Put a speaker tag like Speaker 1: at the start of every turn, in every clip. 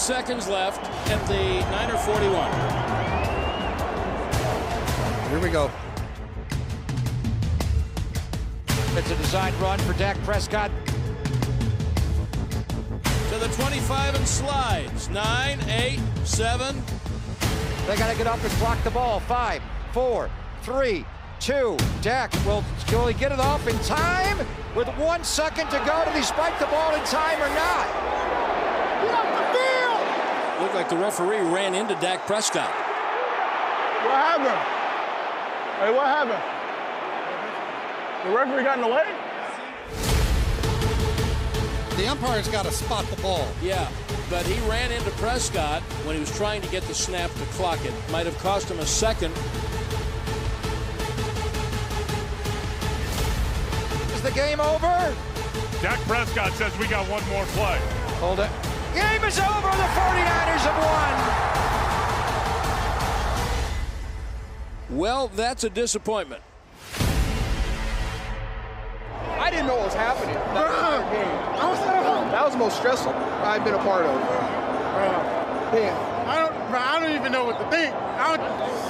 Speaker 1: 13 seconds left at the Niner 41.
Speaker 2: Here we go.
Speaker 3: It's a design run for Dak Prescott.
Speaker 1: To the 25 and slides. 9, 8, 7.
Speaker 3: They got to get up and block the ball. Five, four, three, two. Dak will, will he get it off in time? With one second to go, did he spike the ball in time or not?
Speaker 4: Get off the field!
Speaker 1: Looked like the referee ran into Dak Prescott.
Speaker 4: What happened? Hey, what happened? The referee got in the way?
Speaker 2: The umpire's got to spot the ball.
Speaker 1: Yeah, but he ran into Prescott when he was trying to get the snap to clock it. Might have cost him a second.
Speaker 3: Is the game over?
Speaker 5: Dak Prescott says we got one more play.
Speaker 3: Hold it. Game is over. The 49ers have won.
Speaker 1: Well, that's a disappointment.
Speaker 4: I didn't know what was happening. That, entire game. that was the most stressful I've been a part of. Man,
Speaker 6: I don't, I don't even know what to think. I don't,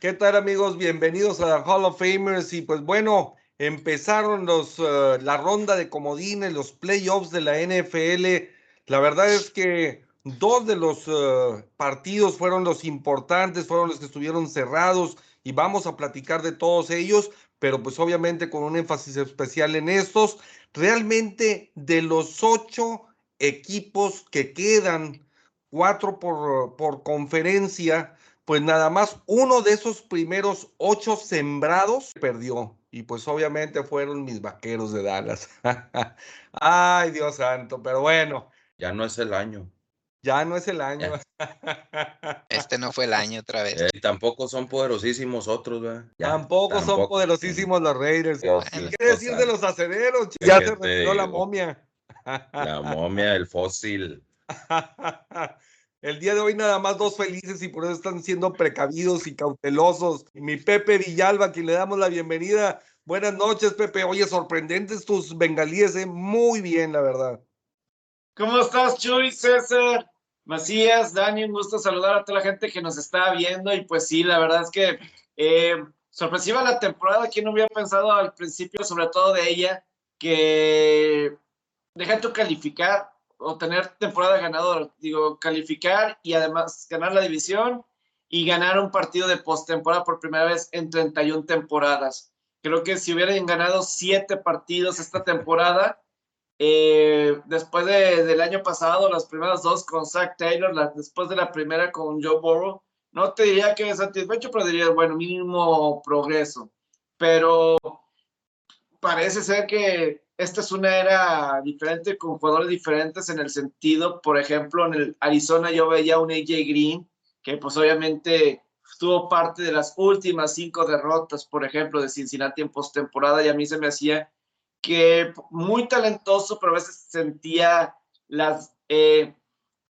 Speaker 7: ¿Qué tal amigos? Bienvenidos a Hall of Famers y pues bueno, empezaron los, uh, la ronda de comodines, los playoffs de la NFL. La verdad es que dos de los uh, partidos fueron los importantes, fueron los que estuvieron cerrados y vamos a platicar de todos ellos, pero pues obviamente con un énfasis especial en estos. Realmente de los ocho equipos que quedan, cuatro por, por conferencia, pues nada más uno de esos primeros ocho sembrados perdió. Y pues obviamente fueron mis vaqueros de Dallas. Ay, Dios santo, pero bueno.
Speaker 8: Ya no es el año.
Speaker 7: Ya no es el año.
Speaker 9: Este no fue el año otra vez.
Speaker 8: Eh, tampoco son poderosísimos otros, ¿verdad? Ya,
Speaker 7: tampoco, son poderosísimos los Raiders.
Speaker 8: Dios,
Speaker 7: ¿Qué
Speaker 8: Dios,
Speaker 7: decir de los acederos? Ya
Speaker 8: ¿Qué
Speaker 7: se
Speaker 8: te
Speaker 7: retiró la momia.
Speaker 8: La momia, el fósil.
Speaker 7: El día de hoy nada más dos felices y por eso están siendo precavidos y cautelosos. Y mi Pepe Villalba, quien le damos la bienvenida. Buenas noches, Pepe. Oye, sorprendentes tus bengalíes, ¿eh? Muy bien, la verdad.
Speaker 10: ¿Cómo estás, Chuy, César, Macías, Dani? Un gusto saludar a toda la gente que nos está viendo. Y pues sí, la verdad es que eh, sorpresiva la temporada. ¿Quién no hubiera pensado al principio, sobre todo de ella, que deja tu calificar o tener temporada ganadora? Digo, calificar y además ganar la división y ganar un partido de postemporada por primera vez en 31 temporadas. Creo que si hubieran ganado siete partidos esta temporada, eh, después de- del año pasado, las primeras dos con Zach Taylor, después de la primera con Joe Burrow, no te diría que satisfecho, pero diría, bueno, mínimo progreso. Pero parece ser que esta es una era diferente con jugadores diferentes en el sentido, por ejemplo, en el Arizona yo veía un AJ Green, que pues obviamente tuvo parte de las últimas cinco derrotas, por ejemplo, de Cincinnati en postemporada y a mí se me hacía que muy talentoso, pero a veces sentía las, eh,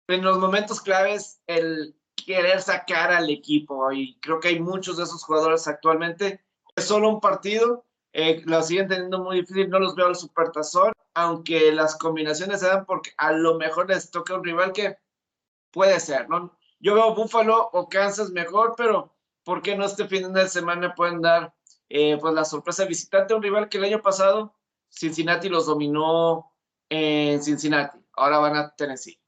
Speaker 10: en los momentos claves el querer sacar al equipo y creo que hay muchos de esos jugadores actualmente. Es solo un partido, eh, lo siguen teniendo muy difícil, no los veo al supertazón, aunque las combinaciones se dan porque a lo mejor les toca un rival que puede ser, ¿no? Yo veo Buffalo o Kansas mejor, pero ¿por qué no este fin de semana pueden dar eh, pues la sorpresa visitante a un rival que el año pasado Cincinnati los dominó en Cincinnati, ahora van a Tennessee.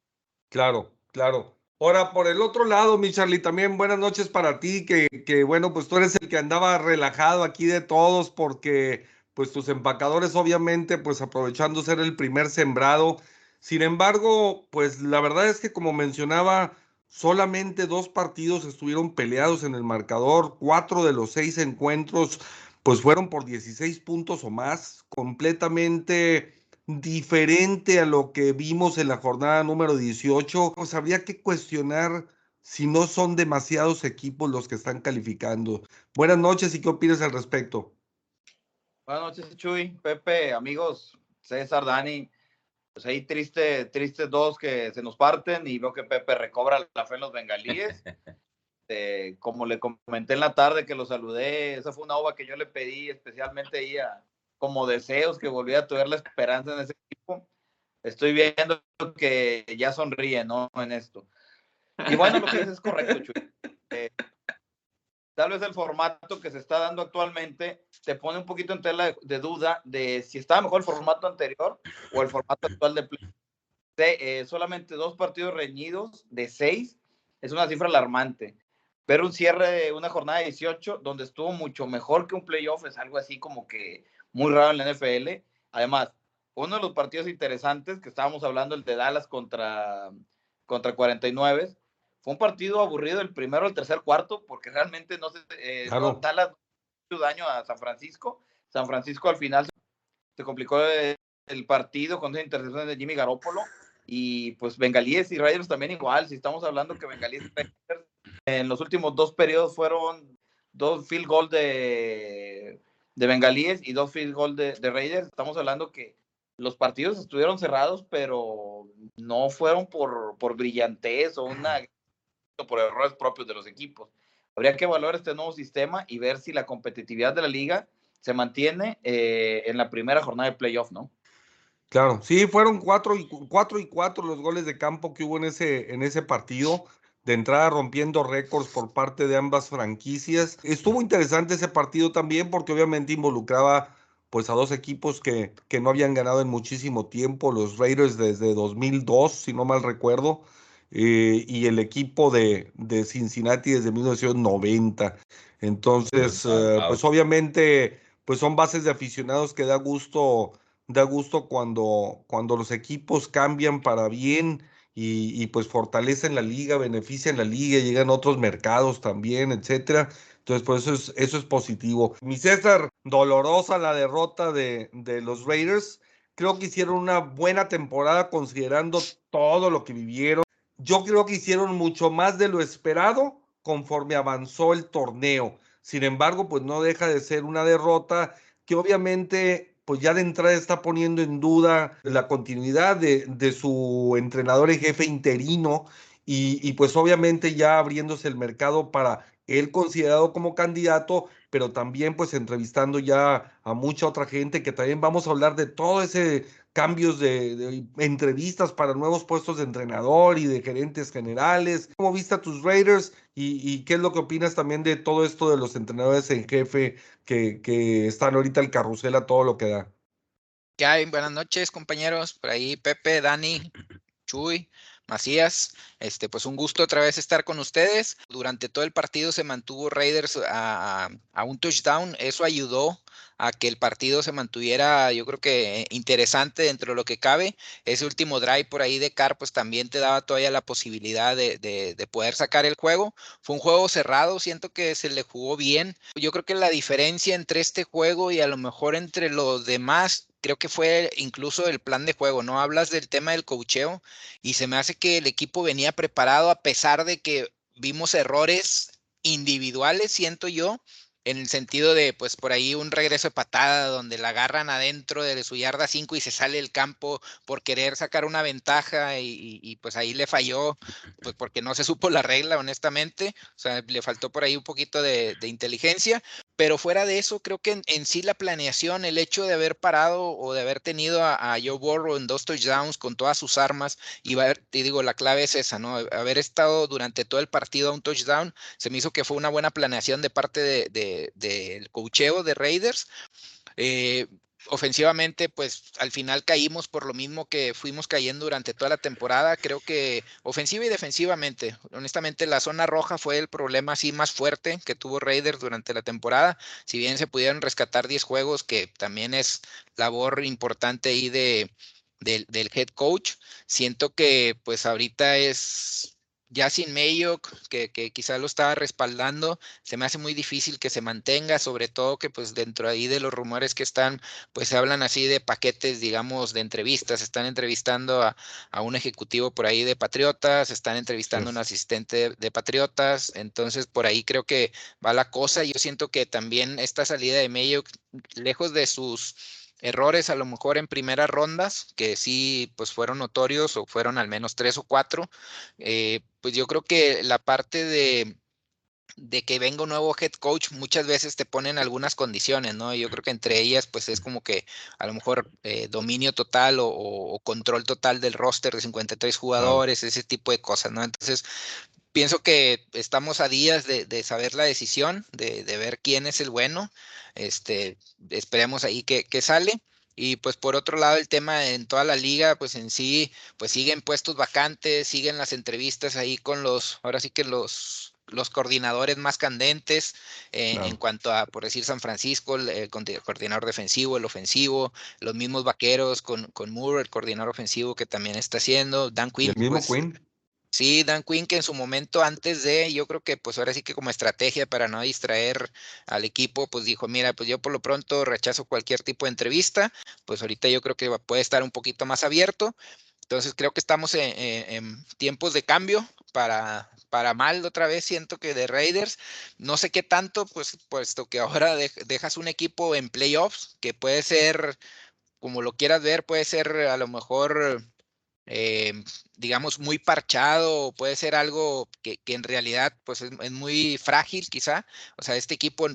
Speaker 7: Claro, claro. Ahora, por el otro lado, mi Charlie, también buenas noches para ti, que, que bueno, pues tú eres el que andaba relajado aquí de todos, porque pues tus empacadores, obviamente, pues aprovechando ser el primer sembrado. Sin embargo, pues la verdad es que como mencionaba, solamente dos partidos estuvieron peleados en el marcador, cuatro de los seis encuentros, pues fueron por 16 puntos o más, completamente diferente a lo que vimos en la jornada número 18, pues habría que cuestionar si no son demasiados equipos los que están calificando. Buenas noches y qué opinas al respecto.
Speaker 11: Buenas noches, Chuy, Pepe, amigos, César, Dani. Pues ahí triste, tristes dos que se nos parten y veo que Pepe recobra la fe en los bengalíes. Eh, como le comenté en la tarde que lo saludé, esa fue una ova que yo le pedí especialmente ahí a- como deseos que volviera a tener la esperanza en ese equipo. estoy viendo que ya sonríe, ¿no? En esto. Y bueno, lo que dices es correcto, Chuy. Eh, tal vez el formato que se está dando actualmente te pone un poquito en tela de, duda de si estaba mejor el formato anterior o el formato actual de play. Eh, solamente dos partidos reñidos de seis es una cifra alarmante. Pero un cierre de una jornada de 18 donde estuvo mucho mejor que un playoff es algo así como que muy raro en la NFL. Además, uno de los partidos interesantes que estábamos hablando, el de Dallas contra, contra 49, fue un partido aburrido el primero, el tercer cuarto, porque realmente no se eh, no, Dallas hizo daño a San Francisco. San Francisco al final se complicó el, partido con esa intercepción de Jimmy Garoppolo. Y pues Bengalíes y Raiders también igual. Si estamos hablando que Bengalíes y Raiders en los últimos dos periodos fueron dos field goal de, de Bengalíes y dos field goal de, de Raiders. Estamos hablando que los partidos estuvieron cerrados, pero no fueron por, por brillantez o una por errores propios de los equipos. Habría que evaluar este nuevo sistema y ver si la competitividad de la liga se mantiene eh, en la primera jornada de playoff, ¿no?
Speaker 7: Claro, sí, fueron cuatro y, cuatro y cuatro los goles de campo que hubo en ese, en ese partido. De entrada rompiendo récords por parte de ambas franquicias. Estuvo interesante ese partido también porque obviamente involucraba pues a dos equipos que, que no habían ganado en muchísimo tiempo, los Raiders desde 2002, si no mal recuerdo, eh, y el equipo de, de, Cincinnati desde 1990. Entonces, eh, pues obviamente, pues son bases de aficionados que da gusto, da gusto cuando, cuando los equipos cambian para bien y, pues fortalecen la liga, benefician la liga, llegan a otros mercados también, etcétera. Entonces, por eso es, eso es positivo. Mi César, dolorosa la derrota de, de los Raiders. Creo que hicieron una buena temporada considerando todo lo que vivieron yo creo que hicieron mucho más de lo esperado conforme avanzó el torneo. Sin embargo, pues no deja de ser una derrota que obviamente pues ya de entrada está poniendo en duda la continuidad de, de su entrenador en jefe interino y, y, pues obviamente ya abriéndose el mercado para él considerado como candidato, pero también pues entrevistando ya a mucha otra gente que también vamos a hablar de todo ese cambios de, entrevistas para nuevos puestos de entrenador y de gerentes generales. ¿Cómo viste a tus Raiders y, qué es lo que opinas también de todo esto de los entrenadores en jefe que, que están ahorita el carrusel a todo lo que da?
Speaker 9: Ya, buenas noches compañeros, por ahí Pepe, Dani, Chuy. Macías, este, pues un gusto otra vez estar con ustedes. Durante todo el partido se mantuvo Raiders a, un touchdown. Eso ayudó a que el partido se mantuviera, yo creo que interesante dentro de lo que cabe. Ese último drive por ahí de Carr, pues también te daba todavía la posibilidad de, poder sacar el juego. Fue un juego cerrado, siento que se le jugó bien. Yo creo que la diferencia entre este juego y a lo mejor entre los demás creo que fue incluso el plan de juego, ¿no? Hablas del tema del cocheo y se me hace que el equipo venía preparado a pesar de que vimos errores individuales, siento yo, en el sentido de, pues por ahí un regreso de patada donde la agarran adentro de su yarda 5 y se sale del campo por querer sacar una ventaja y, pues ahí le falló, pues porque no se supo la regla, honestamente, o sea, le faltó por ahí un poquito de, de pero fuera de eso, creo que en, sí la planeación, el hecho de haber parado o de haber tenido a, Joe Burrow en dos touchdowns con todas sus armas, y te digo, la clave es esa, ¿no? Haber estado durante todo el partido a un touchdown, se me hizo que fue una buena planeación de parte del de, de, cocheo de Raiders. Eh, ofensivamente, pues al final caímos por lo mismo que fuimos cayendo durante toda la temporada. Creo que ofensiva y defensivamente, honestamente, la zona roja fue el problema así más fuerte que tuvo Raiders durante la temporada. Si bien se pudieron rescatar 10 juegos, que también es labor importante ahí de, del head coach, siento que pues ahorita es ya sin Mayo, que, que quizás lo estaba respaldando, se me hace muy difícil que se mantenga, sobre todo que pues dentro ahí de los rumores que están, pues se hablan así de paquetes, digamos, de entrevistas, están entrevistando a, un ejecutivo por ahí de Patriotas, están entrevistando a un asistente de, Patriotas, entonces por ahí creo que va la cosa, yo siento que también esta salida de Mayo, lejos de sus errores a lo mejor en primeras rondas, que sí, pues fueron notorios o fueron al menos tres o cuatro, eh, pues yo creo que la parte de, de que venga un nuevo head coach, muchas veces te ponen algunas condiciones, ¿no? Yo creo que entre ellas, pues es como que a lo mejor eh, dominio total o, control total del roster de 53 jugadores, ese tipo de cosas, ¿no? Entonces, pienso que estamos a días de, saber la decisión, de, ver quién es el bueno. Este, esperemos ahí que, que sale. Y pues por otro lado el tema en toda la liga, pues en sí, pues siguen puestos vacantes, siguen las entrevistas ahí con los, ahora sí que los los coordinadores más candentes eh, en cuanto a, por decir, San Francisco, el, coordinador defensivo, el ofensivo, los mismos vaqueros con, con Moore, el coordinador ofensivo que también está haciendo, Dan Quinn.
Speaker 7: El mismo pues, Quinn.
Speaker 9: Sí, Dan Quinn que en su momento antes de, yo creo que pues ahora sí que como estrategia para no distraer al equipo, pues dijo, mira, pues yo por lo pronto rechazo cualquier tipo de entrevista, pues ahorita yo creo que puede estar un poquito más abierto. Entonces creo que estamos en tiempos de cambio para, para mal otra vez siento que de Raiders, no sé qué tanto, pues puesto que ahora dejas un equipo en playoffs, que puede ser, como lo quieras ver, puede ser a lo mejor, eh, digamos, muy parchado, puede ser algo que, en realidad pues es, muy frágil quizá, o sea, este equipo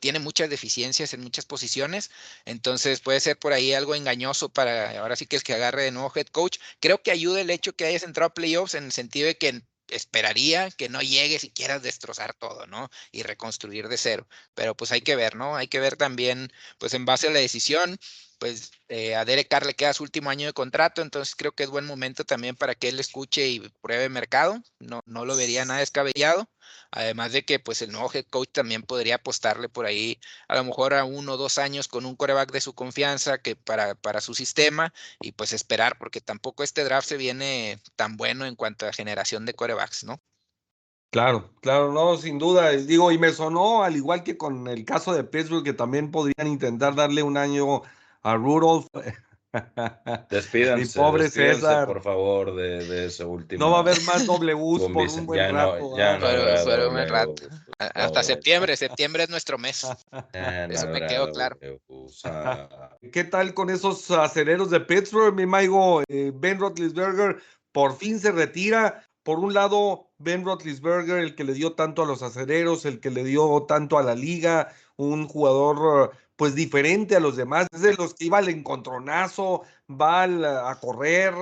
Speaker 9: tiene muchas deficiencias en muchas posiciones, entonces puede ser por ahí algo engañoso para ahora sí que el que agarre de nuevo head coach. Creo que ayuda el hecho que hayas entrado a playoffs en el sentido de que esperaría que no llegues y quieras destrozar todo, ¿no? Y reconstruir de cero. Pero pues hay que ver, ¿no? Hay que ver también, pues en base a la decisión, pues eh, a Derek Carr le queda su último año de contrato, entonces creo que es buen momento también para que él escuche y pruebe mercado. No, no lo vería nada descabellado. Además de que pues el nuevo head coach también podría apostarle por ahí a lo mejor a uno o dos años con un coreback de su confianza que para, para su sistema y pues esperar porque tampoco este draft se viene tan bueno en cuanto a generación de corebacks, ¿no?
Speaker 7: Claro, claro, no, sin duda. Digo, y me sonó, al igual que con el caso de Pittsburgh, que también podrían intentar darle un año a Rudolph.
Speaker 8: Despídanse, pobre César. por favor, de, de ese último.
Speaker 7: No va a haber más W por un buen rato.
Speaker 8: ya no
Speaker 9: rato. Hasta septiembre, septiembre es nuestro mes. Eso me quedó claro.
Speaker 7: ¿Qué tal con esos aceleros de Pittsburgh, mi maigo? Eh, ben Roethlisberger por fin se retira. Por un lado, Ben Roethlisberger, el que le dio tanto a los acereros, el que le dio tanto a la liga, un jugador pues diferente a los demás, es de los que iba al encontronazo, va a correr,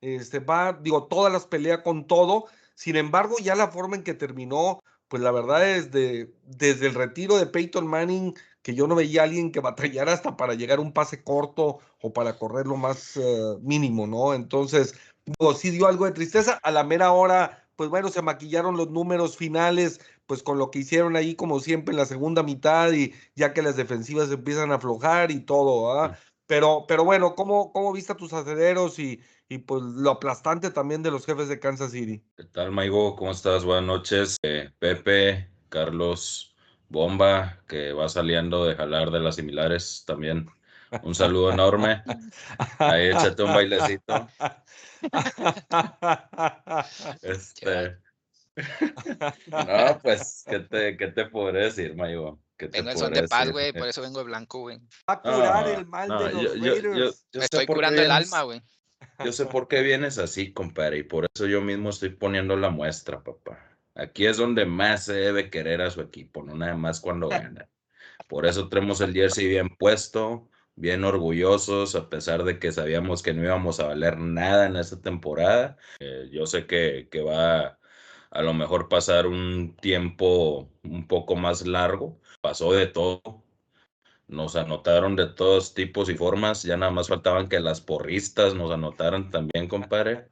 Speaker 7: este, va, digo, todas las pelea con todo. Sin embargo, ya la forma en que terminó, pues la verdad es de, desde el retiro de Peyton Manning, que yo no veía a alguien que batallara hasta para llegar a un pase corto o para correr lo más eh, mínimo, ¿no? Entonces, digo, sí dio algo de tristeza. A la mera hora, pues bueno, se maquillaron los números finales, pues con lo que hicieron ahí como siempre en la segunda mitad y ya que las defensivas empiezan a aflojar y todo, ¿ah? Pero, pero bueno, ¿cómo, cómo viste a tus acederos y, y pues lo aplastante también de los jefes de Kansas City?
Speaker 8: ¿Qué tal, Maigo? ¿Cómo estás? Buenas noches. Eh, Pepe, Carlos, Bomba, que va saliendo de jalar de las similares también. Un saludo enorme. Ahí échate un bailecito. Este, no, pues, ¿qué te, qué te podré decir, Mayo?
Speaker 9: Vengo en son de paz, güey, por eso vengo de blanco, güey.
Speaker 7: Va a curar el mal de los yo, Raiders.
Speaker 9: Me estoy curando el alma, güey.
Speaker 8: Yo sé por qué vienes así, compadre, y por eso yo mismo estoy poniendo la muestra, papá. Aquí es donde más se debe querer a su equipo, no nada más cuando gana. Por eso tenemos el jersey bien puesto, bien orgullosos, a pesar de que sabíamos que no íbamos a valer nada en esta temporada. Eh, yo sé que, que va a lo mejor pasar un tiempo un poco más largo. Pasó de todo. Nos anotaron de todos tipos y formas. Ya nada más faltaban que las porristas nos anotaran también, compadre.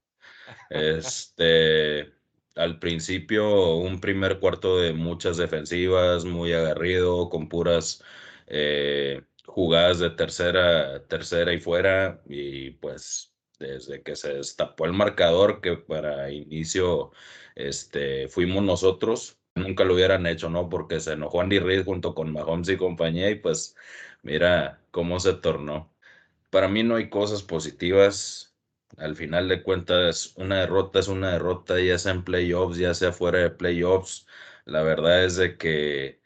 Speaker 8: Este, al principio, un primer cuarto de muchas defensivas, muy agarrido, con puras eh, jugadas de tercera, tercera y fuera. Y pues desde que se destapó el marcador, que para inicio este, fuimos nosotros, nunca lo hubieran hecho, ¿no? Porque se enojó Andy Reid junto con Mahomes y compañía y pues mira cómo se tornó. Para mí no hay cosas positivas. Al final de cuentas, una derrota es una derrota, ya sea en playoffs, ya sea fuera de playoffs. La verdad es de que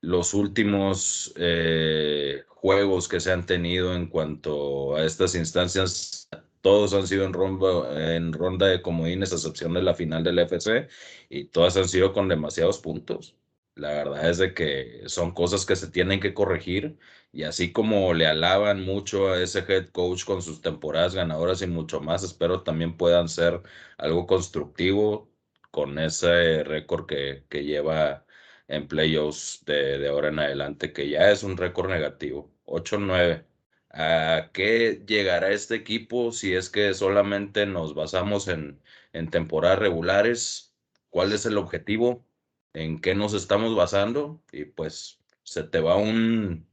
Speaker 8: los últimos eh, juegos que se han tenido en cuanto a estas instancias todos han sido en ronda, en de comodines, a excepción de la final del FC, y todas han sido con demasiados puntos. La verdad es de que son cosas que se tienen que corregir y así como le alaban mucho a ese head coach con sus temporadas ganadoras y mucho más, espero también puedan ser algo constructivo con ese récord que, que lleva en playoffs de, de ahora en adelante, que ya es un récord negativo, 8-9. ¿A qué llegará este equipo si es que solamente nos basamos en, en temporadas regulares? ¿Cuál es el objetivo? ¿En qué nos estamos basando? Y pues se te va un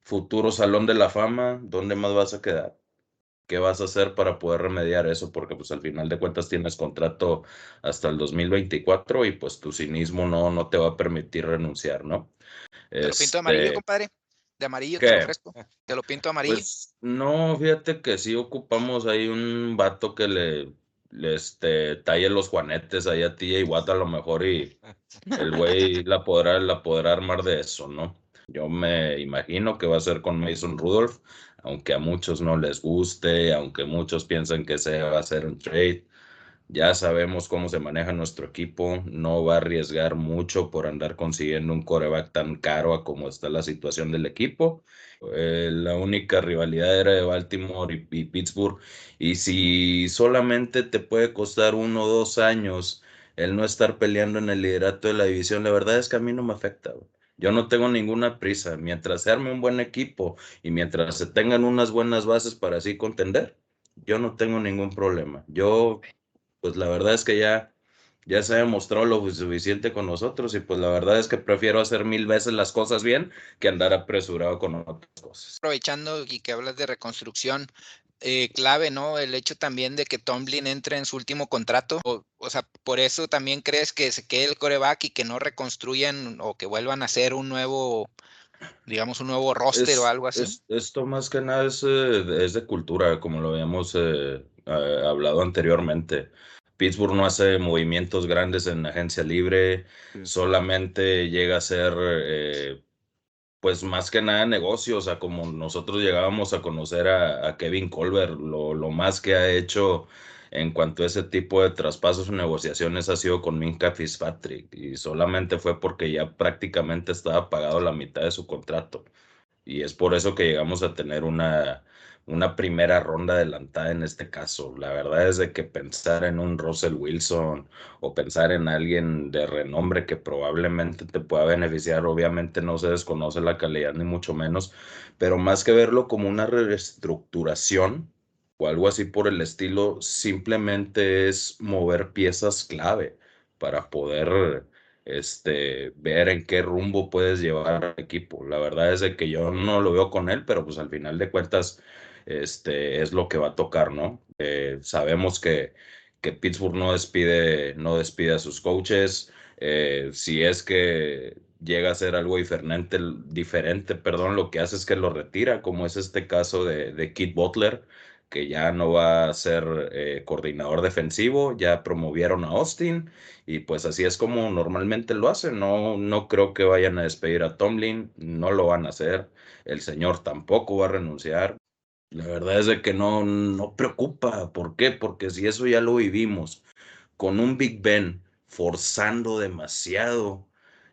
Speaker 8: futuro salón de la fama, ¿dónde más vas a quedar? ¿Qué vas a hacer para poder remediar eso? Porque pues al final de cuentas tienes contrato hasta el 2024 y pues tu cinismo no, no te va a permitir renunciar, ¿no?
Speaker 9: ¿Te lo pinto amarillo,
Speaker 8: Este,
Speaker 9: compadre? De amarillo
Speaker 8: ¿Qué?
Speaker 9: te lo. Te lo pinto amarillo.
Speaker 8: Pues no, fíjate que sí ocupamos ahí un vato que le, le este, talle los juanetes ahí a TJ Watt a lo mejor y el güey la podrá, la podrá armar de eso, ¿no? Yo me imagino que va a ser con Mason Rudolph, aunque a muchos no les guste, aunque muchos piensen que se va a hacer un trade. Ya sabemos cómo se maneja nuestro equipo, no va a arriesgar mucho por andar consiguiendo un coreback tan caro a como está la situación del equipo. Eh, la única rivalidad era de Baltimore y, Pittsburgh, y si solamente te puede costar uno o dos años el no estar peleando en el liderato de la división, la verdad es que a mí no me afecta. Yo no tengo ninguna prisa. Mientras se arme un buen equipo y mientras se tengan unas buenas bases para así contender, yo no tengo ningún problema. Yo, pues la verdad es que ya, ya se ha demostrado lo suficiente con nosotros y pues la verdad es que prefiero hacer mil veces las cosas bien que andar apresurado con otras cosas.
Speaker 9: Aprovechando y que hablas de reconstrucción, eh, clave, ¿no? El hecho también de que Tomlin entre en su último contrato. O, o sea, por eso también crees que se quede el coreback y que no reconstruyan o que vuelvan a hacer un nuevo, digamos, un nuevo roster
Speaker 8: Es-
Speaker 9: o algo así.
Speaker 8: es- esto más que nada es, eh, es de cultura, como lo habíamos eh, eh, hablado anteriormente. Pittsburgh no hace movimientos grandes en agencia libre, solamente llega a ser, eh, pues más que nada negocio, o sea, como nosotros llegábamos a conocer a, a Kevin Colbert, lo, lo más que ha hecho en cuanto a ese tipo de traspasos o negociaciones ha sido con Minka Fitzpatrick y solamente fue porque ya prácticamente estaba pagado la mitad de su contrato. Y es por eso que llegamos a tener una, una primera ronda adelantada en este caso. La verdad es de que pensar en un Russell Wilson o pensar en alguien de renombre que probablemente te pueda beneficiar, obviamente no se desconoce la calidad ni mucho menos, pero más que verlo como una reestructuración o algo así por el estilo, simplemente es mover piezas clave para poder este, ver en qué rumbo puedes llevar al equipo. La verdad es de que yo no lo veo con él, pero pues al final de cuentas este, es lo que va a tocar, ¿no? Eh, sabemos que, que Pittsburgh no despide, no despide a sus coaches. Eh, si es que llega a ser algo diferente, diferente, perdón, lo que hace es que lo retira, como es este caso de, de Kid Butler, que ya no va a ser eh, coordinador defensivo, ya promovieron a Austin y pues así es como normalmente lo hacen. No, no creo que vayan a despedir a Tomlin, no lo van a hacer. El señor tampoco va a renunciar. La verdad es de que no, no preocupa. ¿Por qué? Porque si eso ya lo vivimos con un Big Ben forzando demasiado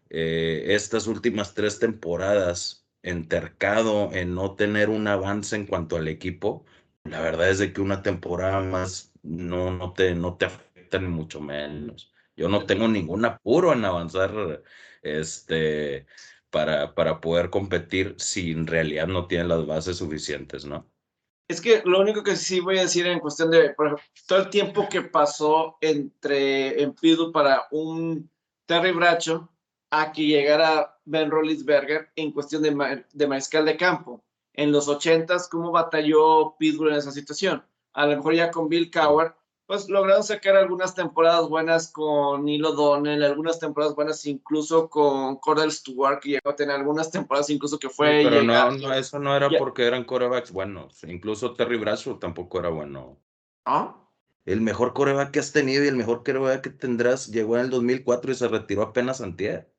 Speaker 8: eh, estas últimas tres temporadas, entercado en no tener un avance en cuanto al equipo, la verdad es de que una temporada más no, no, te, no te afecta ni mucho menos. Yo no tengo ningún apuro en avanzar este, para, para poder competir si en realidad no tienen las bases suficientes, ¿no?
Speaker 10: Es que lo único que sí voy a decir en cuestión de, por todo el tiempo que pasó entre en Pittsburgh para un Terry Bracho a que llegara Ben Roethlisberger en cuestión de, de mariscal de campo. En los 80s, ¿cómo batalló Pittsburgh en esa situación? A lo mejor ya con Bill Cowher, pues lograron sacar algunas temporadas buenas con Neil O'Donnell, algunas temporadas buenas incluso con Cordell Stewart, que llegó a tener algunas temporadas incluso que fue
Speaker 8: Sí, pero no,
Speaker 10: llegar-
Speaker 8: no, eso no era porque eran corebacks buenos. Incluso Terry Bradshaw tampoco era bueno.
Speaker 10: ¿Ah?
Speaker 8: El mejor coreback que has tenido y el mejor coreback que tendrás llegó en el 2004 y se retiró apenas antier.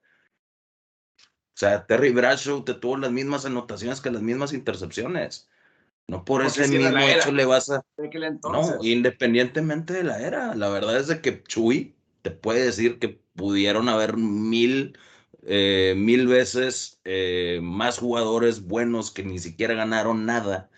Speaker 8: O sea, Terry Bradshaw te tuvo las mismas anotaciones que las mismas intercepciones. No por
Speaker 10: Porque
Speaker 8: ese mismo
Speaker 10: era.
Speaker 8: hecho le vas a... No, independientemente de la era, la verdad es de que Chuy te puede decir que pudieron haber mil, eh, mil veces eh, más jugadores buenos que ni siquiera ganaron nada,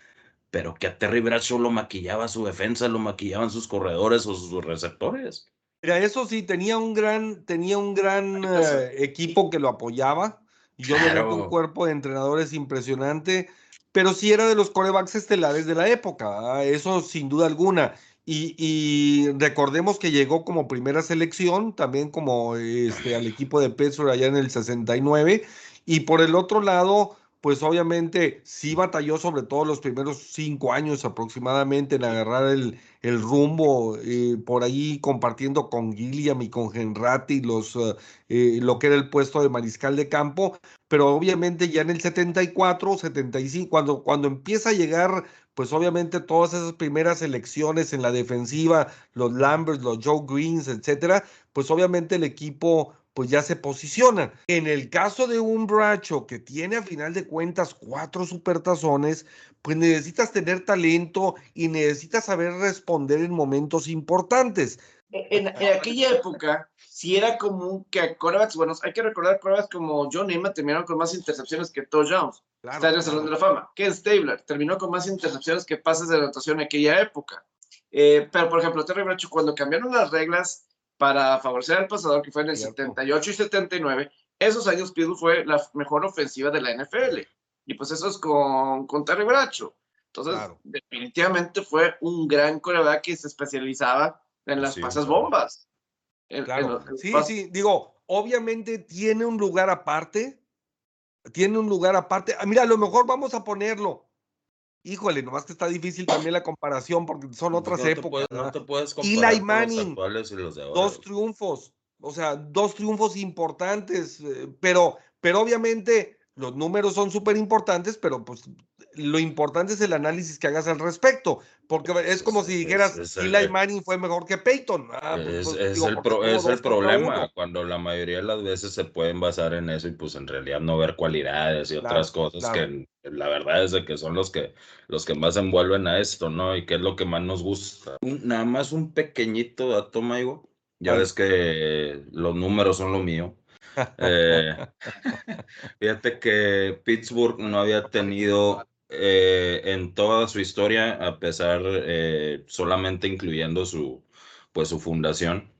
Speaker 8: pero que a Terry Bradshaw lo maquillaba su defensa, lo maquillaban sus corredores o sus receptores.
Speaker 7: Mira, eso sí, tenía un gran, tenía un gran eh, equipo que lo apoyaba. Y obviamente un
Speaker 8: Claro.
Speaker 7: cuerpo de entrenadores impresionante, pero sí era de los corebacks estelares de la época, ah, eso sin duda alguna. Y, recordemos que llegó como primera selección, también como este, al equipo de Pittsburgh allá en el 69. Y por el otro lado, pues obviamente sí batalló sobre todo los primeros cinco años aproximadamente en agarrar el, el rumbo, eh, por ahí compartiendo con Gilliam y con Henrati los, eh, eh, lo que era el puesto de mariscal de campo, pero obviamente ya en el 74, 75, cuando, cuando empieza a llegar, pues obviamente todas esas primeras elecciones en la defensiva, los Lamberts, los Joe Greens, etcétera, pues obviamente el equipo pues ya se posiciona. En el caso de un Bracho que tiene a final de cuentas cuatro supertazones, pues necesitas tener talento y necesitas saber responder en momentos importantes.
Speaker 10: En, en aquella época, si era común que a corebacks buenos, hay que recordar corebacks como John Neyman terminaron con más intercepciones que touchdowns.
Speaker 7: Claro,
Speaker 10: está en el Salón de la Fama. Ken Stabler terminó con más intercepciones que pases de anotación en aquella época. Eh, pero, por ejemplo, Terry Bradshaw, cuando cambiaron las reglas para favorecer al pasador, que fue en el
Speaker 7: Cierto.
Speaker 10: 78 y 79, esos años Pittsburgh fue la mejor ofensiva de la NFL. Y pues eso es con, con Terry Bradshaw. Entonces,
Speaker 7: Claro.
Speaker 10: definitivamente fue un gran coreback que se especializaba en las
Speaker 8: Sí,
Speaker 10: pasas
Speaker 8: claro.
Speaker 10: bombas. En- en
Speaker 7: Claro,
Speaker 10: los- en
Speaker 7: sí,
Speaker 10: pas-
Speaker 7: sí, digo, obviamente tiene un lugar aparte, tiene un lugar aparte. Ah, Mira, a lo mejor vamos a ponerlo. Híjole, nomás que está difícil también la comparación porque son otras
Speaker 8: no
Speaker 7: épocas.
Speaker 8: puedes- no te puedes
Speaker 7: Eli
Speaker 8: comparar con los
Speaker 7: Manning,
Speaker 8: actuales y los de ahora.
Speaker 7: Dos triunfos, o sea, dos triunfos importantes, eh, pero, pero obviamente los números son súper importantes, pero pues lo importante es el análisis que hagas al respecto, porque es como
Speaker 8: Es-
Speaker 7: si
Speaker 8: es-
Speaker 7: dijeras,
Speaker 8: es el-
Speaker 7: Eli Manning fue mejor que Peyton. Ah, pues,
Speaker 8: Es,
Speaker 7: pues,
Speaker 8: es
Speaker 7: digo,
Speaker 8: el, pro- es el problema, cuando la mayoría de las veces se pueden basar en eso y pues en realidad no ver cualidades y otras cosas
Speaker 7: claro.
Speaker 8: que la verdad es de que son los que, los que más envuelven a esto, ¿no? Y que es lo que más nos gusta. Nada más un pequeñito dato, Maigo. Ya ves que los números son lo mío. Eh, fíjate que Pittsburgh no había tenido eh, en toda su historia, a pesar eh, solamente incluyendo su, pues, su fundación,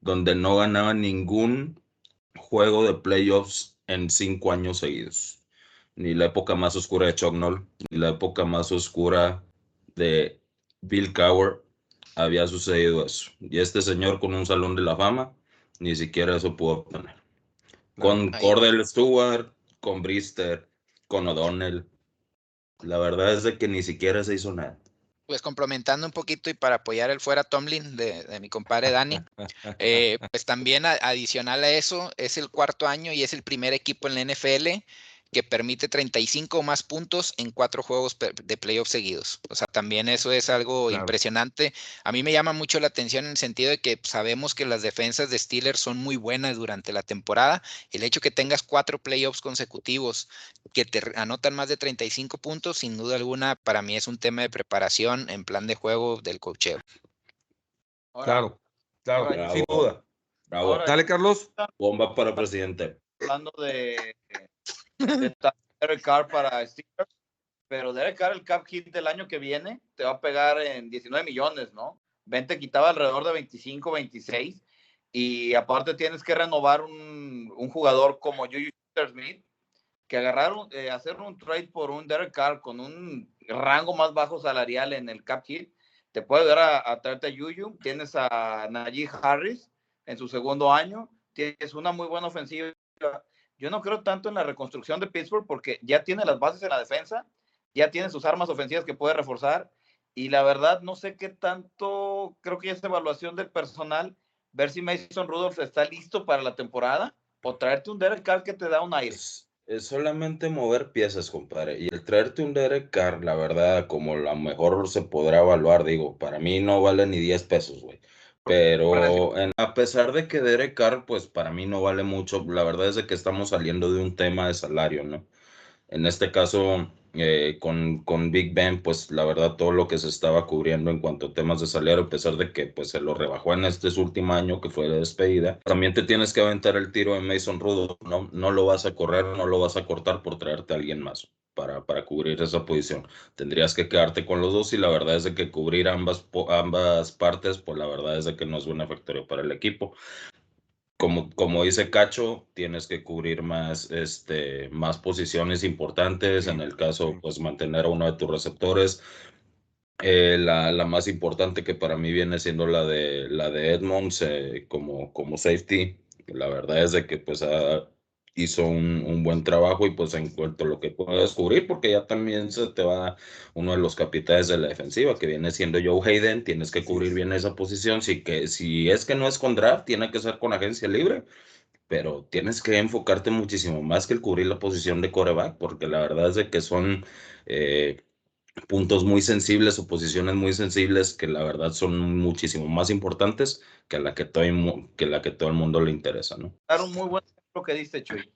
Speaker 8: donde no ganaba ningún juego de playoffs en cinco años seguidos. Ni la época más oscura de Chuck Noll, ni la época más oscura de Bill Cowher había sucedido eso. Y este señor con un salón de la fama, ni siquiera eso pudo obtener. Con
Speaker 9: Ahí.
Speaker 8: Cordell Stewart, con Brister, con O'Donnell. La verdad es de que ni siquiera se hizo nada.
Speaker 9: Pues complementando un poquito y para apoyar el fuera Tomlin de, de mi compadre Dani, eh, pues también a- adicional a eso, es el cuarto año y es el primer equipo en la NFL que permite 35 o más puntos en cuatro juegos de playoffs seguidos. O sea, también eso es algo
Speaker 7: Claro.
Speaker 9: impresionante. A mí me llama mucho la atención en el sentido de que sabemos que las defensas de Steelers son muy buenas durante la temporada. El hecho que tengas cuatro playoffs consecutivos que te anotan más de 35 puntos, sin duda alguna, para mí es un tema de preparación en plan de juego del cocheo.
Speaker 7: Claro, claro, sin duda.
Speaker 8: Bravo.
Speaker 11: Ahora-
Speaker 7: Dale, Carlos.
Speaker 8: Bomba para presidente.
Speaker 11: hablando de, Derek para Steelers, pero Derek Carr, el cap hit del año que viene, te va a pegar en 19 millones, ¿no? 20 quitaba alrededor de 25, 26, y aparte tienes que renovar un, jugador como Juju Smith, que agarraron, eh, hacer un trade por un Derek Carr con un rango más bajo salarial en el cap hit, te puede dar a, a traerte a Juju, tienes a Najee Harris en su segundo año, tienes una muy buena ofensiva yo no creo tanto en la reconstrucción de Pittsburgh porque ya tiene las bases en la defensa, ya tiene sus armas ofensivas que puede reforzar y la verdad no sé qué tanto, creo que esa evaluación del personal, ver si Mason Rudolph está listo para la temporada o traerte un Derek Carr que te da un aire.
Speaker 8: Es, solamente mover piezas, compadre. Y el traerte un Derek Carr, la verdad, como la mejor se podrá evaluar, digo, para mí no vale ni 10 pesos, güey. Pero a pesar de que Derek Carr, pues para mí no vale mucho, la verdad es de que estamos saliendo de un tema de salario, ¿no? En este caso, eh, con, con Big Ben, pues la verdad todo lo que se estaba cubriendo en cuanto a temas de salario, a pesar de que pues se lo rebajó en este último año que fue de despedida, también te tienes que aventar el tiro en Mason Rudo, no, no lo vas a correr, no lo vas a cortar por traerte a alguien más. Para, para, cubrir esa posición. Tendrías que quedarte con los dos y la verdad es de que cubrir ambas, ambas partes, pues la verdad es de que no es buena factoría para el equipo como, como dice Cacho, tienes que cubrir más, este, más posiciones importantes. En el caso, pues mantener a uno de tus receptores. Eh, la, la, más importante que para mí viene siendo la de, la de Edmonds eh, como, como safety. La verdad es de que pues ha, hizo un, un, buen trabajo y pues en cuanto a lo que puedo descubrir, porque ya también se te va uno de los capitanes de la defensiva, que viene siendo Joe Hayden, tienes que cubrir bien esa posición, si, que, si es que no es con draft, tiene que ser con agencia libre, pero tienes que enfocarte muchísimo más que el cubrir la posición de coreback, porque la verdad es de que son... Eh, puntos muy sensibles o posiciones muy sensibles que la verdad son muchísimo más importantes que la que todo, que la que todo el mundo le interesa, ¿no?
Speaker 11: Claro, muy buen lo que dice Chuy.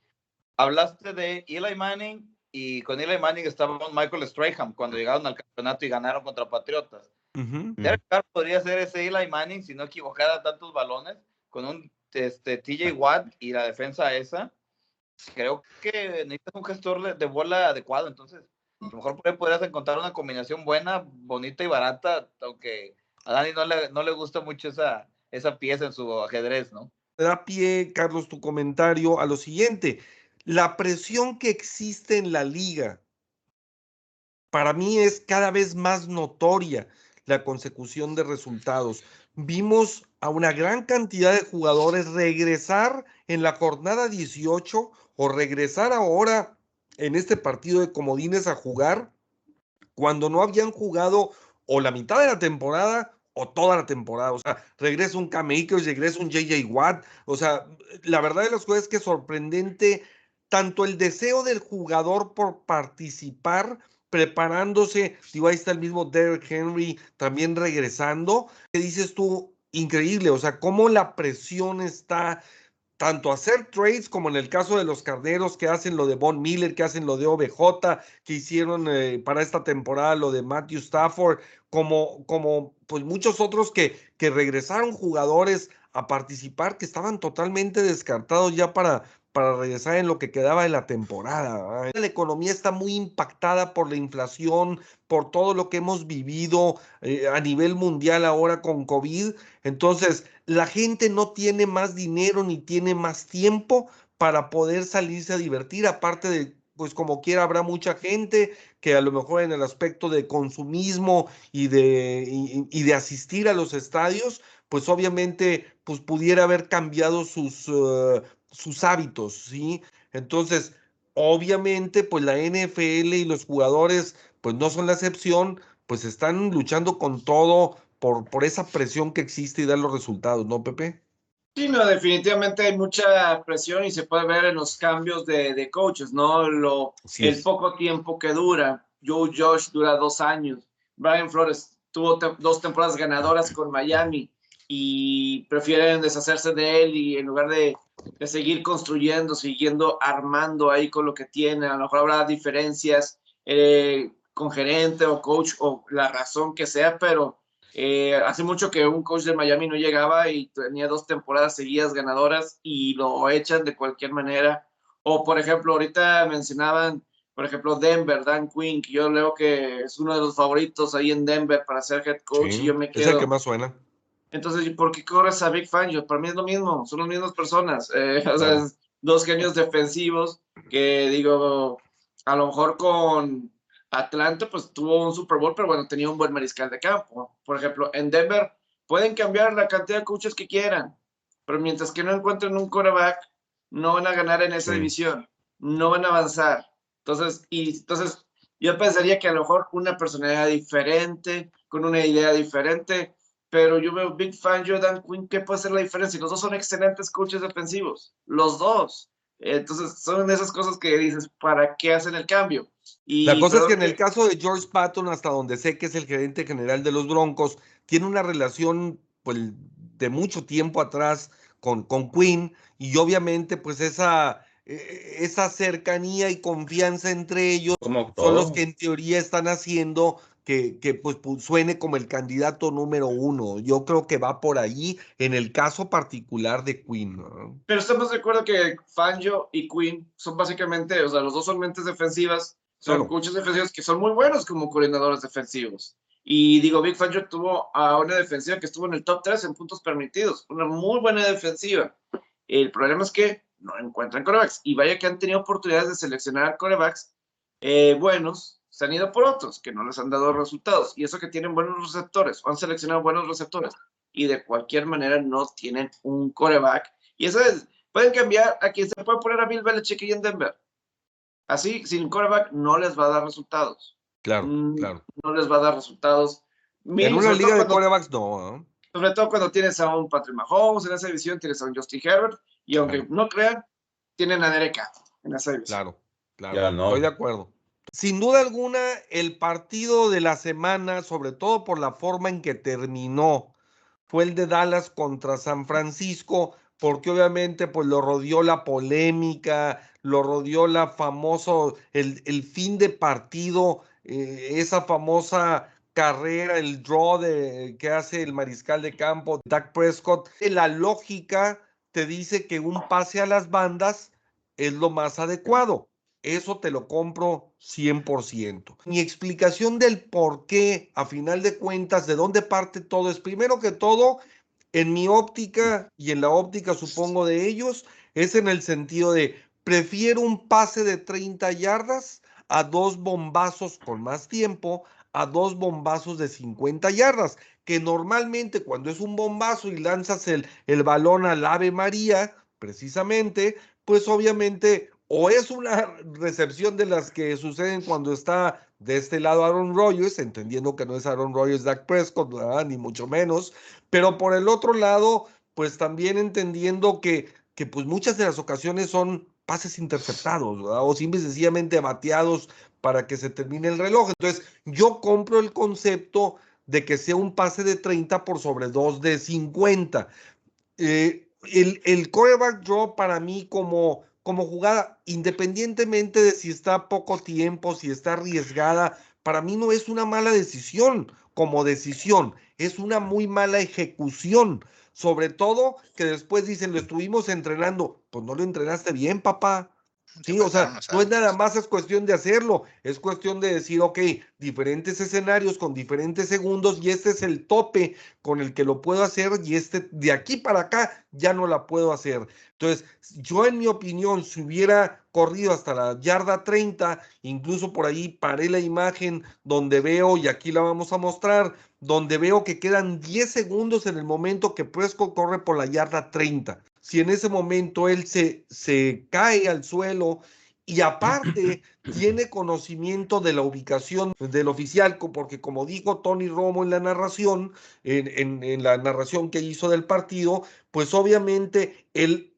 Speaker 11: Hablaste de Eli Manning y con Eli Manning estaba Michael Strahan cuando llegaron al campeonato y ganaron contra Patriotas. Derek Carr podría ser ese Eli Manning si no equivocara tantos balones con un este, TJ Watt y la defensa esa. Creo que necesitas un gestor de bola adecuado, entonces a lo mejor podrías encontrar una combinación buena, bonita y barata, aunque a Dani no le, no le gusta mucho esa, esa pieza en su ajedrez, ¿no?
Speaker 7: Da pie, Carlos, tu comentario a lo siguiente. La presión que existe en la liga, para mí es cada vez más notoria la consecución de resultados. Vimos a una gran cantidad de jugadores regresar en la jornada 18 o regresar ahora en este partido de comodines a jugar cuando no habían jugado o la mitad de la temporada o toda la temporada. O sea, regresa un Cam regresa un JJ Watt. O sea, la verdad de las cosas es que sorprendente tanto el deseo del jugador por participar, preparándose. Digo, ahí está el mismo Derek Henry también regresando. ¿Qué dices tú? Increíble. O sea, cómo la presión está tanto hacer trades como en el caso de los carneros que hacen lo de Von Miller, que hacen lo de OBJ, que hicieron eh, para esta temporada lo de Matthew Stafford, como, como pues muchos otros que, que regresaron jugadores a participar que estaban totalmente descartados ya para, para regresar en lo que quedaba de la temporada. La economía está muy impactada por la inflación, por todo lo que hemos vivido eh, a nivel mundial ahora con COVID. Entonces, la gente no tiene más dinero ni tiene más tiempo para poder salirse a divertir, aparte de pues como quiera habrá mucha gente que a lo mejor en el aspecto de consumismo y de, y, de asistir a los estadios, pues obviamente pues pudiera haber cambiado sus, uh, sus hábitos, ¿sí? Entonces, obviamente pues la NFL y los jugadores pues no son la excepción, pues están luchando con todo por, por esa presión que existe y dar los resultados, ¿no, Pepe?
Speaker 10: Sí, no, definitivamente hay mucha presión y se puede ver en los cambios de, de coaches, ¿no? Lo, el poco tiempo que dura. Joe Josh dura dos años. Brian Flores tuvo dos temporadas ganadoras con Miami y prefieren deshacerse de él y en lugar de, de, seguir construyendo, siguiendo armando ahí con lo que tiene, a lo mejor habrá diferencias eh, con gerente o coach o la razón que sea, pero eh, hace mucho que un coach de Miami no llegaba y tenía dos temporadas seguidas ganadoras y lo echan de cualquier manera. O, por ejemplo, ahorita mencionaban, por ejemplo, Denver, Dan Quinn, que yo leo que es uno de los favoritos ahí en Denver para ser head coach y yo me quedo...
Speaker 7: Es el que más suena.
Speaker 10: Entonces, ¿por qué corres a Big Fangio? Para mí es lo mismo, son las mismas personas. Eh, o sea, dos genios defensivos que digo, a lo mejor con Atlanta pues tuvo un Super Bowl, pero bueno, tenía un buen mariscal de campo. Por ejemplo, en Denver pueden cambiar la cantidad de coaches que quieran, pero mientras que no encuentren un quarterback, no van a ganar en esa división, no van a avanzar. Entonces, y entonces yo pensaría que a lo mejor una personalidad diferente, con una idea diferente, pero yo veo Big Fan Jordan Quinn, ¿qué puede ser la diferencia? Los dos son excelentes coaches defensivos, los dos. Entonces, son esas cosas que dices, ¿para qué hacen el cambio?
Speaker 7: la cosa es que en el caso de George Patton, hasta donde sé que es el gerente general de los Broncos, tiene una relación pues, de mucho tiempo atrás con, con Quinn y obviamente pues esa, eh, esa cercanía y confianza entre ellos
Speaker 8: Como
Speaker 7: son los que en teoría están haciendo que, que, pues, pu- suene como el candidato número uno. Yo creo que va por ahí en el caso particular de Quinn. ¿no?
Speaker 10: Pero estamos de acuerdo que Fangio y Quinn son básicamente, o sea, los dos son mentes defensivas, son
Speaker 7: Claro.
Speaker 10: coaches defensivos que son muy buenos como coordinadores defensivos. Y digo, Big Fangio tuvo a una defensiva que estuvo en el top 3 en puntos permitidos, una muy buena defensiva. El problema es que no encuentran corebacks. Y vaya que han tenido oportunidades de seleccionar corebacks eh, buenos, se han ido por otros que no les han dado resultados. Y eso que tienen buenos receptores, o han seleccionado buenos receptores. Y de cualquier manera no tienen un coreback. Y eso es, pueden cambiar a quien se puede poner a Bill Belichick y en Denver. Así, sin coreback, no les va a dar resultados.
Speaker 7: Claro,
Speaker 10: Mm,
Speaker 7: claro.
Speaker 10: No les va a dar resultados.
Speaker 7: En una liga de
Speaker 10: cuando-
Speaker 7: corebacks, no. ¿eh?
Speaker 10: sobre todo cuando tienes a un Patrick Mahomes en esa división, tienes a un Justin Herbert, y aunque
Speaker 7: Claro.
Speaker 10: no crean, tienen a Derek en esa división.
Speaker 7: Claro, claro.
Speaker 8: Ya no.
Speaker 7: Estoy de acuerdo. Sin duda alguna, el partido de la semana, sobre todo por la forma en que terminó, fue el de Dallas contra San Francisco, porque obviamente pues lo rodeó la polémica, lo rodeó la famoso, el, el fin de partido, eh, esa famosa carrera, el draw de, que hace el mariscal de campo, Dak Prescott. La lógica te dice que un pase a las bandas es lo más adecuado. Eso te lo compro 100%. Mi explicación del por qué, a final de cuentas, de dónde parte todo es, primero que todo, en mi óptica y en la óptica, supongo, de ellos, es en el sentido de, prefiero un pase de 30 yardas a dos bombazos con más tiempo, a dos bombazos de 50 yardas, que normalmente cuando es un bombazo y lanzas el, el balón al Ave María, precisamente, pues obviamente o es una recepción de las que suceden cuando está de este lado Aaron Rodgers, entendiendo que no es Aaron Rodgers, Dak Prescott, ni mucho menos, pero por el otro lado, pues también entendiendo que, que pues muchas de las ocasiones son pases interceptados, ¿verdad? o simple y sencillamente bateados para que se termine el reloj. Entonces, yo compro el concepto de que sea un pase de 30 por sobre 2 de 50. Eh, el, el coreback draw para mí como, como jugada, independientemente de si está poco tiempo, si está arriesgada, para mí no es una mala decisión como decisión, es una muy mala ejecución. Sobre todo que después dicen, lo estuvimos entrenando, pues no lo entrenaste bien, papá. Sí, o sea, no es nada más, es cuestión de hacerlo, es cuestión de decir, ok, diferentes escenarios con diferentes segundos y este es el tope con el que lo puedo hacer y este de aquí para acá ya no la puedo hacer. Entonces, yo en mi opinión, si hubiera corrido hasta la yarda 30, incluso por ahí paré la imagen donde veo, y aquí la vamos a mostrar, donde veo que quedan 10 segundos en el momento que Prescott corre por la yarda 30 si en ese momento él se, se cae al suelo y aparte tiene conocimiento de la ubicación del oficial, porque como dijo Tony Romo en la narración, en, en, en la narración que hizo del partido, pues obviamente el,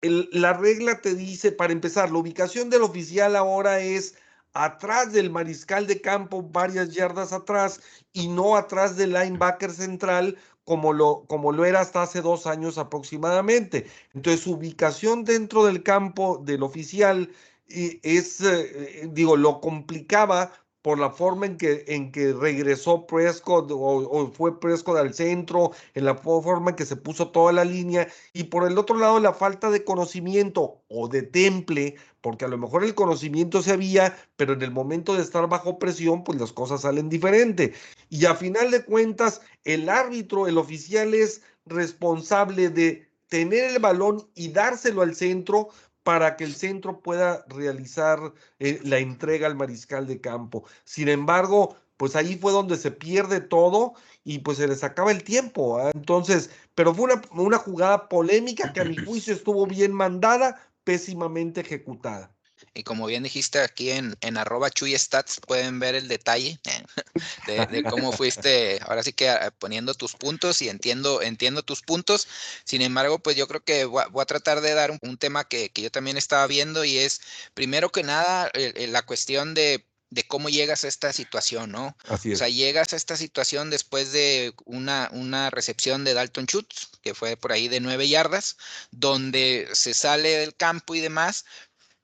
Speaker 7: el, la regla te dice, para empezar, la ubicación del oficial ahora es atrás del mariscal de campo, varias yardas atrás, y no atrás del linebacker central, como lo, como lo era hasta hace dos años aproximadamente. Entonces, su ubicación dentro del campo del oficial es, eh, digo, lo complicaba por la forma en que, en que regresó Prescott o, o, fue Prescott al centro, en la forma en que se puso toda la línea, y por el otro lado la falta de conocimiento o de temple, porque a lo mejor el conocimiento se había, pero en el momento de estar bajo presión, pues las cosas salen diferente. Y a final de cuentas, el árbitro, el oficial es responsable de tener el balón y dárselo al centro para que el centro pueda realizar eh, la entrega al mariscal de campo. Sin embargo, pues ahí fue donde se pierde todo y pues se les acaba el tiempo. ¿eh? Entonces, pero fue una, una jugada polémica que a mi juicio estuvo bien mandada, pésimamente ejecutada.
Speaker 9: Y como bien dijiste aquí en, en arroba Chuy Stats, pueden ver el detalle de, de, cómo fuiste, ahora sí que poniendo tus puntos y entiendo, entiendo tus puntos. Sin embargo, pues yo creo que voy a, voy a tratar de dar un, un tema que, que, yo también estaba viendo y es, primero que nada, la cuestión de de cómo llegas a esta situación, ¿no?
Speaker 7: Así es.
Speaker 9: O sea, llegas a esta situación después de una, una recepción de Dalton Schutz, que fue por ahí de nueve yardas, donde se sale del campo y demás,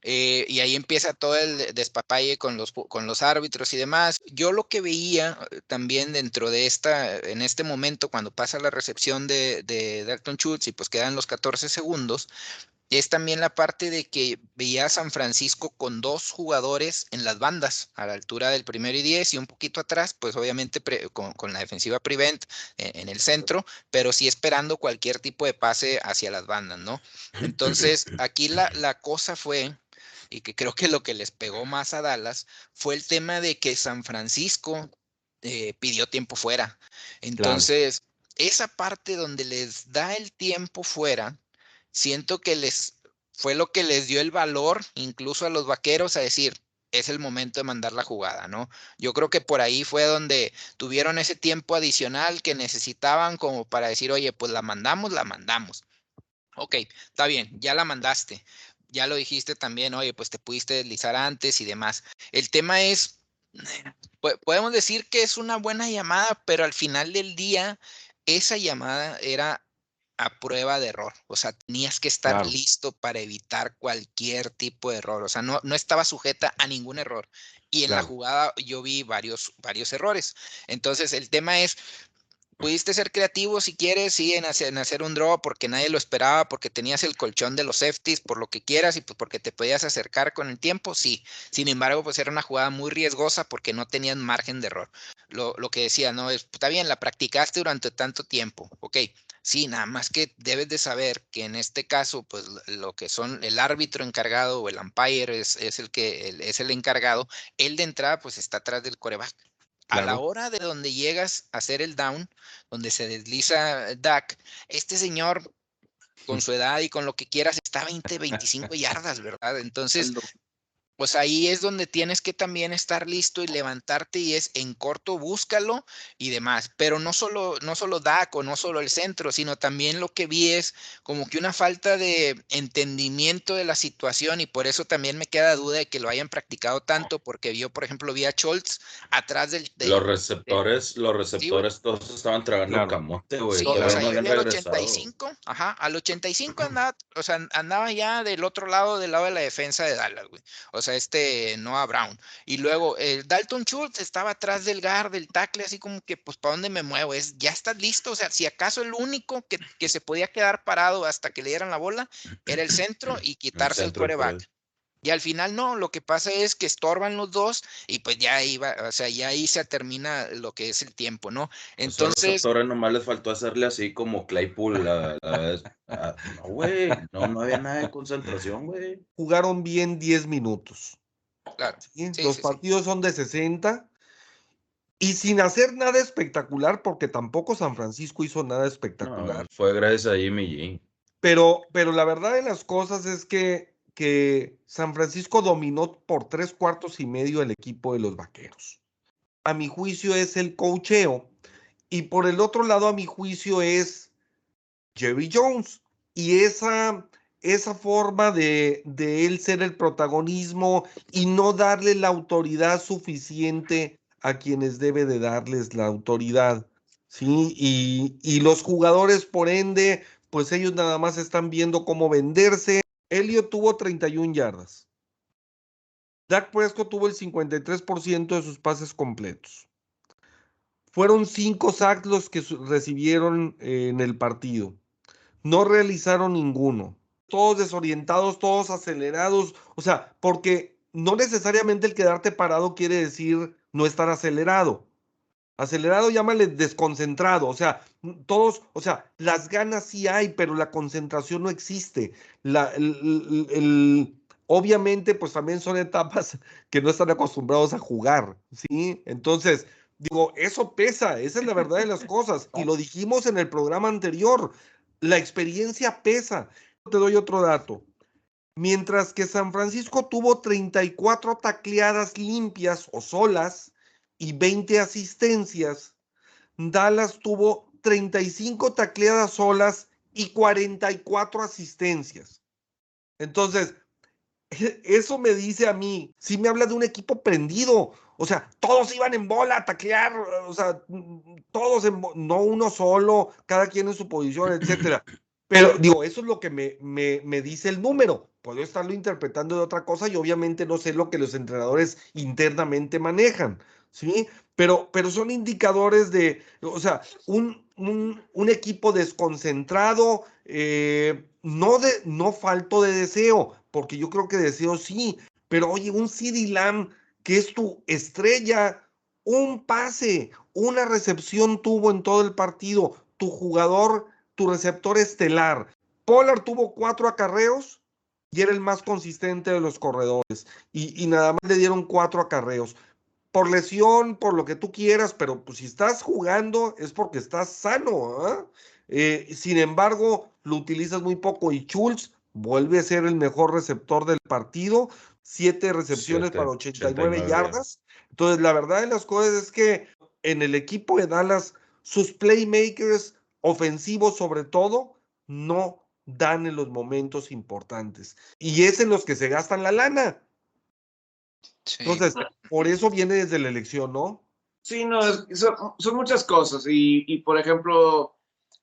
Speaker 9: Eh, y ahí empieza todo el despapalle con los, con los árbitros y demás. Yo lo que veía eh, también dentro de esta, en este momento, cuando pasa la recepción de, de Dalton Schultz y pues quedan los 14 segundos, es también la parte de que veía a San Francisco con dos jugadores en las bandas, a la altura del primero y diez y un poquito atrás, pues obviamente con, la defensiva Prevent en, en, el centro, pero sí esperando cualquier tipo de pase hacia las bandas, ¿no? Entonces, aquí la, la cosa fue, y que creo que lo que les pegó más a Dallas, fue el tema de que San Francisco eh, pidió tiempo fuera. Entonces, esa parte donde les da el tiempo fuera, siento que les fue lo que les dio el valor incluso a los vaqueros a decir, es el momento de mandar la jugada, ¿no? Yo creo que por ahí fue donde tuvieron ese tiempo adicional que necesitaban como para decir, oye, pues la mandamos, la mandamos. Ok, está bien, ya la mandaste. Ya lo dijiste también, oye, pues te pudiste deslizar antes y demás. El tema es, podemos decir que es una buena llamada, pero al final del día, esa llamada era a prueba de error. O sea, tenías que estar listo para evitar cualquier tipo de error. O sea, no, no estaba sujeta a ningún error. Y en la jugada yo vi varios, varios errores. Entonces, el tema es, pudiste ser creativo si quieres, sí, en hacer, un draw porque nadie lo esperaba, porque tenías el colchón de los safeties, por lo que quieras y pues porque te podías acercar con el tiempo, sí. Sin embargo, pues era una jugada muy riesgosa porque no tenían margen de error. Lo, que decía, no, es, está bien, la practicaste durante tanto tiempo, ok, Sí, nada más que debes de saber que en este caso, pues lo que son el árbitro encargado o el umpire es, es el que es el encargado, él de entrada pues está atrás del coreback. A la hora de donde llegas a hacer el down, donde se desliza Dak, este señor con su edad y con lo que quieras está 20, 25 yardas, ¿verdad? Entonces, pues ahí es donde tienes que también estar listo y levantarte y es en corto búscalo y demás. Pero no solo, no solo DACO, no solo el centro, sino también lo que vi es como que una falta de entendimiento de la situación y por eso también me queda duda de que lo hayan practicado tanto porque yo, por ejemplo, vi a Schultz atrás del...
Speaker 8: los receptores, los receptores todos estaban tragando camote, güey.
Speaker 9: Sí, o sea, al 85, ajá, al 85 andaba, o sea, andaba ya del otro lado, del lado de la defensa de Dallas, güey. O sea, este Noah Brown. Y luego el Dalton Schultz estaba atrás del guard, del tackle, así como que, pues, ¿para dónde me muevo? Es, ya estás listo. O sea, si acaso el único que, que se podía quedar parado hasta que le dieran la bola era el centro y quitarse el, el y al final no, lo que pasa es que estorban los dos y pues ya iba, o sea, ya ahí se termina lo que es el tiempo, ¿no? Entonces.
Speaker 8: ahora nomás les faltó hacerle así como Claypool. La, no, güey, no, no había nada de concentración, güey.
Speaker 7: Jugaron bien 10 minutos. Claro. los partidos son de 60 y sin hacer nada espectacular, porque tampoco San Francisco hizo nada espectacular.
Speaker 8: fue gracias a Jimmy G.
Speaker 7: Pero, pero la verdad de las cosas es que que San Francisco dominó por tres cuartos y medio el equipo de los Vaqueros. A mi juicio es el cocheo. Y por el otro lado, a mi juicio es Jerry Jones. Y esa, esa forma de, de él ser el protagonismo y no darle la autoridad suficiente a quienes debe de darles la autoridad. ¿sí? Y, y los jugadores, por ende, pues ellos nada más están viendo cómo venderse Elliot tuvo 31 yardas. Dak Prescott tuvo el 53% de sus pases completos. Fueron cinco sacks los que recibieron eh, en el partido. No realizaron ninguno. Todos desorientados, todos acelerados. O sea, porque no necesariamente el quedarte parado quiere decir no estar acelerado. Acelerado, llámale desconcentrado. O sea, todos, o sea, las ganas sí hay, pero la concentración no existe. Obviamente, pues también son etapas que no están acostumbrados a jugar, ¿sí? Entonces, digo, eso pesa, esa es la verdad de las cosas. Y lo dijimos en el programa anterior, la experiencia pesa. Te doy otro dato. Mientras que San Francisco tuvo 34 tacleadas limpias o solas, y 20 asistencias. Dallas tuvo 35 tacleadas solas y 44 asistencias. Entonces, eso me dice a mí, sí me habla de un equipo prendido. O sea, todos iban en bola a taclear, o sea, todos en no uno solo, cada quien en su posición, etcétera. Pero digo, eso es lo que me, me, me dice el número. puedo estarlo interpretando de otra cosa y obviamente no sé lo que los entrenadores internamente manejan, ¿sí? Pero, pero son indicadores de, o sea, un, un, equipo desconcentrado, eh, no, de, no falto de deseo, porque yo creo que deseo sí, pero oye, un CD Lamb que es tu estrella, un pase, una recepción tuvo en todo el partido, tu jugador, tu receptor estelar. Pollard tuvo cuatro acarreos y era el más consistente de los corredores y, y nada más le dieron cuatro acarreos por lesión, por lo que tú quieras, pero pues si estás jugando es porque estás sano. ¿ah? Eh, sin embargo, lo utilizas muy poco y Schultz vuelve a ser el mejor receptor del partido, siete recepciones para 89, yardas. Entonces, la verdad de las cosas es que en el equipo de Dallas, sus playmakers ofensivos sobre todo, no dan en los momentos importantes. Y es en los que se gastan la lana. Entonces, por eso viene desde la elección, ¿no?
Speaker 10: Sí, no, son, muchas cosas. Y, por ejemplo,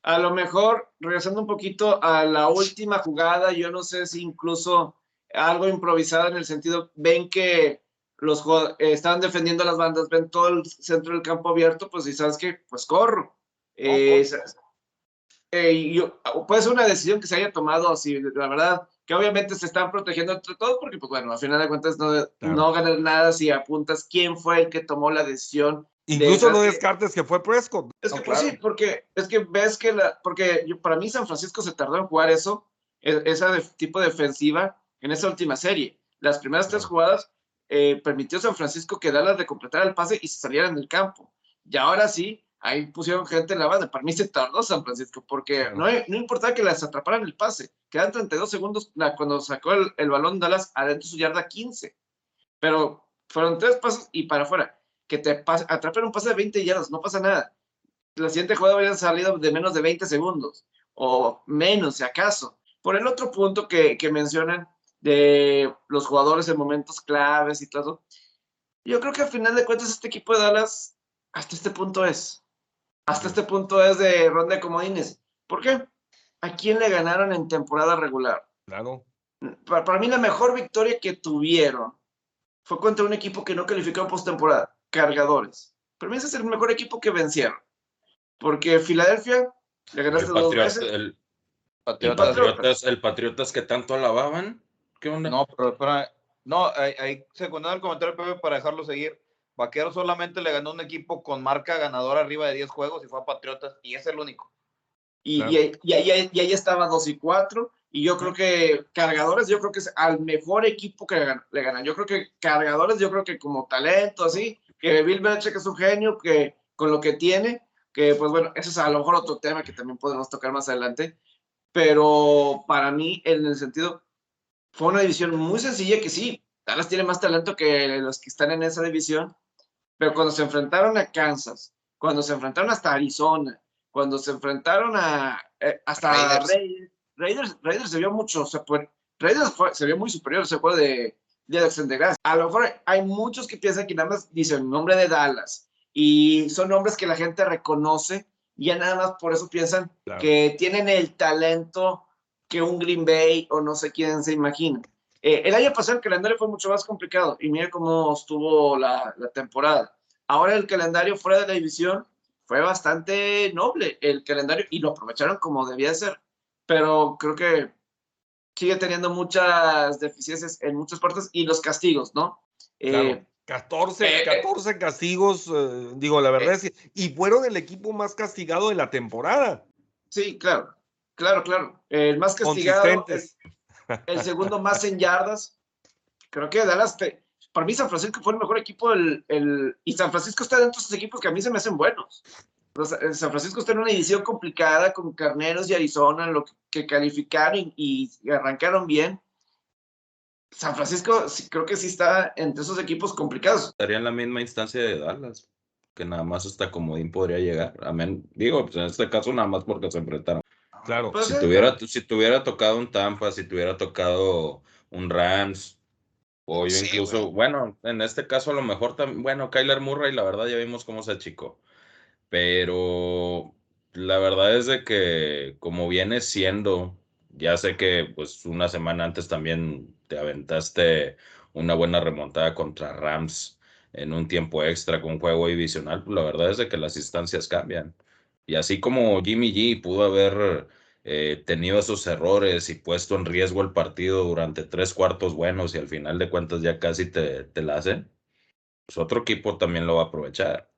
Speaker 10: a lo mejor, regresando un poquito a la última jugada, yo no sé si incluso algo improvisado en el sentido, ven que los eh, estaban defendiendo las bandas, ven todo el centro del campo abierto, pues y sabes que, pues corro. Eh, eh, puede ser una decisión que se haya tomado así, la verdad, que obviamente se están protegiendo entre todos, porque, pues bueno, al final de cuentas no, no ganas nada si apuntas quién fue el que tomó la decisión.
Speaker 7: Incluso no descartes que fue Prescott.
Speaker 10: Es que, pues sí, porque es que ves que la, porque para mí San Francisco se tardó en jugar eso, e, ese tipo de defensiva en esa última serie. Las primeras tres jugadas eh, permitió San Francisco que Dallas de completar el pase y se saliera en el campo. Y ahora sí, ahí pusieron gente en la banda. Para mí se tardó San Francisco, porque no, no importaba que las atraparan el pase. Quedan 32 segundos cuando sacó el, balón Dallas adentro de su yarda 15. Pero fueron tres pasos y para afuera. Que te atrapen un pase de 20 yardas, no pasa nada. La siguiente jugada habría salido de menos de 20 segundos, o menos, si acaso. Por el otro punto que, que mencionan de los jugadores en momentos claves y todo, yo creo que al final de cuentas este equipo de Dallas hasta este punto es hasta este punto es de ronda de comodines. ¿Por qué? ¿A quién le ganaron en temporada regular?
Speaker 7: Claro.
Speaker 10: Para, mí la mejor victoria que tuvieron fue contra un equipo que no calificó en postemporada, Cargadores. Para mí ese es el mejor equipo que vencieron. Porque Filadelfia le ganaste dos veces.
Speaker 8: El, Patriotas, el Patriotas que tanto alababan. ¿Qué onda?
Speaker 11: No, pero, no, hay, hay secundado el comentario Pepe para dejarlo seguir. Vaquero solamente le ganó un equipo con marca ganadora arriba de 10 juegos y fue a Patriotas y es el único.
Speaker 10: Y, y, ahí, estaba 2 y 4 y yo creo que Cargadores, yo creo que es al mejor equipo que le ganan. Yo creo que Cargadores, yo creo que como talento así, que Bill Belichick es un genio, que con lo que tiene, que pues bueno, ese es a lo mejor otro tema que también podemos tocar más adelante, pero para mí en el sentido, fue una división muy sencilla que sí, Dallas tiene más talento que los que están en esa división, pero cuando se enfrentaron a Kansas, cuando se enfrentaron hasta Arizona, cuando se enfrentaron a eh, hasta Raiders. Raiders, Raiders, se vio mucho, se, Raiders se vio muy superior ese juego de, de de A lo mejor hay muchos que piensan que nada más dicen el nombre de Dallas y son nombres que la gente reconoce y ya nada más por eso piensan que tienen el talento que un Green Bay o no sé quién se imagina. Eh, el año pasado el calendario fue mucho más complicado y mire cómo estuvo la, temporada. Ahora el calendario fuera de la división fue bastante noble el calendario y lo aprovecharon como debía ser, pero creo que sigue teniendo muchas deficiencias en muchas partes y los castigos, ¿no?
Speaker 7: Eh, 14, 14 eh, castigos, eh, digo, la verdad es y fueron el equipo más castigado de la temporada.
Speaker 10: Sí, claro, claro, claro. El más castigado el segundo más en yardas. Creo que Dallas, para mí San Francisco fue el mejor equipo del, el, y San Francisco está dentro de esos equipos que a mí se me hacen buenos. San Francisco está en una edición complicada con Carneros y Arizona, lo que, calificaron y, arrancaron bien. San Francisco creo que sí está entre esos equipos complicados.
Speaker 8: Estaría en la misma instancia de Dallas, que nada más hasta comodín podría llegar. Amén. Digo, pues en este caso nada más porque se enfrentaron.
Speaker 7: Claro.
Speaker 8: Si tuviera, si tuviera tocado un Tampa, si tuviera tocado un Rams, o yo incluso, bueno, en este caso a lo mejor también, bueno, Kyler Murray, la verdad ya vimos cómo se achicó. Pero la verdad es de que como viene siendo ya sé que pues una semana antes también te aventaste una buena remontada contra Rams en un tiempo extra con juego divisional, pues la verdad es de que las instancias cambian. Y así como Jimmy G pudo haber eh, tenido esos errores y puesto en riesgo el partido durante tres cuartos buenos y al final de cuentas ya casi te, te la hacen, pues otro equipo también lo va a aprovechar.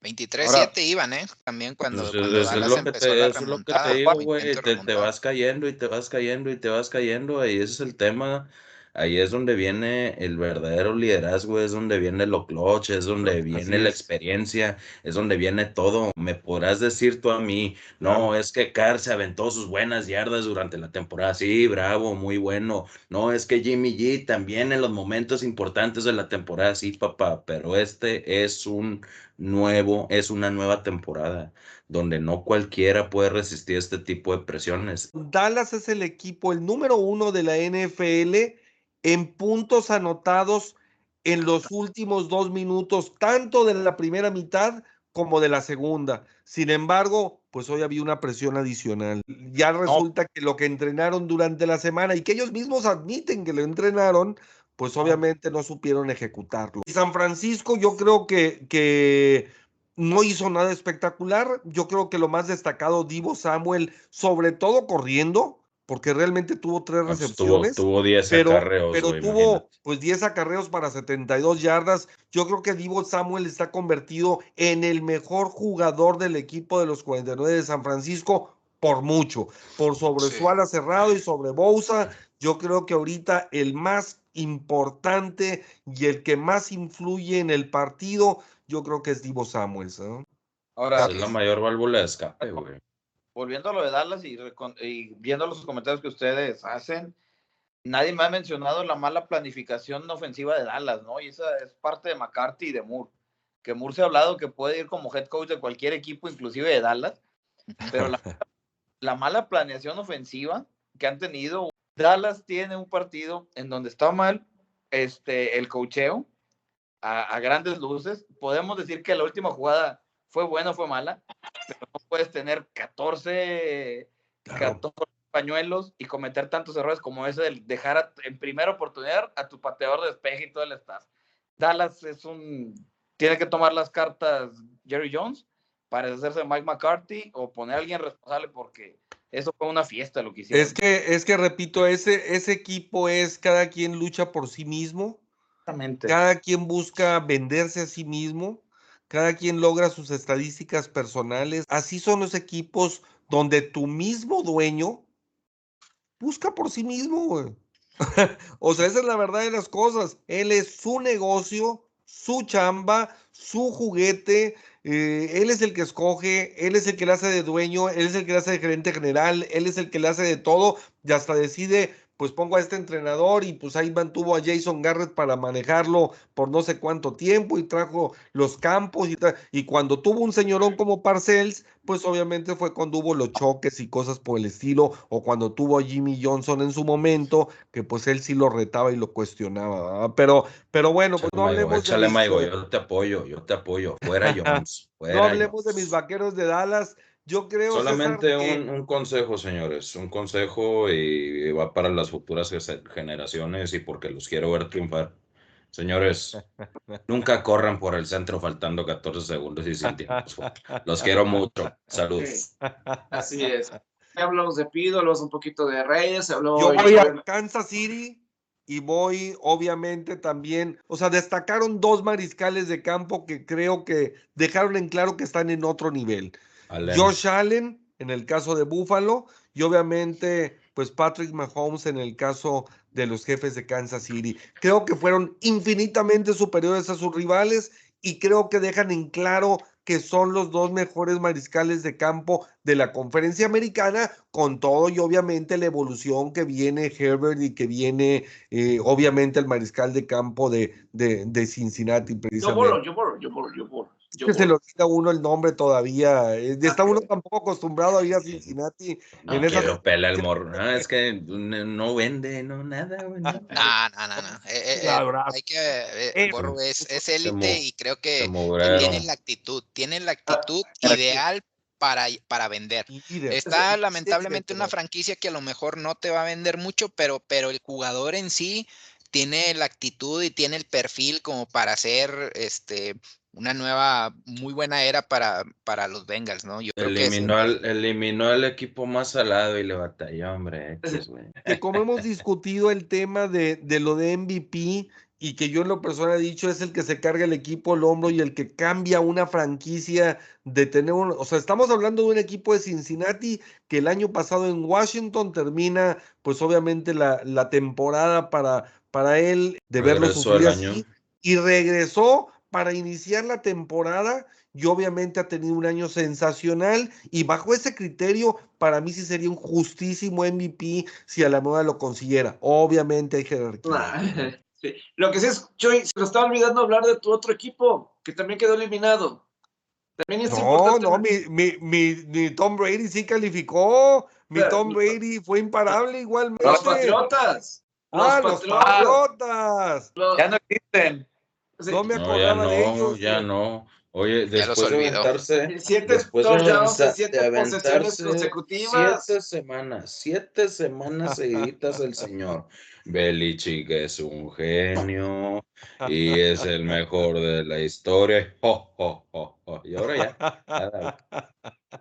Speaker 9: 23-7 iban, ¿eh? También cuando,
Speaker 8: Pues,
Speaker 9: cuando
Speaker 8: es, lo que te, es lo que te digo, güey. Te, te vas cayendo y te vas cayendo y te vas cayendo. Ahí ese es el tema. Ahí es donde viene el verdadero liderazgo, es donde viene lo clutch, es donde viene la experiencia, es donde viene todo. Me podrás decir tú a mí, no, es que Carr se aventó sus buenas yardas durante la temporada. Sí, bravo, muy bueno. No, es que Jimmy G también en los momentos importantes de la temporada, sí, papá, pero este es un nuevo, es una nueva temporada donde no cualquiera puede resistir este tipo de presiones.
Speaker 7: Dallas es el equipo, el número uno de la NFL en puntos anotados en los últimos dos minutos, tanto de la primera mitad como de la segunda. Sin embargo, pues hoy había una presión adicional. Ya resulta que lo que entrenaron durante la semana y que ellos mismos admiten que lo entrenaron, pues obviamente no supieron ejecutarlo. Y San Francisco yo creo que, que no hizo nada espectacular. Yo creo que lo más destacado, Divo Samuel, sobre todo corriendo, porque realmente tuvo tres
Speaker 8: Pues, tuvo,
Speaker 7: recepciones.
Speaker 8: tuvo 10
Speaker 7: pero,
Speaker 8: acarreos,
Speaker 7: pero tuvo
Speaker 8: imagínate.
Speaker 7: pues 10 acarreos para 72 yardas. Yo creo que Divo Samuel está convertido en el mejor jugador del equipo de los 49 de San Francisco por mucho, por sobre
Speaker 9: Sí.
Speaker 7: su ala cerrado y sobre Bousa. Yo creo que ahorita el más importante y el que más influye en el partido, yo creo que es Divo Samuels. ¿no?
Speaker 11: Ahora,
Speaker 8: Es la mayor válvula de escape, güey.
Speaker 11: Volviendo a lo de Dallas y, viendo los comentarios que ustedes hacen, nadie me ha mencionado la mala planificación ofensiva de Dallas, ¿no? Y esa es parte de McCarthy y de Moore. Que Moore se ha hablado que puede ir como head coach de cualquier equipo, inclusive de Dallas, pero la, la mala planeación ofensiva que han tenido, Dallas tiene un partido en donde está mal este, el cocheo a, a grandes luces. Podemos decir que la última jugada fue buena o fue mala, pero no puedes tener 14, 14 pañuelos y cometer tantos errores como ese de dejar a- en primera oportunidad a tu pateador de despeje y todo el staff. Dallas es un. Tiene que tomar las cartas Jerry Jones para deshacerse de Mike McCarthy o poner a alguien responsable porque eso fue una fiesta lo que hicieron.
Speaker 7: Es que, es que repito, ese, ese equipo es cada quien lucha por sí mismo.
Speaker 11: Exactamente.
Speaker 7: Cada quien busca venderse a sí mismo, cada quien logra sus estadísticas personales. Así son los equipos donde tu mismo dueño busca por sí mismo, o sea, esa es la verdad de las cosas. Él es su negocio, su chamba, su juguete. eh, él es el que escoge, él es el que le hace de dueño, él es el que le hace de gerente general, él es el que le hace de todo y hasta decide, pues pongo a este entrenador y pues ahí mantuvo a Jason Garrett para manejarlo por no sé cuánto tiempo y trajo los campos y, cuando tuvo un señorón como Parcells, pues obviamente fue cuando hubo los choques y cosas por el estilo o cuando tuvo a Jimmy Johnson en su momento, que pues él sí lo retaba y lo cuestionaba, ¿verdad? pero pero bueno, pues no hablemos de
Speaker 8: échale, Maigo,
Speaker 7: eh,
Speaker 8: yo te apoyo, yo te apoyo. Fuera Jones, fuera
Speaker 7: no hablemos de mis vaqueros de Dallas. Yo creo César,
Speaker 8: Solamente
Speaker 7: que-
Speaker 8: un, un consejo, señores, un consejo y va para las futuras ge- generaciones y porque los quiero ver triunfar. Señores, nunca corran por el centro faltando 14 segundos y sin tiempos fuera. Los quiero mucho. Saludos.
Speaker 10: Así es. Hablamos de Pido, hablamos un poquito de Reyes, habló
Speaker 7: Yo voy a Kansas City y voy, obviamente, también. O sea, destacaron dos mariscales de campo que creo que dejaron en claro que están en otro nivel.
Speaker 8: Allen.
Speaker 7: Josh Allen, en el caso de Buffalo, y obviamente, pues Patrick Mahomes en el caso de los jefes de Kansas City. Creo que fueron infinitamente superiores a sus rivales y creo que dejan en claro que son los dos mejores mariscales de campo de la conferencia americana, con todo y obviamente la evolución que viene Herbert y que viene eh, obviamente el mariscal de campo de, de, de Cincinnati
Speaker 10: Yo
Speaker 7: precisamente.
Speaker 10: yo yo bolo, yo bolo. Yo
Speaker 7: que se le olvida uno el nombre todavía. eh, Está uno tampoco acostumbrado a ir a Cincinnati
Speaker 8: No
Speaker 7: en esa
Speaker 8: pela el morro. No, es que no, vende, no nada, güey. no.
Speaker 9: No, no, no. Eh, eh, eh, hay que, eh,
Speaker 7: Eh,
Speaker 9: Borro es, es élite y creo que tiene la actitud, tiene la actitud
Speaker 10: para que-
Speaker 9: ideal para, para vender. Está lamentablemente una franquicia que a lo mejor no te va a vender mucho, pero, pero el jugador en sí tiene la actitud y tiene el perfil como para hacer este una nueva, muy buena era para, para los Bengals, ¿no?
Speaker 8: Yo eliminó, al, eliminó al equipo más salado y le batalló, hombre.
Speaker 7: que como hemos discutido el tema de, de lo de MVP, y que yo en lo personal he dicho es el que se carga el equipo al hombro y el que cambia una franquicia de tener un, o sea, estamos hablando de un equipo de Cincinnati que el año pasado en Washington termina pues obviamente la, la temporada para, para él de verlo sufrir así y regresó para iniciar la temporada y obviamente ha tenido un año sensacional y bajo ese criterio para mí sí sería un justísimo MVP si a la moda lo consiguiera. Obviamente hay jerarquía.
Speaker 10: Lo que sí es, Choy, se lo estaba olvidando hablar de tu otro equipo, que también quedó eliminado.
Speaker 7: También es no, no, mi, mi, mi, Tom Brady sí calificó. Mi Tom Brady fue imparable igualmente.
Speaker 10: Los Patriotas.
Speaker 7: ah, los Patriotas.
Speaker 11: Ya no existen.
Speaker 7: No me acordaba de ellos.
Speaker 8: Ya no. Oye, después de aventarse,
Speaker 10: siete
Speaker 8: después
Speaker 10: de, siete de aventarse consecutivas.
Speaker 8: siete semanas, siete semanas seguiditas el señor. Belichick es un genio y es el mejor de la historia. Y ahora ya.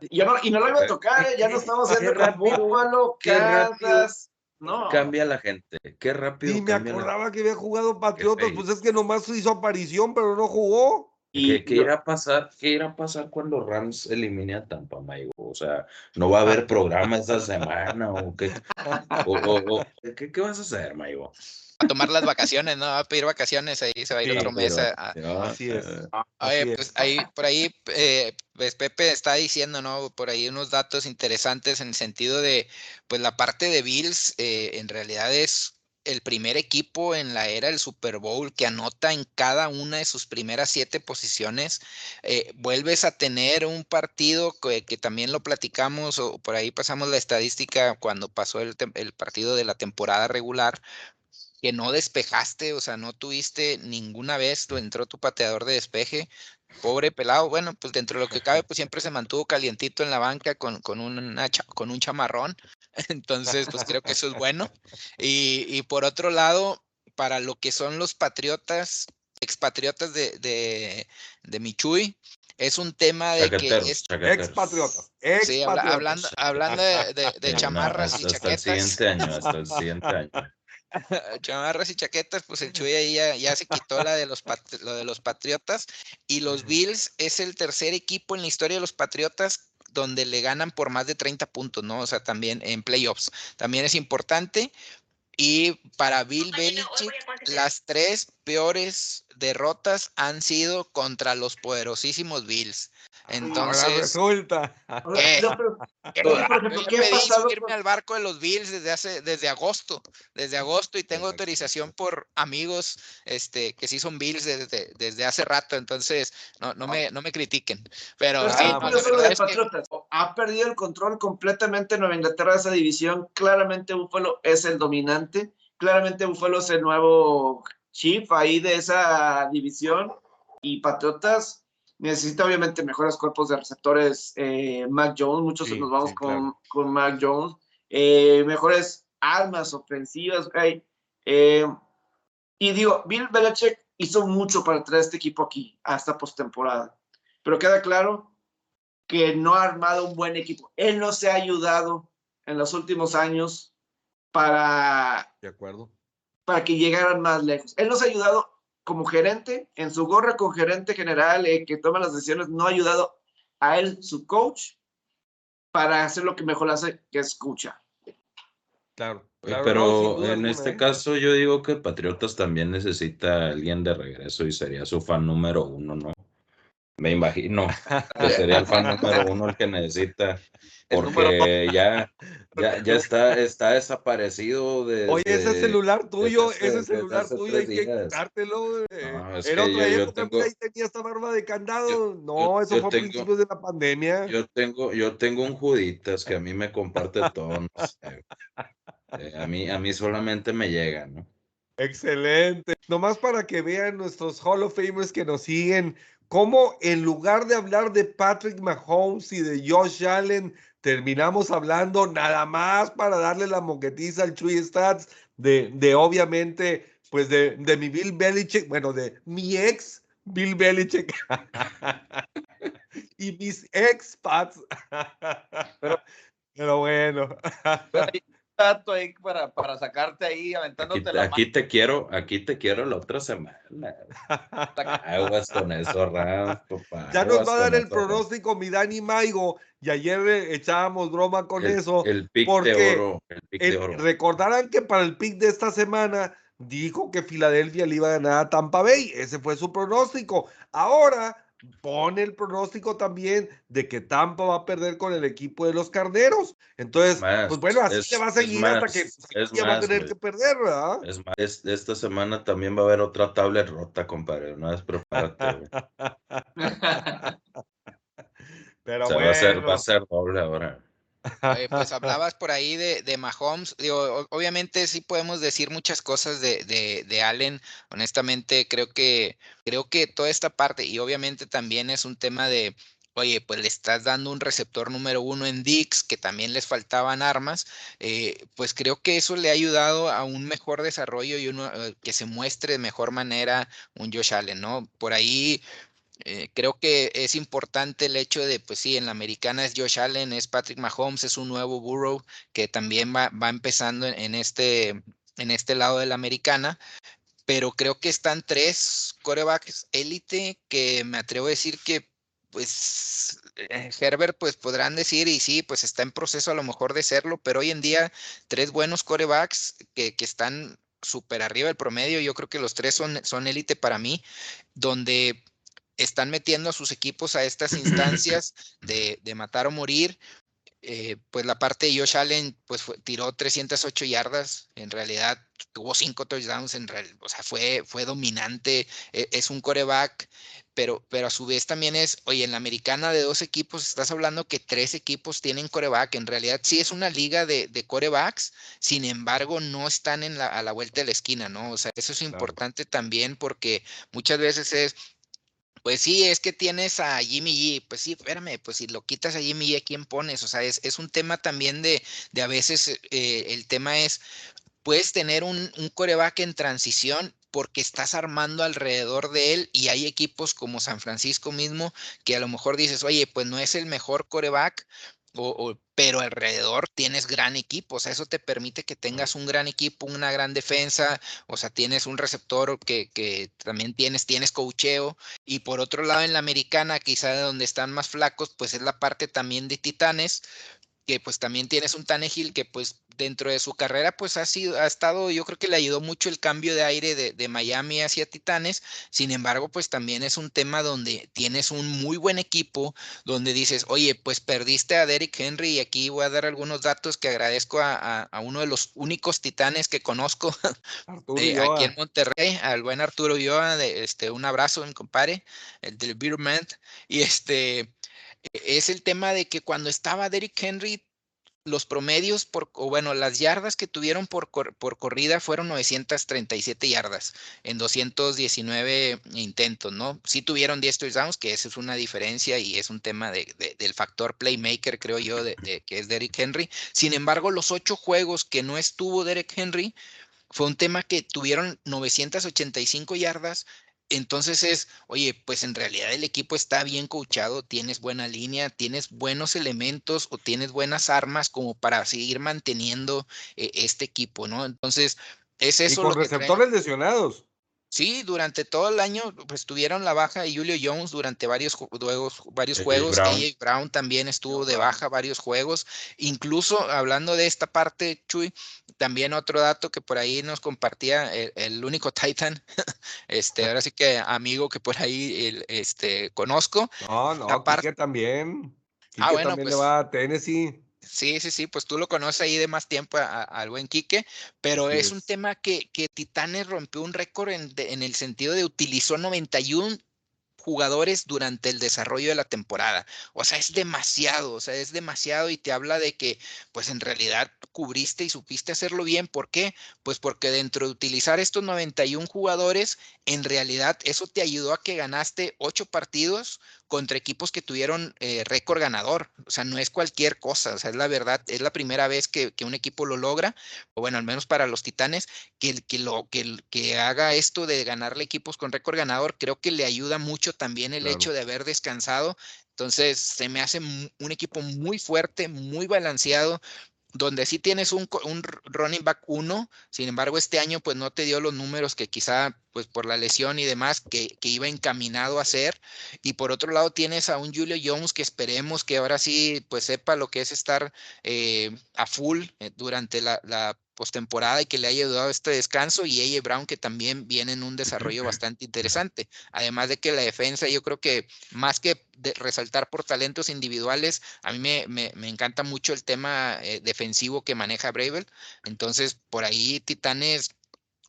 Speaker 10: Y, no, y no lo iba a tocar, ¿eh? ya no estamos haciendo Búfalo, Kansas. No.
Speaker 8: Cambia la gente, qué rápido.
Speaker 7: Y me acordaba que había jugado Patriotas, pues es que nomás hizo aparición, pero no jugó.
Speaker 8: ¿Qué, ¿Qué, irá a pasar? ¿Qué irá a pasar cuando Rams elimine a Tampa, Maigo? O sea, ¿no va a haber programa esta semana? ¿O qué, o, ¿qué, qué vas a hacer, Maigo?
Speaker 9: A tomar las vacaciones, ¿no? Va a pedir vacaciones, ahí se va a ir otro mes.
Speaker 7: así es.
Speaker 9: Oye, pues ahí, por ahí, eh, pues Pepe está diciendo, ¿no? Por ahí unos datos interesantes en el sentido de, pues la parte de Bills, eh, en realidad es el primer equipo en la era del Super Bowl que anota en cada una de sus primeras siete posiciones. Eh, vuelves a tener un partido que, también lo platicamos o por ahí pasamos la estadística cuando pasó el, el partido de la temporada regular que no despejaste, o sea, no tuviste ninguna vez, entró tu pateador de despeje, pobre pelado, bueno, pues dentro de lo que cabe, pues siempre se mantuvo calientito en la banca con, con, con un chamarrón, entonces, pues creo que eso es bueno. Y, y, por otro lado, para lo que son los patriotas, expatriotas de, de, de Michuy, es un tema de que es
Speaker 7: expatriotas.
Speaker 9: Sí, hablando, hablando de, de, chamarras y chaquetas.
Speaker 8: Hasta el siguiente año, hasta el siguiente año.
Speaker 9: chamarras y chaquetas, pues el Chuy ahí ya, se quitó la de los lo de los Patriotas y los Bills es el tercer equipo en la historia de los Patriotas donde le ganan por más de 30 puntos, ¿no? O sea, también en playoffs. También es importante. Y para Bill Belichick, las tres peores derrotas han sido contra los poderosísimos Bills. Entonces.
Speaker 7: resulta.
Speaker 9: ¿qué? me hizo irme al barco de los Bills desde hace, desde agosto, desde agosto, y tengo autorización por amigos este, que sí son Bills desde, desde hace rato, entonces no, no, me, no me critiquen. Pero, sí,
Speaker 10: ha perdido el control completamente Nueva Inglaterra de esa división. Claramente Buffalo es el dominante. Claramente Buffalo es el nuevo chief ahí de esa división. Y Patriotas necesita obviamente mejores cuerpos de receptores. Eh, Mac Jones, muchos nos vamos con, con, Mac Jones. Eh, mejores armas ofensivas. Eh, y digo, Bill Belichick hizo mucho para traer este equipo aquí, hasta postemporada. Pero queda claro que no ha armado un buen equipo. Él no se ha ayudado en los últimos años para,
Speaker 7: de acuerdo.
Speaker 10: para que llegaran más lejos. Él nos ha ayudado como gerente, en su gorra con gerente general eh, que toma las decisiones, no ha ayudado a él, su coach, para hacer lo que mejor hace, que escucha.
Speaker 7: Claro.
Speaker 8: pero en este ¿eh? caso yo digo que Patriotas también necesita a alguien de regreso y sería su fan número uno, ¿no? Me imagino que sería el fan número uno el que necesita porque ya, ya, ya está, está desaparecido de.
Speaker 7: Oye, ese celular tuyo, ese celular tuyo hay que quitártelo. No, Era otra yo, época tengo, ahí tenía esta barba de candado. no, eso fue a principios de la pandemia.
Speaker 8: Yo tengo, yo tengo un Juditas que a mí me comparte todo. Eh, a, mí, a mí solamente me llega, ¿no?
Speaker 7: Excelente. Nomás para que vean nuestros Hall of Famers que nos siguen, cómo en lugar de hablar de Patrick Mahomes y de Josh Allen, terminamos hablando nada más para darle la moquetiza al Chuy Stats de, de obviamente, pues de, de mi Bill Belichick, bueno, de mi ex Bill Belichick y mis ex Pats. Pero, pero bueno.
Speaker 11: Dato ahí para, para sacarte ahí aventándote
Speaker 8: aquí,
Speaker 11: la
Speaker 8: aquí te quiero, aquí te quiero la otra semana. Aguas con eso, Rams, papá.
Speaker 7: Ya nos va a dar el
Speaker 8: eso,
Speaker 7: pronóstico mi Dani Maigo y ayer eh, echábamos broma con
Speaker 8: el,
Speaker 7: eso.
Speaker 8: El pick
Speaker 7: porque
Speaker 8: de oro. El pick
Speaker 7: el-
Speaker 8: de oro.
Speaker 7: recordarán que para el pick de esta semana dijo que Filadelfia le iba a ganar a Tampa Bay. Ese fue su pronóstico. Ahora pone el pronóstico también de que Tampa va a perder con el equipo de los carneros. Entonces,
Speaker 8: Más,
Speaker 7: pues bueno, así
Speaker 8: es-
Speaker 7: se va a seguir hasta que ya va a tener que perder, ¿verdad?
Speaker 8: Es más, es- esta semana también va a haber otra tablet rota, compadre. No es prepárate.
Speaker 7: Pero
Speaker 8: O sea, va a ser, va
Speaker 7: bueno.
Speaker 8: a ser doble ahora.
Speaker 9: Oye, pues hablabas por ahí de, de Mahomes. Digo, obviamente sí podemos decir muchas cosas de, de, de Allen. Honestamente, creo que, creo que toda esta parte, y obviamente también es un tema de, oye, pues le estás dando un receptor número uno en Dix, que también les faltaban armas. eh, pues creo que eso le ha ayudado a un mejor desarrollo y uno, eh, que se muestre de mejor manera un Josh Allen, ¿no? Por ahí. Eh, creo que es importante el hecho de, pues sí, en la americana es Josh Allen, es Patrick Mahomes, es un nuevo Burrow que también va, va empezando en, en este, en este lado de la americana, pero creo que están tres corebacks élite que me atrevo a decir que, pues, eh, Herbert, pues podrán decir, y sí, pues está en proceso a lo mejor de serlo, pero hoy en día tres buenos corebacks que, que están súper arriba del promedio, yo creo que los tres son, son élite para mí, donde están metiendo a sus equipos a estas instancias de, de matar o morir. Eh, pues la parte de Josh Allen, pues fue- tiró 308 yardas, en realidad tuvo cinco touchdowns, en real, o sea, fue, fue dominante, e- es un coreback, pero, pero a su vez también es, oye, en la americana de dos equipos, estás hablando que tres equipos tienen coreback, en realidad sí es una liga de, de corebacks, sin embargo no están en la, a la vuelta de la esquina, ¿no? O sea, eso es importante también porque muchas veces es, pues sí, es que tienes a Jimmy G. Pues sí, espérame, pues si lo quitas a Jimmy G, ¿a quién pones? O sea, es, es un tema también de, de a veces eh, el tema es, puedes tener un, un coreback en transición porque estás armando alrededor de él y hay equipos como San Francisco mismo que a lo mejor dices, oye, pues no es el mejor coreback, o, o- pero alrededor tienes gran equipo, o sea, eso te permite que tengas un gran equipo, una gran defensa, o sea, tienes un receptor que, que también tienes, tienes cocheo, y por otro lado en la americana, quizá de donde están más flacos, pues es la parte también de Titanes, que pues también tienes un Tannehill que pues dentro de su carrera pues ha sido, ha estado, yo creo que le ayudó mucho el cambio de aire de, de Miami hacia Titanes, sin embargo pues también es un tema donde tienes un muy buen equipo, donde dices, oye, pues perdiste a Derrick Henry y aquí voy a dar algunos datos que agradezco a, a- a uno de los únicos Titanes que conozco
Speaker 7: Arturo
Speaker 9: eh, aquí en Monterrey, al buen Arturo Ulloa, de, este, un abrazo, mi compadre, el del Beer Man, y este, es el tema de que cuando estaba Derrick Henry, los promedios por, o bueno, las yardas que tuvieron por, por corrida fueron 937 yardas en 219 intentos, ¿no? Sí tuvieron 10 touchdowns, que eso es una diferencia y es un tema de- de- del factor playmaker, creo yo, de- que es Derrick Henry. Sin embargo, los ocho juegos que no estuvo Derrick Henry, fue un tema que tuvieron 985 yardas. Entonces es, oye, pues en realidad el equipo está bien coachado, tienes buena línea, tienes buenos elementos o tienes buenas armas como para seguir manteniendo eh, este equipo, ¿no? Entonces, es
Speaker 7: Y
Speaker 9: eso
Speaker 7: con
Speaker 9: lo que traen.
Speaker 7: receptores lesionados.
Speaker 9: Sí, durante todo el año pues tuvieron la baja de Julio Jones durante varios ju- juegos, varios
Speaker 8: AJ
Speaker 9: juegos.
Speaker 8: Brown.
Speaker 9: AJ Brown también estuvo de baja varios juegos. Incluso hablando de esta parte, Chuy, también otro dato que por ahí nos compartía el, el único Titan, este, ahora sí que amigo que por ahí el, este, conozco.
Speaker 7: No, no,
Speaker 9: Aparte-
Speaker 7: Quique también.
Speaker 9: Ah, bueno,
Speaker 7: también
Speaker 9: pues-
Speaker 7: le va a Tennessee.
Speaker 9: Sí, sí, sí, pues tú lo conoces ahí de más tiempo al buen Quique, pero es un tema que, que Titanes rompió un récord en, de- en el sentido de utilizó 91 jugadores durante el desarrollo de la temporada. O sea, es demasiado, o sea, es demasiado y te habla de que, pues en realidad cubriste y supiste hacerlo bien. ¿Por qué? Pues porque dentro de utilizar estos 91 jugadores, en realidad eso te ayudó a que ganaste ocho partidos contra equipos que tuvieron eh, récord ganador. O sea, no es cualquier cosa, o sea, es la verdad, es la primera vez que, un equipo lo logra, o bueno, al menos para los Titanes, que, que, lo, que, que haga esto de ganarle equipos con récord ganador, creo que le ayuda mucho también el hecho de haber descansado. Entonces, se me hace un equipo muy fuerte, muy balanceado, donde sí tienes un, running back uno, sin embargo este año pues no te dio los números que quizá pues por la lesión y demás que, iba encaminado a hacer. Y por otro lado tienes a un Julio Jones que esperemos que ahora sí pues sepa lo que es estar eh, a full eh, durante la, la postemporada y que le haya ayudado este descanso y AJ Brown que también viene en un desarrollo bastante interesante. Además de que la defensa yo creo que más que resaltar por talentos individuales, a mí me, me, encanta mucho el tema eh, defensivo que maneja Bravel. Entonces por ahí Titanes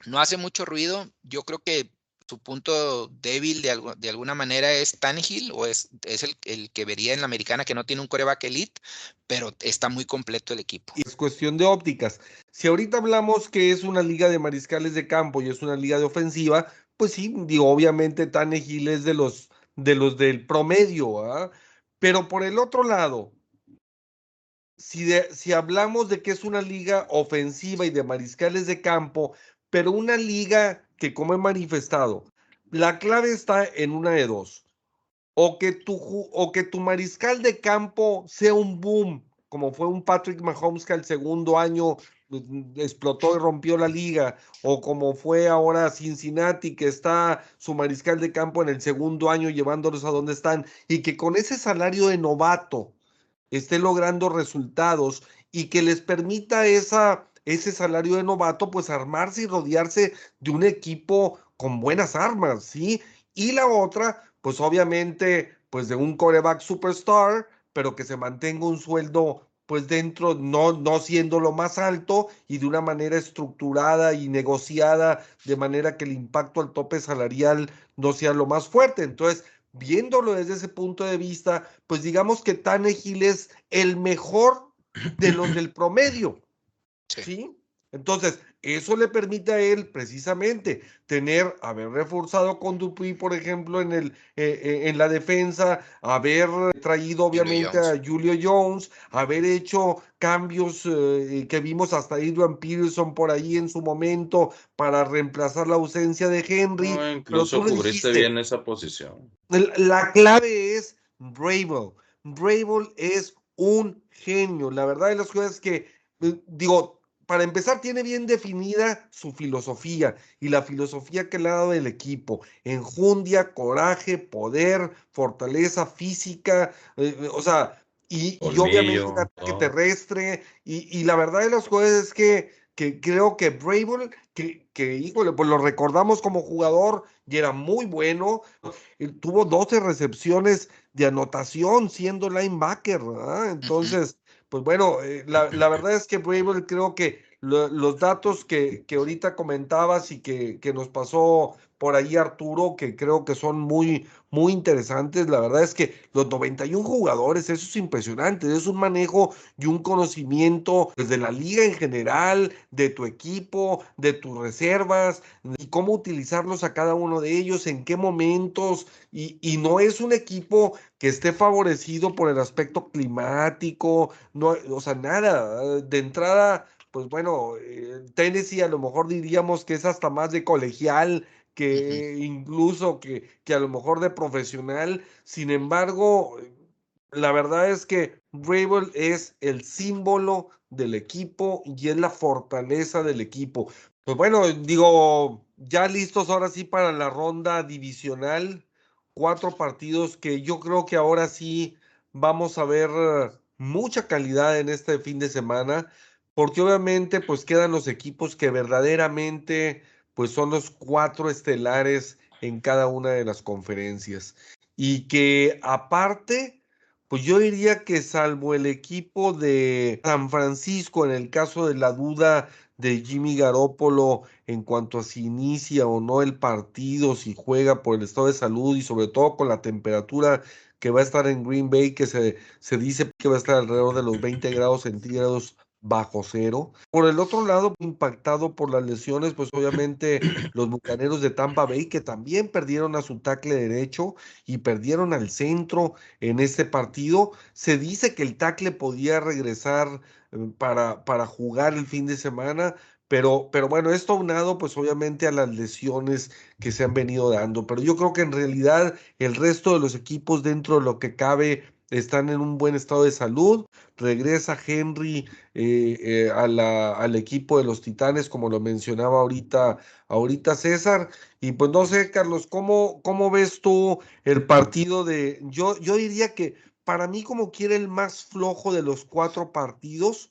Speaker 9: no hace mucho ruido. Yo creo que su punto débil de, de alguna manera es Tannehill o es, es el, el, que vería en la americana que no tiene un coreback elite, pero está muy completo el equipo.
Speaker 7: Es cuestión de ópticas. Si ahorita hablamos que es una liga de mariscales de campo y es una liga de ofensiva, pues sí, digo, obviamente Tannehill es de los, de los del promedio, ¿ah? pero por el otro lado, si, de, si hablamos de que es una liga ofensiva y de mariscales de campo, pero una liga que como he manifestado, la clave está en una de dos. O que tu, o que tu mariscal de campo sea un boom, como fue un Patrick Mahomes que al segundo año pues, explotó y rompió la liga, o como fue ahora Cincinnati, que está su mariscal de campo en el segundo año llevándolos a donde están, y que con ese salario de novato esté logrando resultados y que les permita esa ese salario de novato, pues armarse y rodearse de un equipo con buenas armas, ¿sí? Y la otra, pues obviamente, pues de un coreback superstar, pero que se mantenga un sueldo pues dentro, no, no siendo lo más alto y de una manera estructurada y negociada, de manera que el impacto al tope salarial no sea lo más fuerte. Entonces, viéndolo desde ese punto de vista, pues digamos que Tannehill es el mejor de los del promedio. Sí. Entonces, eso le permite a él precisamente tener, haber reforzado con Dupuy, por ejemplo, en, el, eh, eh, en la defensa, haber traído obviamente a Julio Jones, haber hecho cambios eh, que vimos hasta Adrian Peterson por ahí en su momento para reemplazar la ausencia de Henry.
Speaker 8: incluso cubriste bien esa posición.
Speaker 7: La clave es Bravel. Bravel es un genio. La verdad de las cosas es que, digo, para empezar, tiene bien definida su filosofía y la filosofía que le ha dado el equipo. Enjundia, coraje, poder, fortaleza física, eh, o sea, y, obviamente un ataque terrestre. Y, la verdad de las cosas es que, que creo que Brable, que, que, híjole, pues lo recordamos como jugador y era muy bueno. tuvo 12 recepciones de anotación siendo linebacker, ¿verdad? Entonces pues bueno, eh, la, verdad es que Bravel creo que los datos que, que ahorita comentabas y que, que, nos pasó por ahí Arturo, que creo que son muy, muy interesantes. La verdad es que los 91 jugadores, eso es impresionante, es un manejo y un conocimiento desde la liga en general, de tu equipo, de tus reservas, y cómo utilizarlos a cada uno de ellos, en qué momentos, y, y no es un equipo que esté favorecido por el aspecto climático, no, o sea, nada, de entrada pues bueno, eh, Tennessee a lo mejor diríamos que es hasta más de colegial que incluso que, que a lo mejor de profesional. Sin embargo, la verdad es que Rabel es el símbolo del equipo y es la fortaleza del equipo. Pues bueno, digo, ya listos ahora sí para la ronda divisional. Cuatro partidos que yo creo que ahora sí vamos a ver mucha calidad en este fin de semana, porque obviamente pues quedan los equipos que verdaderamente pues son los cuatro estelares en cada una de las conferencias. Y que aparte, pues yo diría que salvo el equipo de San Francisco, en el caso de la duda de Jimmy Garoppolo en cuanto a si inicia o no el partido, si juega por el estado de salud y sobre todo con la temperatura que va a estar en Green Bay, que se, se dice que va a estar alrededor de los 20 grados centígrados bajo cero. Por el otro lado, impactado por las lesiones, pues obviamente los bucaneros de Tampa Bay, que también perdieron a su tackle derecho y perdieron al centro en este partido. Se dice que el tackle podía regresar eh, para, para jugar el fin de semana, pero, pero bueno, esto aunado pues obviamente a las lesiones que se han venido dando. Pero yo creo que en realidad el resto de los equipos dentro de lo que cabe están en un buen estado de salud. Regresa Henry eh, eh, al equipo de los Titanes, como lo mencionaba ahorita, ahorita César. Y pues no sé, Carlos, ¿cómo, cómo ves tú el partido de... Yo, yo diría que para mí como quiere el más flojo de los cuatro partidos,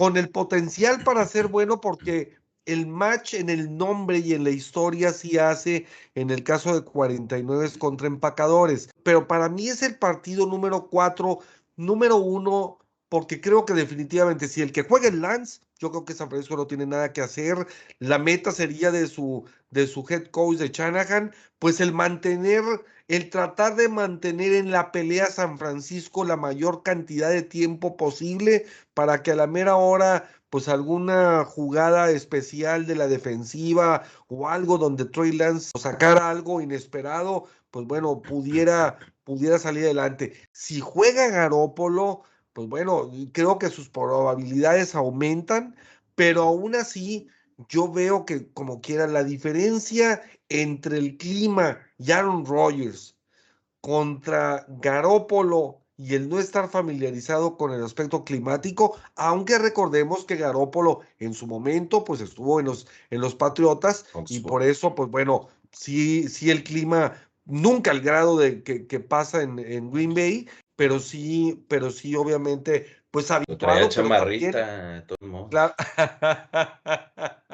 Speaker 7: con el potencial para ser bueno porque el match en el nombre y en la historia sí hace en el caso de 49 contra empacadores. Pero para mí es el partido número 4, número 1, porque creo que definitivamente si el que juega el Lance, yo creo que San Francisco no tiene nada que hacer. La meta sería de su, de su head coach de Shanahan, pues el mantener, el tratar de mantener en la pelea San Francisco la mayor cantidad de tiempo posible para que a la mera hora pues alguna jugada especial de la defensiva o algo donde Troy Lance sacara algo inesperado, pues bueno, pudiera, pudiera salir adelante. Si juega Garópolo, pues bueno, creo que sus probabilidades aumentan, pero aún así yo veo que como quiera la diferencia entre el clima y Aaron Rodgers contra Garópolo y el no estar familiarizado con el aspecto climático, aunque recordemos que Garópolo en su momento pues estuvo en los, en los Patriotas y por eso pues bueno, sí, sí el clima, nunca al grado de que, que pasa en, en, Green Bay, pero sí, pero sí obviamente pues habituado.
Speaker 8: chamarrita, todo el mundo.
Speaker 7: Claro.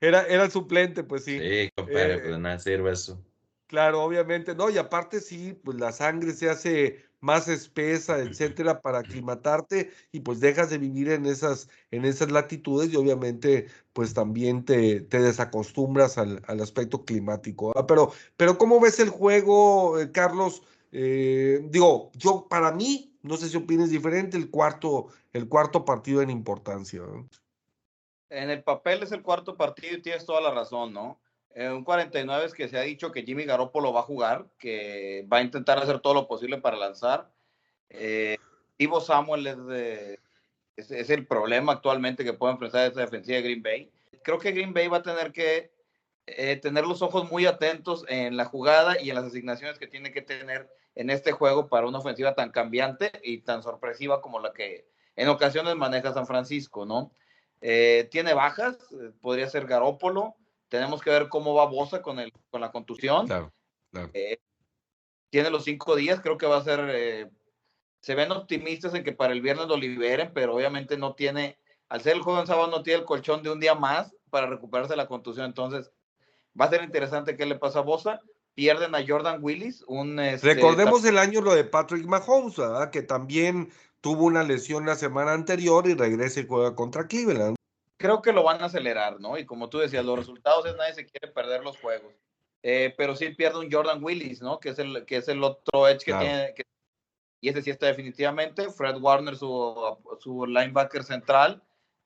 Speaker 7: era, era el suplente, pues sí.
Speaker 8: Sí, compadre, eh, pues nada sirve eso.
Speaker 7: Claro, obviamente, no, y aparte sí, pues la sangre se hace más espesa, etcétera, para aclimatarte y pues dejas de vivir en esas, en esas latitudes y obviamente pues también te, te desacostumbras al, al, aspecto climático. Pero, pero ¿cómo ves el juego, eh, Carlos? Eh, digo, yo para mí, no sé si opines diferente, el cuarto, el cuarto partido en importancia.
Speaker 11: En el papel es el cuarto partido y tienes toda la razón, ¿no? En un 49 es que se ha dicho que Jimmy Garoppolo va a jugar, que va a intentar hacer todo lo posible para lanzar. Eh, Ivo Samuel es, el problema actualmente que puede enfrentar esa defensiva de Green Bay. Creo que Green Bay va a tener que eh, tener los ojos muy atentos en la jugada y en las asignaciones que tiene que tener en este juego para una ofensiva tan cambiante y tan sorpresiva como la que en ocasiones maneja San Francisco, ¿no? Eh, tiene bajas, eh, podría ser Garópolo, tenemos que ver cómo va Bosa con, el, con la contusión.
Speaker 7: Claro, claro.
Speaker 11: Eh, tiene los cinco días, creo que va a ser. Eh, se ven optimistas en que para el viernes lo liberen, pero obviamente no tiene, al ser el juego en sábado, no tiene el colchón de un día más para recuperarse de la contusión. Entonces, va a ser interesante qué le pasa a Bosa. Pierden a Jordan Willis. Un, este,
Speaker 7: Recordemos el año lo de Patrick Mahomes, ¿verdad? que también tuvo una lesión la semana anterior y regresa y juega contra Cleveland
Speaker 11: creo que lo van a acelerar, ¿no? Y como tú decías, los resultados es nadie se quiere perder los juegos. Eh, pero sí pierde un Jordan Willis, ¿no? Que es el, que es el otro edge que tiene. y ese sí está definitivamente. Fred Warner, su, su linebacker central,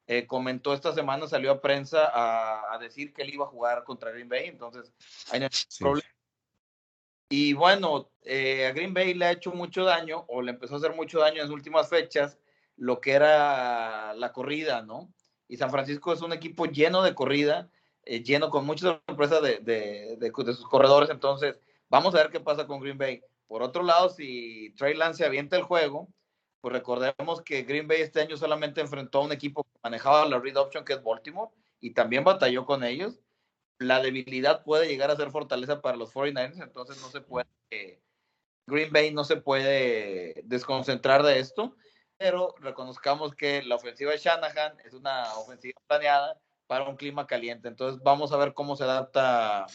Speaker 11: eh, comentó esta semana, salió a prensa a, a, decir que él iba a jugar contra Green Bay. Entonces, hay sí. problema. Y bueno, eh, a Green Bay le ha hecho mucho daño, o le empezó a hacer mucho daño en las últimas fechas, lo que era la corrida, ¿no? Y San Francisco es un equipo lleno de corrida, eh, lleno con muchas sorpresas de, sus corredores. Entonces, vamos a ver qué pasa con Green Bay. Por otro lado, si Trey Lance avienta el juego, pues recordemos que Green Bay este año solamente enfrentó a un equipo que manejaba la read option, que es Baltimore, y también batalló con ellos. La debilidad puede llegar a ser fortaleza para los 49ers, entonces no se puede, eh, Green Bay no se puede desconcentrar de esto pero reconozcamos que la ofensiva de Shanahan es una ofensiva planeada para un clima caliente. Entonces vamos a ver cómo se adapta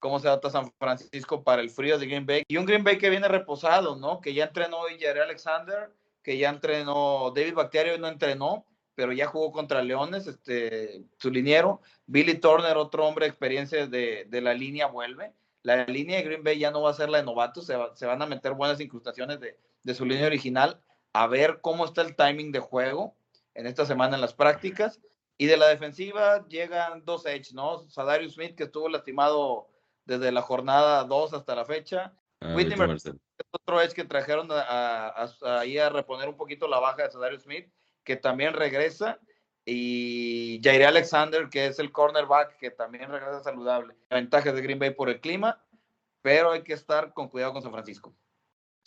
Speaker 11: cómo se adapta San Francisco para el frío de Green Bay. Y un Green Bay que viene reposado, ¿no? Que ya entrenó Jerry Alexander, que ya entrenó David Bacterio no entrenó, pero ya jugó contra Leones, este, su liniero. Billy Turner, otro hombre de experiencia de, de, la línea, vuelve. La línea de Green Bay ya no va a ser la de novatos, se, se van a meter buenas incrustaciones de, de, su línea original, a ver cómo está el timing de juego en esta semana en las prácticas. Y de la defensiva llegan dos edge, ¿no? Sadarius Smith, que estuvo lastimado desde la jornada 2 hasta la fecha. Ah, Whitney otro edge que trajeron a, ahí a reponer un poquito la baja de Sadarius Smith que también regresa, y Jair Alexander, que es el cornerback, que también regresa saludable. Ventajas de Green Bay por el clima, pero hay que estar con cuidado con San Francisco.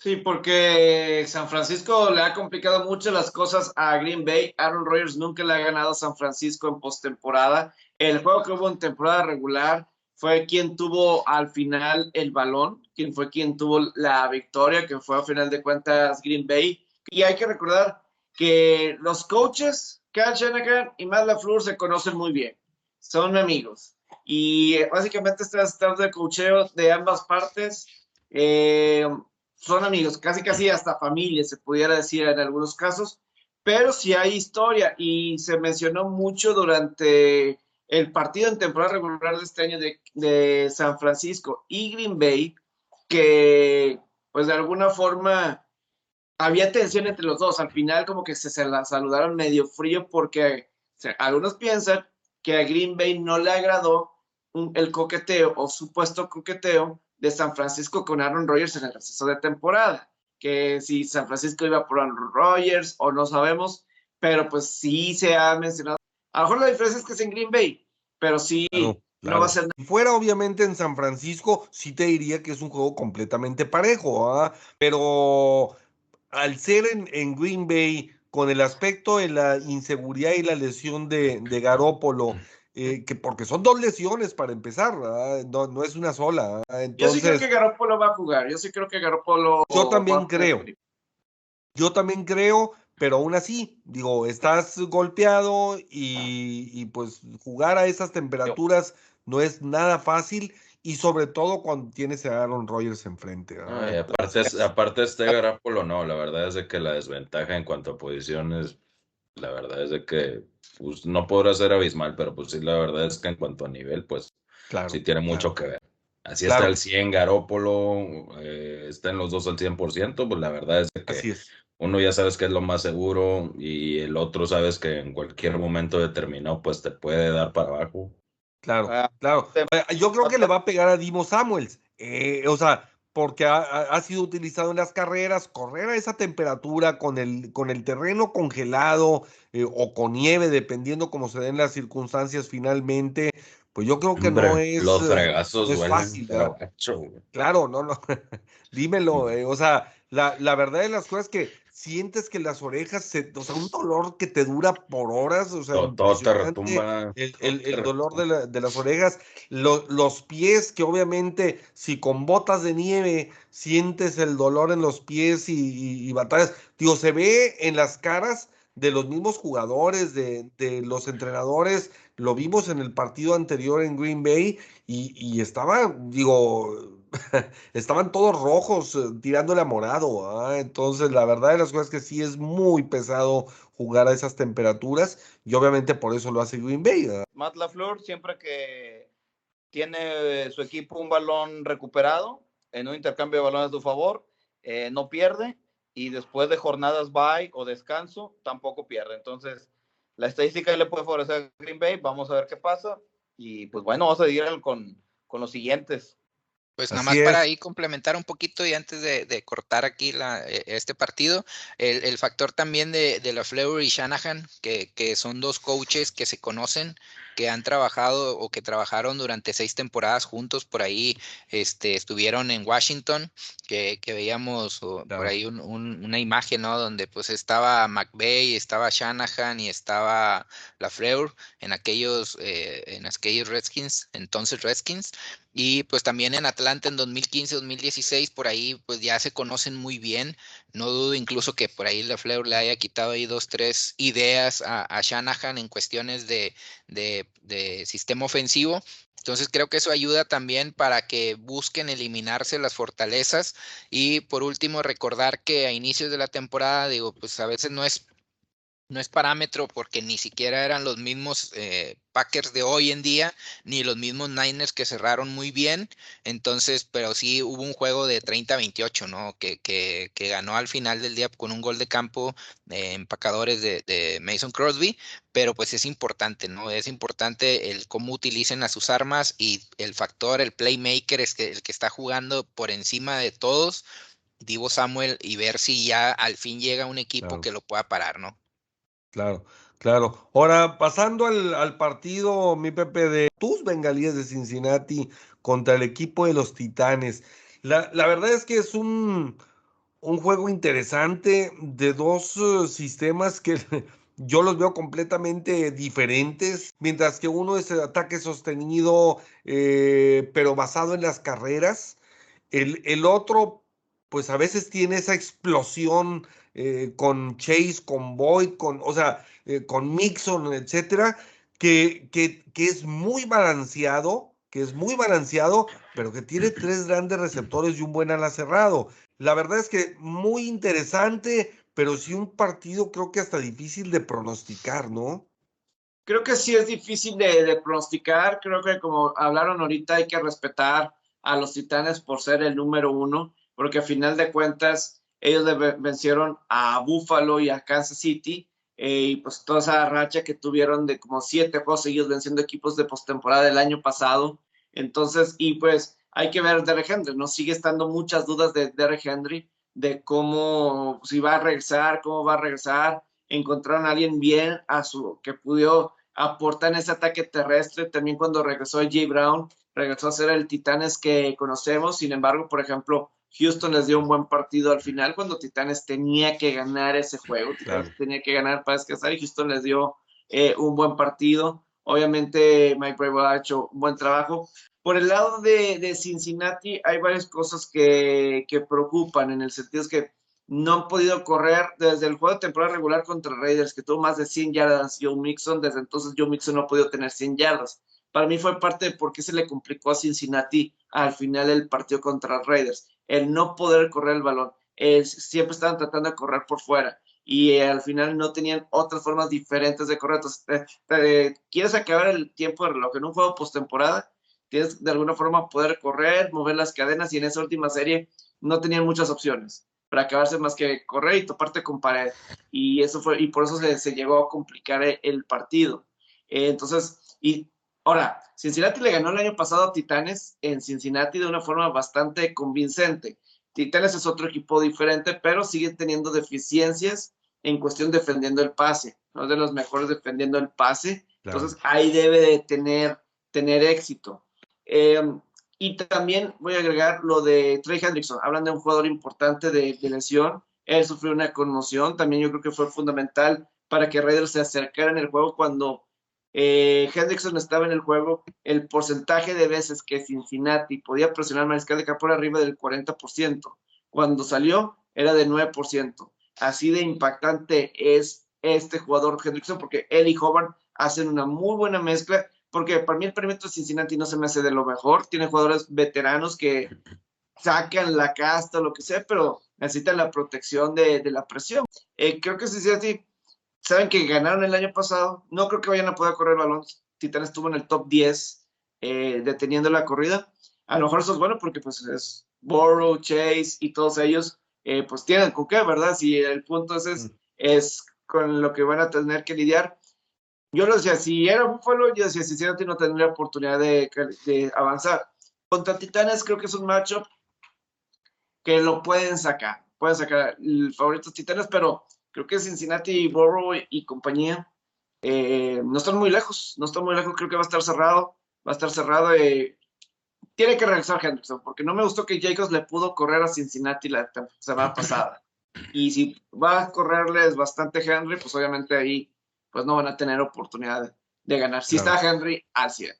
Speaker 10: Sí, porque San Francisco le ha complicado mucho las cosas a Green Bay. Aaron Rodgers nunca le ha ganado a San Francisco en postemporada. El juego que hubo en temporada regular fue quien tuvo al final el balón, quien fue quien tuvo la victoria, que fue a final de cuentas Green Bay. Y hay que recordar, que los coaches, Kyle Shanahan y Matt LaFleur, se conocen muy bien, son amigos. Y eh, básicamente este staff de coacheo de ambas partes eh, son amigos, casi casi hasta familia, se pudiera decir en algunos casos, pero sí hay historia y se mencionó mucho durante el partido en temporada regular de este año de, de San Francisco y Green Bay, que pues de alguna forma había tensión entre los dos. Al final como que se, se la saludaron medio frío porque algunos piensan que a Green Bay no le agradó el coqueteo o supuesto coqueteo de San Francisco con Aaron Rodgers en el receso de temporada. Que si San Francisco iba por Aaron Rodgers o no sabemos, pero pues sí se ha mencionado. A lo mejor la diferencia es que es en Green Bay, pero sí no va a ser.
Speaker 7: Si fuera obviamente en San Francisco, sí te diría que es un juego completamente parejo, ¿ah? pero al ser en, Green Bay, con el aspecto de la inseguridad y la lesión de, de Garópolo, eh, que porque son dos lesiones para empezar, no, es una sola.
Speaker 10: yo sí creo que Garópolo va a jugar, yo sí creo que Garópolo.
Speaker 7: Yo también creo. Yo también creo, pero aún así, digo, estás golpeado y, y pues jugar a esas temperaturas no es nada fácil y sobre todo cuando tienes a Aaron Rodgers enfrente.
Speaker 8: aparte, aparte este Garapolo, no, la verdad es de que la desventaja en cuanto a posiciones, la verdad es de que pues, no podrá ser abismal, pero pues sí, la verdad es que en cuanto a nivel, pues sí tiene mucho que ver. Así está el 100 Garópolo, eh, está en los dos al 100%, pues la verdad es que uno ya sabes que es lo más seguro y el otro sabes que en cualquier momento determinado pues te puede dar para abajo.
Speaker 7: Claro, ah, claro. Yo creo que le va a pegar a Dimo Samuels. Eh, o sea, porque ha, sido utilizado en las carreras, correr a esa temperatura con el, con el terreno congelado eh, o con nieve, dependiendo cómo se den las circunstancias finalmente, pues yo creo que no es,
Speaker 8: los fregazos
Speaker 7: es fácil. Claro, no, no, dímelo, o sea, la, la verdad de las cosas es que sientes que las orejas, se, o sea, un dolor que te dura por horas, o sea,
Speaker 8: todo, te retumba,
Speaker 7: el, el, dolor de, la, de, las orejas, los pies, que obviamente si con botas de nieve sientes el dolor en los pies y, batallas, digo, se ve en las caras de los mismos jugadores, de, de, los entrenadores, lo vimos en el partido anterior en Green Bay y, y estaba, digo, estaban todos rojos eh, tirándole a morado. ¿ah? Entonces, la verdad de las cosas es que sí es muy pesado jugar a esas temperaturas y obviamente por eso lo hace Green Bay.
Speaker 11: Matt LaFleur, siempre que tiene su equipo un balón recuperado en un intercambio de balones a su favor, eh, no pierde y después de jornadas bye o descanso tampoco pierde. Entonces, la estadística le puede favorecer a Green Bay. Vamos a ver qué pasa. Y pues bueno, vamos a seguir con, con los siguientes.
Speaker 9: Pues nada más para ahí complementar un poquito y antes de, cortar aquí la, e, este partido, el, factor también de, de la Fleur y Shanahan, que, que, son dos coaches que se conocen, que han trabajado o que trabajaron durante seis temporadas juntos por ahí, este, estuvieron en Washington, que, que veíamos por ahí una imagen, ¿no? Donde pues estaba McVeigh, estaba Shanahan y estaba Lafleur en aquellos, eh, en aquellos Redskins, entonces Redskins. Y pues también en Atlanta en 2015, 2016, por ahí pues ya se conocen muy bien. No dudo incluso que por ahí LaFleur le haya quitado ahí dos, tres ideas a, Shanahan en cuestiones de, de, sistema ofensivo. Entonces creo que eso ayuda también para que busquen eliminarse las fortalezas y por último recordar que a inicios de la temporada, digo, pues a veces no es no es parámetro porque ni siquiera eran los mismos eh, Packers de hoy en día, ni los mismos Niners que cerraron muy bien. Entonces, pero sí hubo un juego de 30-28, ¿no? Que, que, que, ganó al final del día con un gol de campo de empacadores de, de, Mason Crosby. Pero pues es importante, ¿no? Es importante el cómo utilicen a sus armas y el factor, el playmaker, es que, el que está jugando por encima de todos. Divo Samuel y ver si ya al fin llega un equipo claro. que lo pueda parar, ¿no?
Speaker 7: Claro, claro. Ahora, pasando al, al, partido, mi Pepe, de tus bengalíes de Cincinnati contra el equipo de los Titanes. La, la verdad es que es un, un juego interesante de dos uh, sistemas que yo los veo completamente diferentes, mientras que uno es el ataque sostenido, eh, pero basado en las carreras. El, el otro, pues a veces tiene esa explosión eh, con Chase, con Boyd, con, o sea, eh, con Mixon, etcétera, que, que, que, es muy balanceado, que es muy balanceado, pero que tiene tres grandes receptores y un buen ala cerrado. La verdad es que muy interesante, pero sí un partido creo que hasta difícil de pronosticar, ¿no?
Speaker 10: Creo que sí es difícil de, de pronosticar. Creo que como hablaron ahorita, hay que respetar a los Titanes por ser el número uno, porque a final de cuentas ellos vencieron a Buffalo y a Kansas City, eh, y pues toda esa racha que tuvieron de como siete juegos seguidos venciendo equipos de postemporada del año pasado. Entonces, y pues hay que ver Derek Henry, ¿no? Sigue estando muchas dudas de Derek Henry, de cómo, si va a regresar, cómo va a regresar. Encontraron a alguien bien a su, que pudo aportar en ese ataque terrestre. También cuando regresó Jay Brown, regresó a ser el Titanes que conocemos. Sin embargo, por ejemplo, Houston les dio un buen partido al final cuando Titanes tenía que ganar ese juego, Titanes claro. tenía que ganar para descansar y Houston les dio eh, un buen partido. Obviamente Mike Bravo ha hecho un buen trabajo. Por el lado de, de Cincinnati hay varias cosas que, que, preocupan en el sentido es que no han podido correr desde el juego de temporada regular contra Raiders, que tuvo más de 100 yardas Joe Mixon, desde entonces Joe Mixon no ha podido tener 100 yardas. Para mí fue parte de por qué se le complicó a Cincinnati al final el partido contra Raiders el no poder correr el balón. Siempre estaban tratando de correr por fuera y eh, al final no tenían otras formas diferentes de correr. Entonces, eh, eh, quieres acabar el tiempo de reloj en un juego postemporada, tienes de alguna forma poder correr, mover las cadenas y en esa última serie no tenían muchas opciones para acabarse más que correr y toparte con pared. Y eso fue, y por eso se, se llegó a complicar el, el partido. entonces, y Ahora, Cincinnati le ganó el año pasado a Titanes en Cincinnati de una forma bastante convincente. Titanes es otro equipo diferente, pero sigue teniendo deficiencias en cuestión defendiendo el pase. No de los mejores defendiendo el pase. Claro. Entonces ahí debe de tener, tener éxito. Eh, y también voy a agregar lo de Trey Hendrickson. Hablan de un jugador importante de, de, lesión. Él sufrió una conmoción. También yo creo que fue fundamental para que Raiders se acercara en el juego cuando eh, Hendrickson estaba en el juego, el porcentaje de veces que Cincinnati podía presionar Mariscal de Campo por arriba del 40%. Cuando salió era de 9%. Así de impactante es este jugador Hendrickson porque él y Hobart hacen una muy buena mezcla porque para mí el perímetro de Cincinnati no se me hace de lo mejor. Tiene jugadores veteranos que sacan la casta, lo que sea, pero necesitan la protección de, de la presión. Eh, creo que Cincinnati saben que ganaron el año pasado, no creo que vayan a poder correr el balón. Titanes estuvo en el top 10 eh, deteniendo la corrida. A lo mejor eso es bueno porque pues es Borrow, Chase y todos ellos eh, pues tienen con qué, ¿verdad? Si el punto es, es, mm. es, con lo que van a tener que lidiar. Yo lo decía, si era Buffalo, yo decía, sinceramente no tendría oportunidad de, de avanzar. Contra Titanes creo que es un matchup que lo pueden sacar. Pueden sacar el favorito Titanes, pero creo que Cincinnati, Borough y compañía eh, no están muy lejos, no están muy lejos, creo que va a estar cerrado, va a estar cerrado. Eh, tiene que regresar Henderson, porque no me gustó que Jacobs le pudo correr a Cincinnati la semana pasada. Y si va a correrles bastante Henry, pues obviamente ahí pues no van a tener oportunidad de, de ganar. Si claro. está Henry, 100.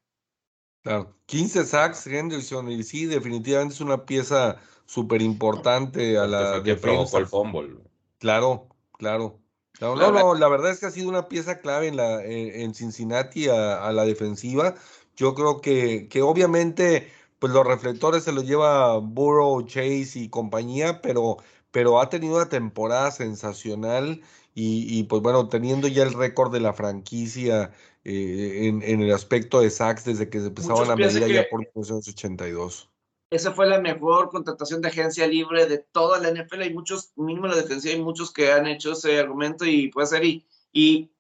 Speaker 7: Claro, 15 sacks Henderson, y sí, definitivamente es una pieza súper importante a la
Speaker 8: que provocó el fumble.
Speaker 7: Claro, Claro. No, no, no, la verdad es que ha sido una pieza clave en, la, en, en Cincinnati a, a, la defensiva. Yo creo que, que obviamente pues los reflectores se los lleva Burrow, Chase y compañía, pero, pero ha tenido una temporada sensacional y, pues bueno, teniendo ya el récord de la franquicia eh, en, el aspecto de sacks desde que se empezaban a medir ya por 1982.
Speaker 10: Esa fue la mejor contratación de agencia libre de toda la NFL. Hay muchos, mínimo la defensiva, hay muchos que han hecho ese argumento y puede ser. Y,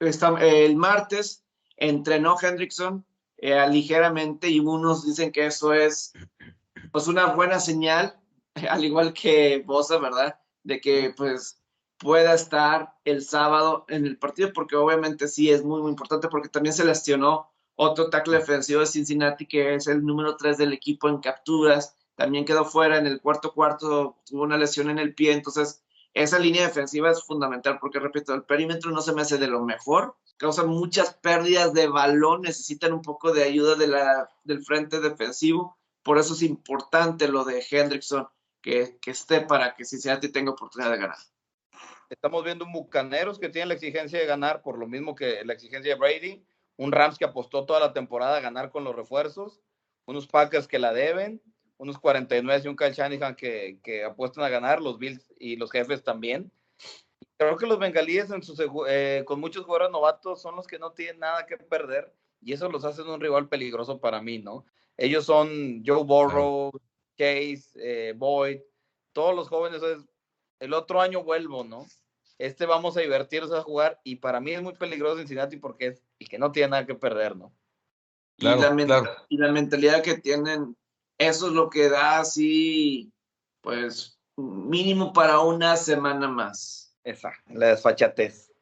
Speaker 10: el martes entrenó Hendrickson eh, ligeramente y unos dicen que eso es pues una buena señal, al igual que Bosa, ¿verdad? De que pues pueda estar el sábado en el partido, porque obviamente sí es muy, muy importante, porque también se lesionó otro tackle defensivo de Cincinnati, que es el número 3 del equipo en capturas, también quedó fuera en el cuarto cuarto, tuvo una lesión en el pie, entonces esa línea defensiva es fundamental, porque repito, el perímetro no se me hace de lo mejor, causa muchas pérdidas de balón, necesitan un poco de ayuda de la, del frente defensivo, por eso es importante lo de Hendrickson, que, que esté para que Cincinnati tenga oportunidad de ganar.
Speaker 11: Estamos viendo un Bucaneros que tiene la exigencia de ganar por lo mismo que la exigencia de Brady, un Rams que apostó toda la temporada a ganar con los refuerzos, unos Packers que la deben, unos 49 y un Kyle Shanahan que, que apuestan a ganar, los Bills y los jefes también. Creo que los bengalíes eh, con muchos jugadores novatos son los que no tienen nada que perder y eso los hace un rival peligroso para mí, ¿no? Ellos son Joe Burrow, Case, eh, Boyd, todos los jóvenes. El otro año vuelvo, ¿no? Este vamos a divertirnos a jugar y para mí es muy peligroso Cincinnati porque es y que no tiene nada que perder, ¿no?
Speaker 10: y, la mentalidad que tienen, eso es lo que da así, pues, mínimo para una semana más.
Speaker 11: Esa, la desfachatez.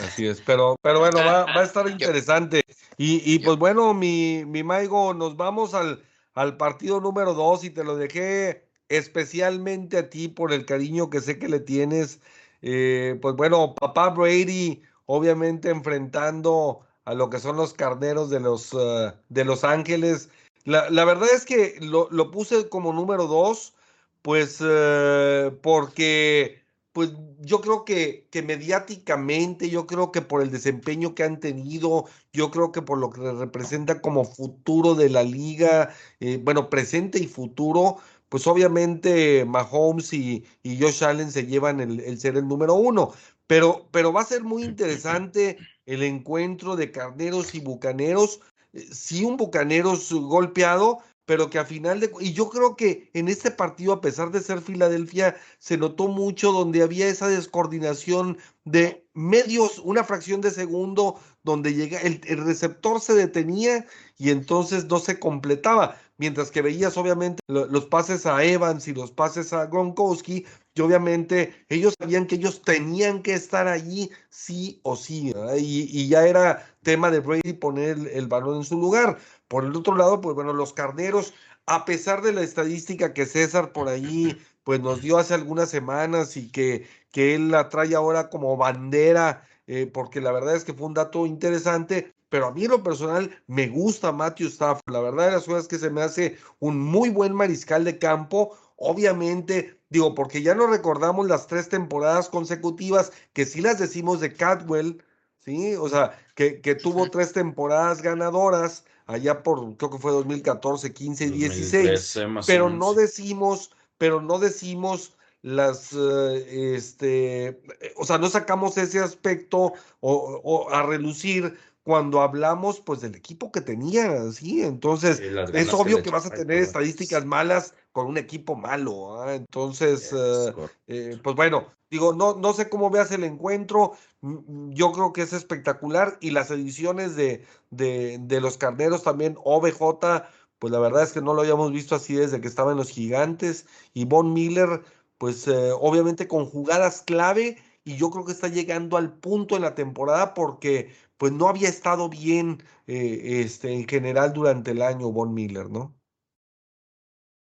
Speaker 7: Así es, pero, pero bueno, va, a estar interesante. Y, y pues bueno, mi, mi Maigo, nos vamos al, al partido número dos y te lo dejé especialmente a ti por el cariño que sé que le tienes eh, pues bueno, papá Brady, obviamente enfrentando a lo que son los carneros de los, eh, de los Ángeles. La, la, verdad es que lo, lo puse como número dos, pues eh, porque pues yo creo que, que mediáticamente, yo creo que por el desempeño que han tenido, yo creo que por lo que representa como futuro de la liga, bueno, presente y futuro, pues obviamente Mahomes y, Josh Allen se llevan el, ser el número uno. Pero, pero va a ser muy interesante el encuentro de carneros y bucaneros. Eh, sí, un bucaneros golpeado, pero que a final de... Y yo creo que en este partido, a pesar de ser Filadelfia, se notó mucho donde había esa descoordinación de medios, una fracción de segundo, donde llega, el receptor se detenía y entonces no se completaba mientras que veías obviamente los pases a Evans y los pases a Gronkowski, y obviamente ellos sabían que ellos tenían que estar allí sí o sí, y, ya era tema de Brady poner el, balón en su lugar. Por el otro lado, pues bueno, los carneros, a pesar de la estadística que César por allí pues nos dio hace algunas semanas y que, que él la trae ahora como bandera, eh, porque la verdad es que fue un dato interesante, pero a mí en lo personal me gusta Matthew Stafford. La verdad de las cosas es que se me hace un muy buen mariscal de campo. Obviamente, digo, porque ya no recordamos las tres temporadas consecutivas que sí las decimos de Catwell, ¿sí? O sea, que, que tuvo tres temporadas ganadoras allá por, creo que fue 2014, 15 y 16, pero no decimos, pero no decimos las, eh, este, o sea, no sacamos ese aspecto o, o a relucir cuando hablamos pues del equipo que tenía, ¿sí? Entonces, es obvio que, vas a tener estadísticas malas con un equipo malo, ¿ah? Entonces, eh, pues bueno, digo, no, no sé cómo veas el encuentro, yo creo que es espectacular y las ediciones de, de, de los carneros también, OBJ, pues la verdad es que no lo habíamos visto así desde que estaban los gigantes y Von Miller, pues eh, obviamente con jugadas clave y yo creo que está llegando al punto en la temporada porque pues no había estado bien eh, este, en general durante el año Von Miller, ¿no?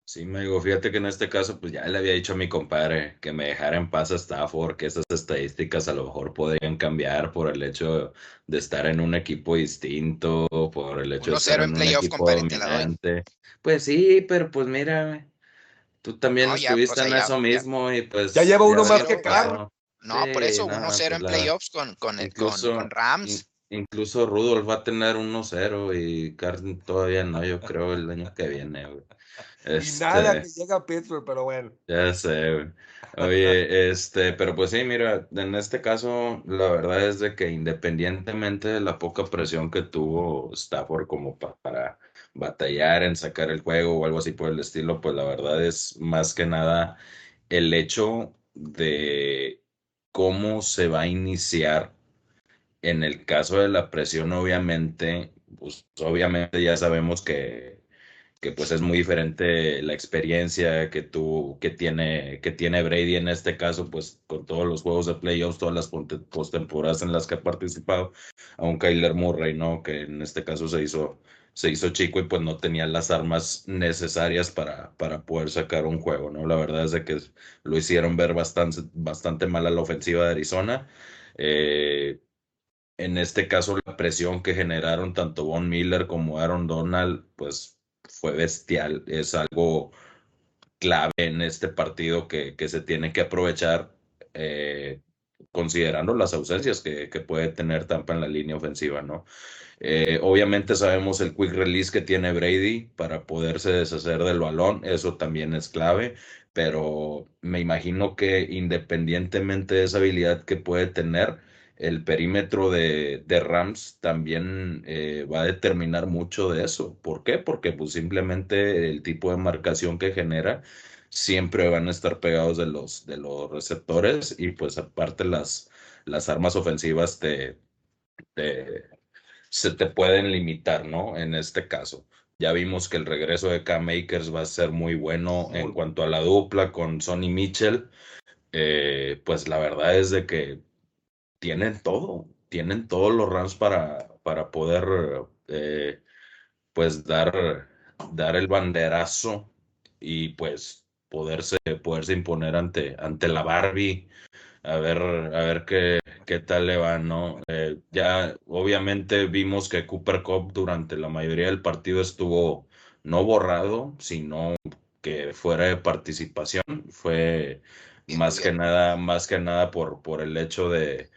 Speaker 8: Sí, me digo, fíjate que en este caso, pues ya le había dicho a mi compadre que me dejara en paz a Stafford, que esas estadísticas a lo mejor podrían cambiar por el hecho de estar en un equipo distinto, por el hecho de estar en, un equipo dominante. Pues sí, pero pues mira, tú también estuviste pues, en eso mismo y pues...
Speaker 7: Ya lleva uno más que claro.
Speaker 9: No, por eso 1-0 en playoffs con, con, con, Rams
Speaker 8: incluso Rudolph va a tener 1-0 y Carson todavía no, yo creo, el año que viene, güey.
Speaker 7: Y nada que
Speaker 8: Este,
Speaker 7: llega a Pittsburgh, pero bueno.
Speaker 8: ya sé, güey. Oye, este, pero pues sí, mira, en este caso, la verdad es de que independientemente de la poca presión que tuvo Stafford como pa- para batallar en sacar el juego o algo así por el estilo, pues la verdad es más que nada el hecho de cómo se va a iniciar en el caso de la presión, obviamente, pues obviamente ya sabemos que, que pues es muy diferente la experiencia que tú, que tiene, que tiene Brady en este caso, pues con todos los juegos de playoffs, todas las postemporadas en las que ha participado, a un Kyler Murray, ¿no? Que en este caso se hizo, se hizo chico y pues no tenía las armas necesarias para, para poder sacar un juego, ¿no? La verdad es de que lo hicieron ver bastante, bastante mal a la ofensiva de Arizona. Eh, en este caso, la presión que generaron tanto Von Miller como Aaron Donald, pues fue bestial. Es algo clave en este partido que, que se tiene que aprovechar, eh, considerando las ausencias que, que puede tener Tampa en la línea ofensiva, ¿no? Eh, obviamente sabemos el quick release que tiene Brady para poderse deshacer del balón, eso también es clave, pero me imagino que independientemente de esa habilidad que puede tener, el perímetro de, de Rams también eh, va a determinar mucho de eso. ¿Por qué? Porque pues simplemente el tipo de marcación que genera siempre van a estar pegados de los, de los receptores y pues aparte las, las armas ofensivas te, te- se te pueden limitar, ¿no? En este caso. Ya vimos que el regreso de Cam Akers va a ser muy bueno en cuanto a la dupla con Sonny Mitchell. Eh, pues la verdad es de que tienen todo, tienen todos los Rams para, para poder eh, pues dar, dar el banderazo y pues poderse, poderse imponer ante, ante la Barbie, a ver, a ver qué, qué tal le va, ¿no? Eh, ya obviamente vimos que Cooper Cup durante la mayoría del partido estuvo no borrado, sino que fuera de participación, fue más que nada, más que nada por, por el hecho de,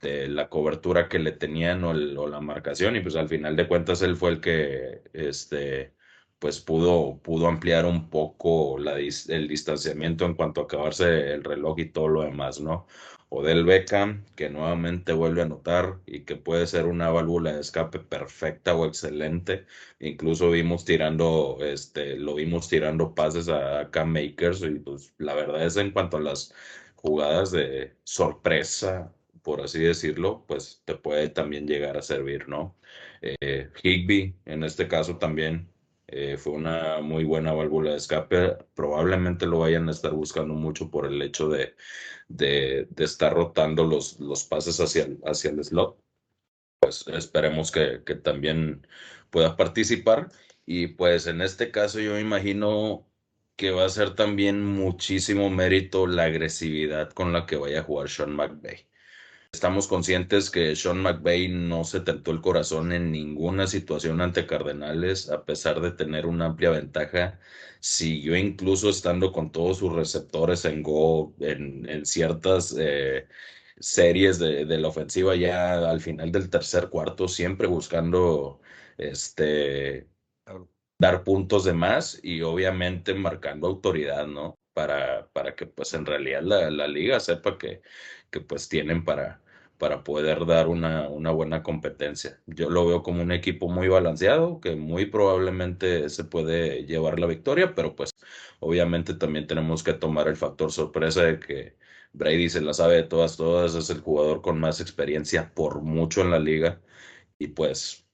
Speaker 8: de la cobertura que le tenían o, o la marcación, y pues al final de cuentas él fue el que este pues pudo, pudo ampliar un poco el distanciamiento en cuanto a acabarse el reloj y todo lo demás, ¿no? Odell Beckham, que nuevamente vuelve a anotar y que puede ser una válvula de escape perfecta o excelente. Incluso vimos tirando, este, lo vimos tirando pases a, a Cam Makers y pues la verdad es en cuanto a las jugadas de sorpresa, por así decirlo, pues te puede también llegar a servir, ¿no? Eh, Higby, en este caso también, eh, fue una muy buena válvula de escape. Probablemente lo vayan a estar buscando mucho por el hecho de, de, estar rotando los, los pases hacia el, hacia el slot. Pues esperemos que, que también pueda participar. Y pues en este caso yo me imagino que va a ser también muchísimo mérito la agresividad con la que vaya a jugar Sean McVay. Estamos conscientes que Sean McVay no se tentó el corazón en ninguna situación ante Cardenales, a pesar de tener una amplia ventaja. Siguió incluso estando con todos sus receptores en go en, ciertas eh, series de, la ofensiva ya al final del tercer cuarto, siempre buscando este dar puntos de más y obviamente marcando autoridad, ¿no? Para, para que pues en realidad la liga sepa que, que pues tienen para, para poder dar una, una buena competencia. Yo lo veo como un equipo muy balanceado, que muy probablemente se puede llevar la victoria, pero pues obviamente también tenemos que tomar el factor sorpresa de que Brady se la sabe de todas, todas, es el jugador con más experiencia por mucho en la liga y pues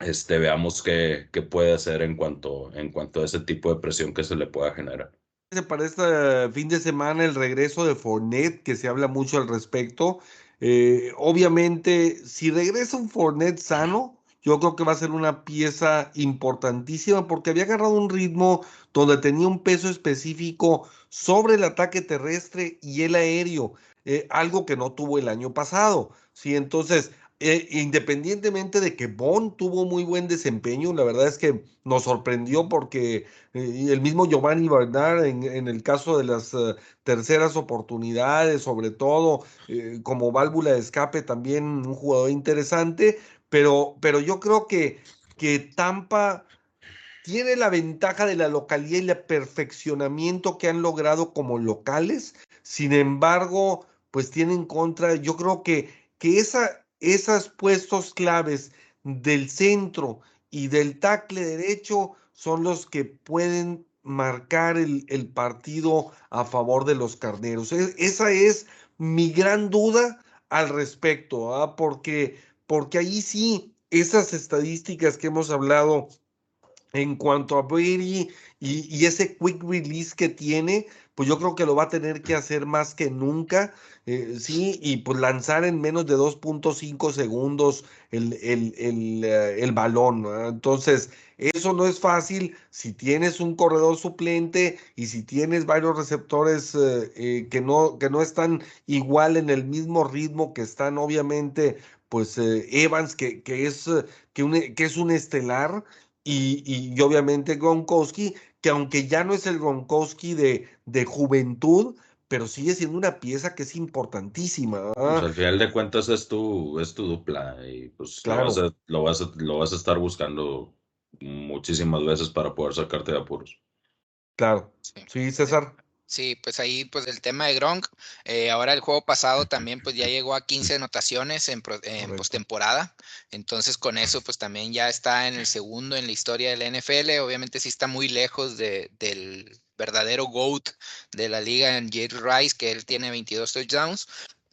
Speaker 8: este, veamos qué, qué puede hacer en cuanto, en cuanto a ese tipo de presión que se le pueda generar.
Speaker 7: Para este fin de semana el regreso de Fournette, que se habla mucho al respecto. Eh, obviamente, si regresa un Fournette sano, yo creo que va a ser una pieza importantísima porque había agarrado un ritmo donde tenía un peso específico sobre el ataque terrestre y el aéreo, eh, algo que no tuvo el año pasado. Sí, entonces eh, independientemente de que Bond tuvo muy buen desempeño, la verdad es que nos sorprendió porque eh, el mismo Giovanni Bernard en, el caso de las eh, terceras oportunidades, sobre todo como válvula de escape, también un jugador interesante, pero, pero yo creo que, que Tampa tiene la ventaja de la localidad y el perfeccionamiento que han logrado como locales, sin embargo, pues tienen contra, yo creo que, que esa esos puestos claves del centro y del tacle derecho son los que pueden marcar el, partido a favor de los carneros. E, esa es mi gran duda al respecto, ¿ah? porque, porque ahí sí, esas estadísticas que hemos hablado en cuanto a Brady y, ese quick release que tiene, pues yo creo que lo va a tener que hacer más que nunca. Eh, sí, y pues lanzar en menos de 2.5 segundos el, el, el, eh, el balón. Entonces, eso no es fácil si tienes un corredor suplente y si tienes varios receptores eh, que, no, que no están igual en el mismo ritmo que están obviamente pues Evans, que, que, es, que, un, que es un estelar, y, y, obviamente Gronkowski, que aunque ya no es el Gronkowski de, de juventud, pero sigue siendo una pieza que es importantísima.
Speaker 8: Pues al final de cuentas es tu, es tu dupla y pues lo, vas a, lo, vas a, lo vas a estar buscando muchísimas veces para poder sacarte de apuros.
Speaker 7: Claro. Sí, César.
Speaker 9: Sí, pues ahí pues el tema de Gronk, eh, ahora el juego pasado también pues ya llegó a 15 anotaciones en, en postemporada, entonces con eso pues también ya está en el segundo en la historia del NFL, obviamente sí está muy lejos de, del verdadero GOAT de la liga en Jerry Rice, que él tiene 22 touchdowns,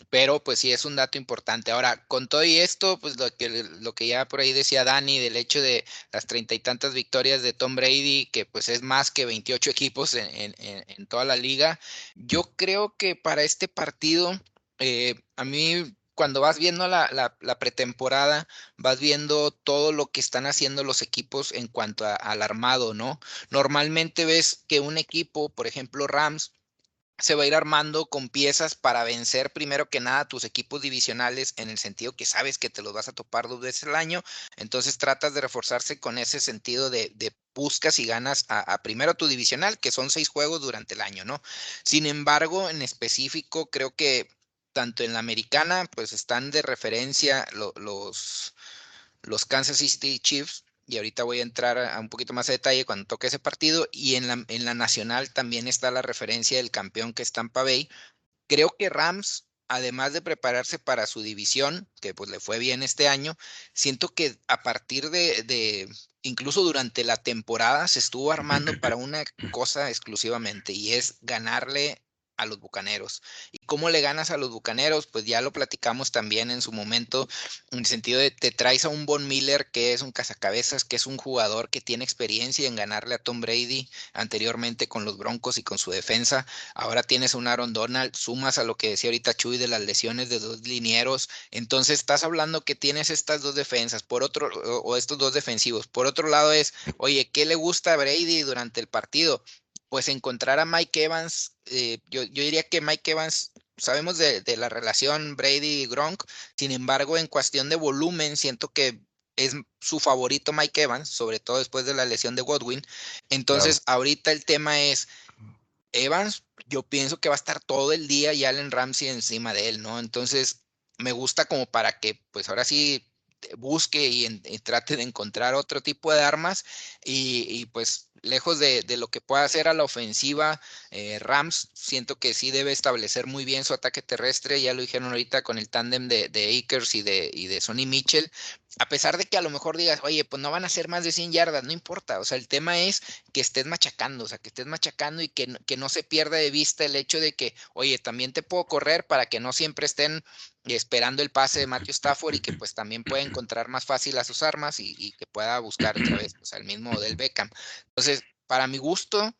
Speaker 9: pero pues sí es un dato importante. Ahora, con todo esto, pues lo que, lo que ya por ahí decía Dani, del hecho de las treinta y tantas victorias de Tom Brady, que pues es más que 28 equipos en, en, toda la liga, yo creo que para este partido, eh, a mí cuando vas viendo la, pretemporada, vas viendo todo lo que están haciendo los equipos en cuanto al armado, ¿no? Normalmente ves que un equipo, por ejemplo Rams, se va a ir armando con piezas para vencer primero que nada tus equipos divisionales en el sentido que sabes que te los vas a topar dos veces al año, entonces tratas de reforzarse con ese sentido de, buscas y ganas a, primero tu divisional, que son seis juegos durante el año, ¿no? Sin embargo, en específico, creo que tanto en la americana, pues están de referencia los, los Kansas City Chiefs, y ahorita voy a entrar a un poquito más de detalle cuando toque ese partido, y en la, en la nacional también está la referencia del campeón que es Tampa Bay. Creo que Rams, además de prepararse para su división, que pues le fue bien este año, siento que a partir de, de incluso durante la temporada se estuvo armando para una cosa exclusivamente, y es ganarle a los Bucaneros. ¿Y cómo le ganas a los Bucaneros? Pues ya lo platicamos también en su momento, en el sentido de te traes a un Von Miller que es un cazacabezas, que es un jugador que tiene experiencia en ganarle a Tom Brady anteriormente con los Broncos y con su defensa. Ahora tienes a un Aaron Donald, sumas a lo que decía ahorita Chuy de las lesiones de dos linieros. Entonces estás hablando que tienes estas dos defensas, por otro, o estos dos defensivos. Por otro lado es, oye, ¿qué le gusta a Brady durante el partido? Pues encontrar a Mike Evans, eh, yo, diría que Mike Evans, sabemos de, la relación Brady-Gronk, sin embargo, en cuestión de volumen, siento que es su favorito Mike Evans, sobre todo después de la lesión de Godwin. Entonces, ahorita el tema es, Evans, yo pienso que va a estar todo el día y Allen Ramsey encima de él, ¿no? Entonces, me gusta como para que, pues ahora sí, busque y, trate de encontrar otro tipo de armas y, pues lejos de, lo que pueda hacer a la ofensiva, eh, Rams siento que sí debe establecer muy bien su ataque terrestre, ya lo dijeron ahorita con el tándem de, de Akers y de, y de Sonny Mitchell, a pesar de que a lo mejor digas, oye, pues no van a ser más de 100 yardas, no importa, o sea, el tema es que estés machacando, o sea, que estés machacando y que, que no se pierda de vista el hecho de que, oye, también te puedo correr para que no siempre estén esperando el pase de Matthew Stafford y que pues también pueda encontrar más fácil a sus armas y, que pueda buscar otra vez, sea, el mismo del Beckham. Entonces, para mi gusto,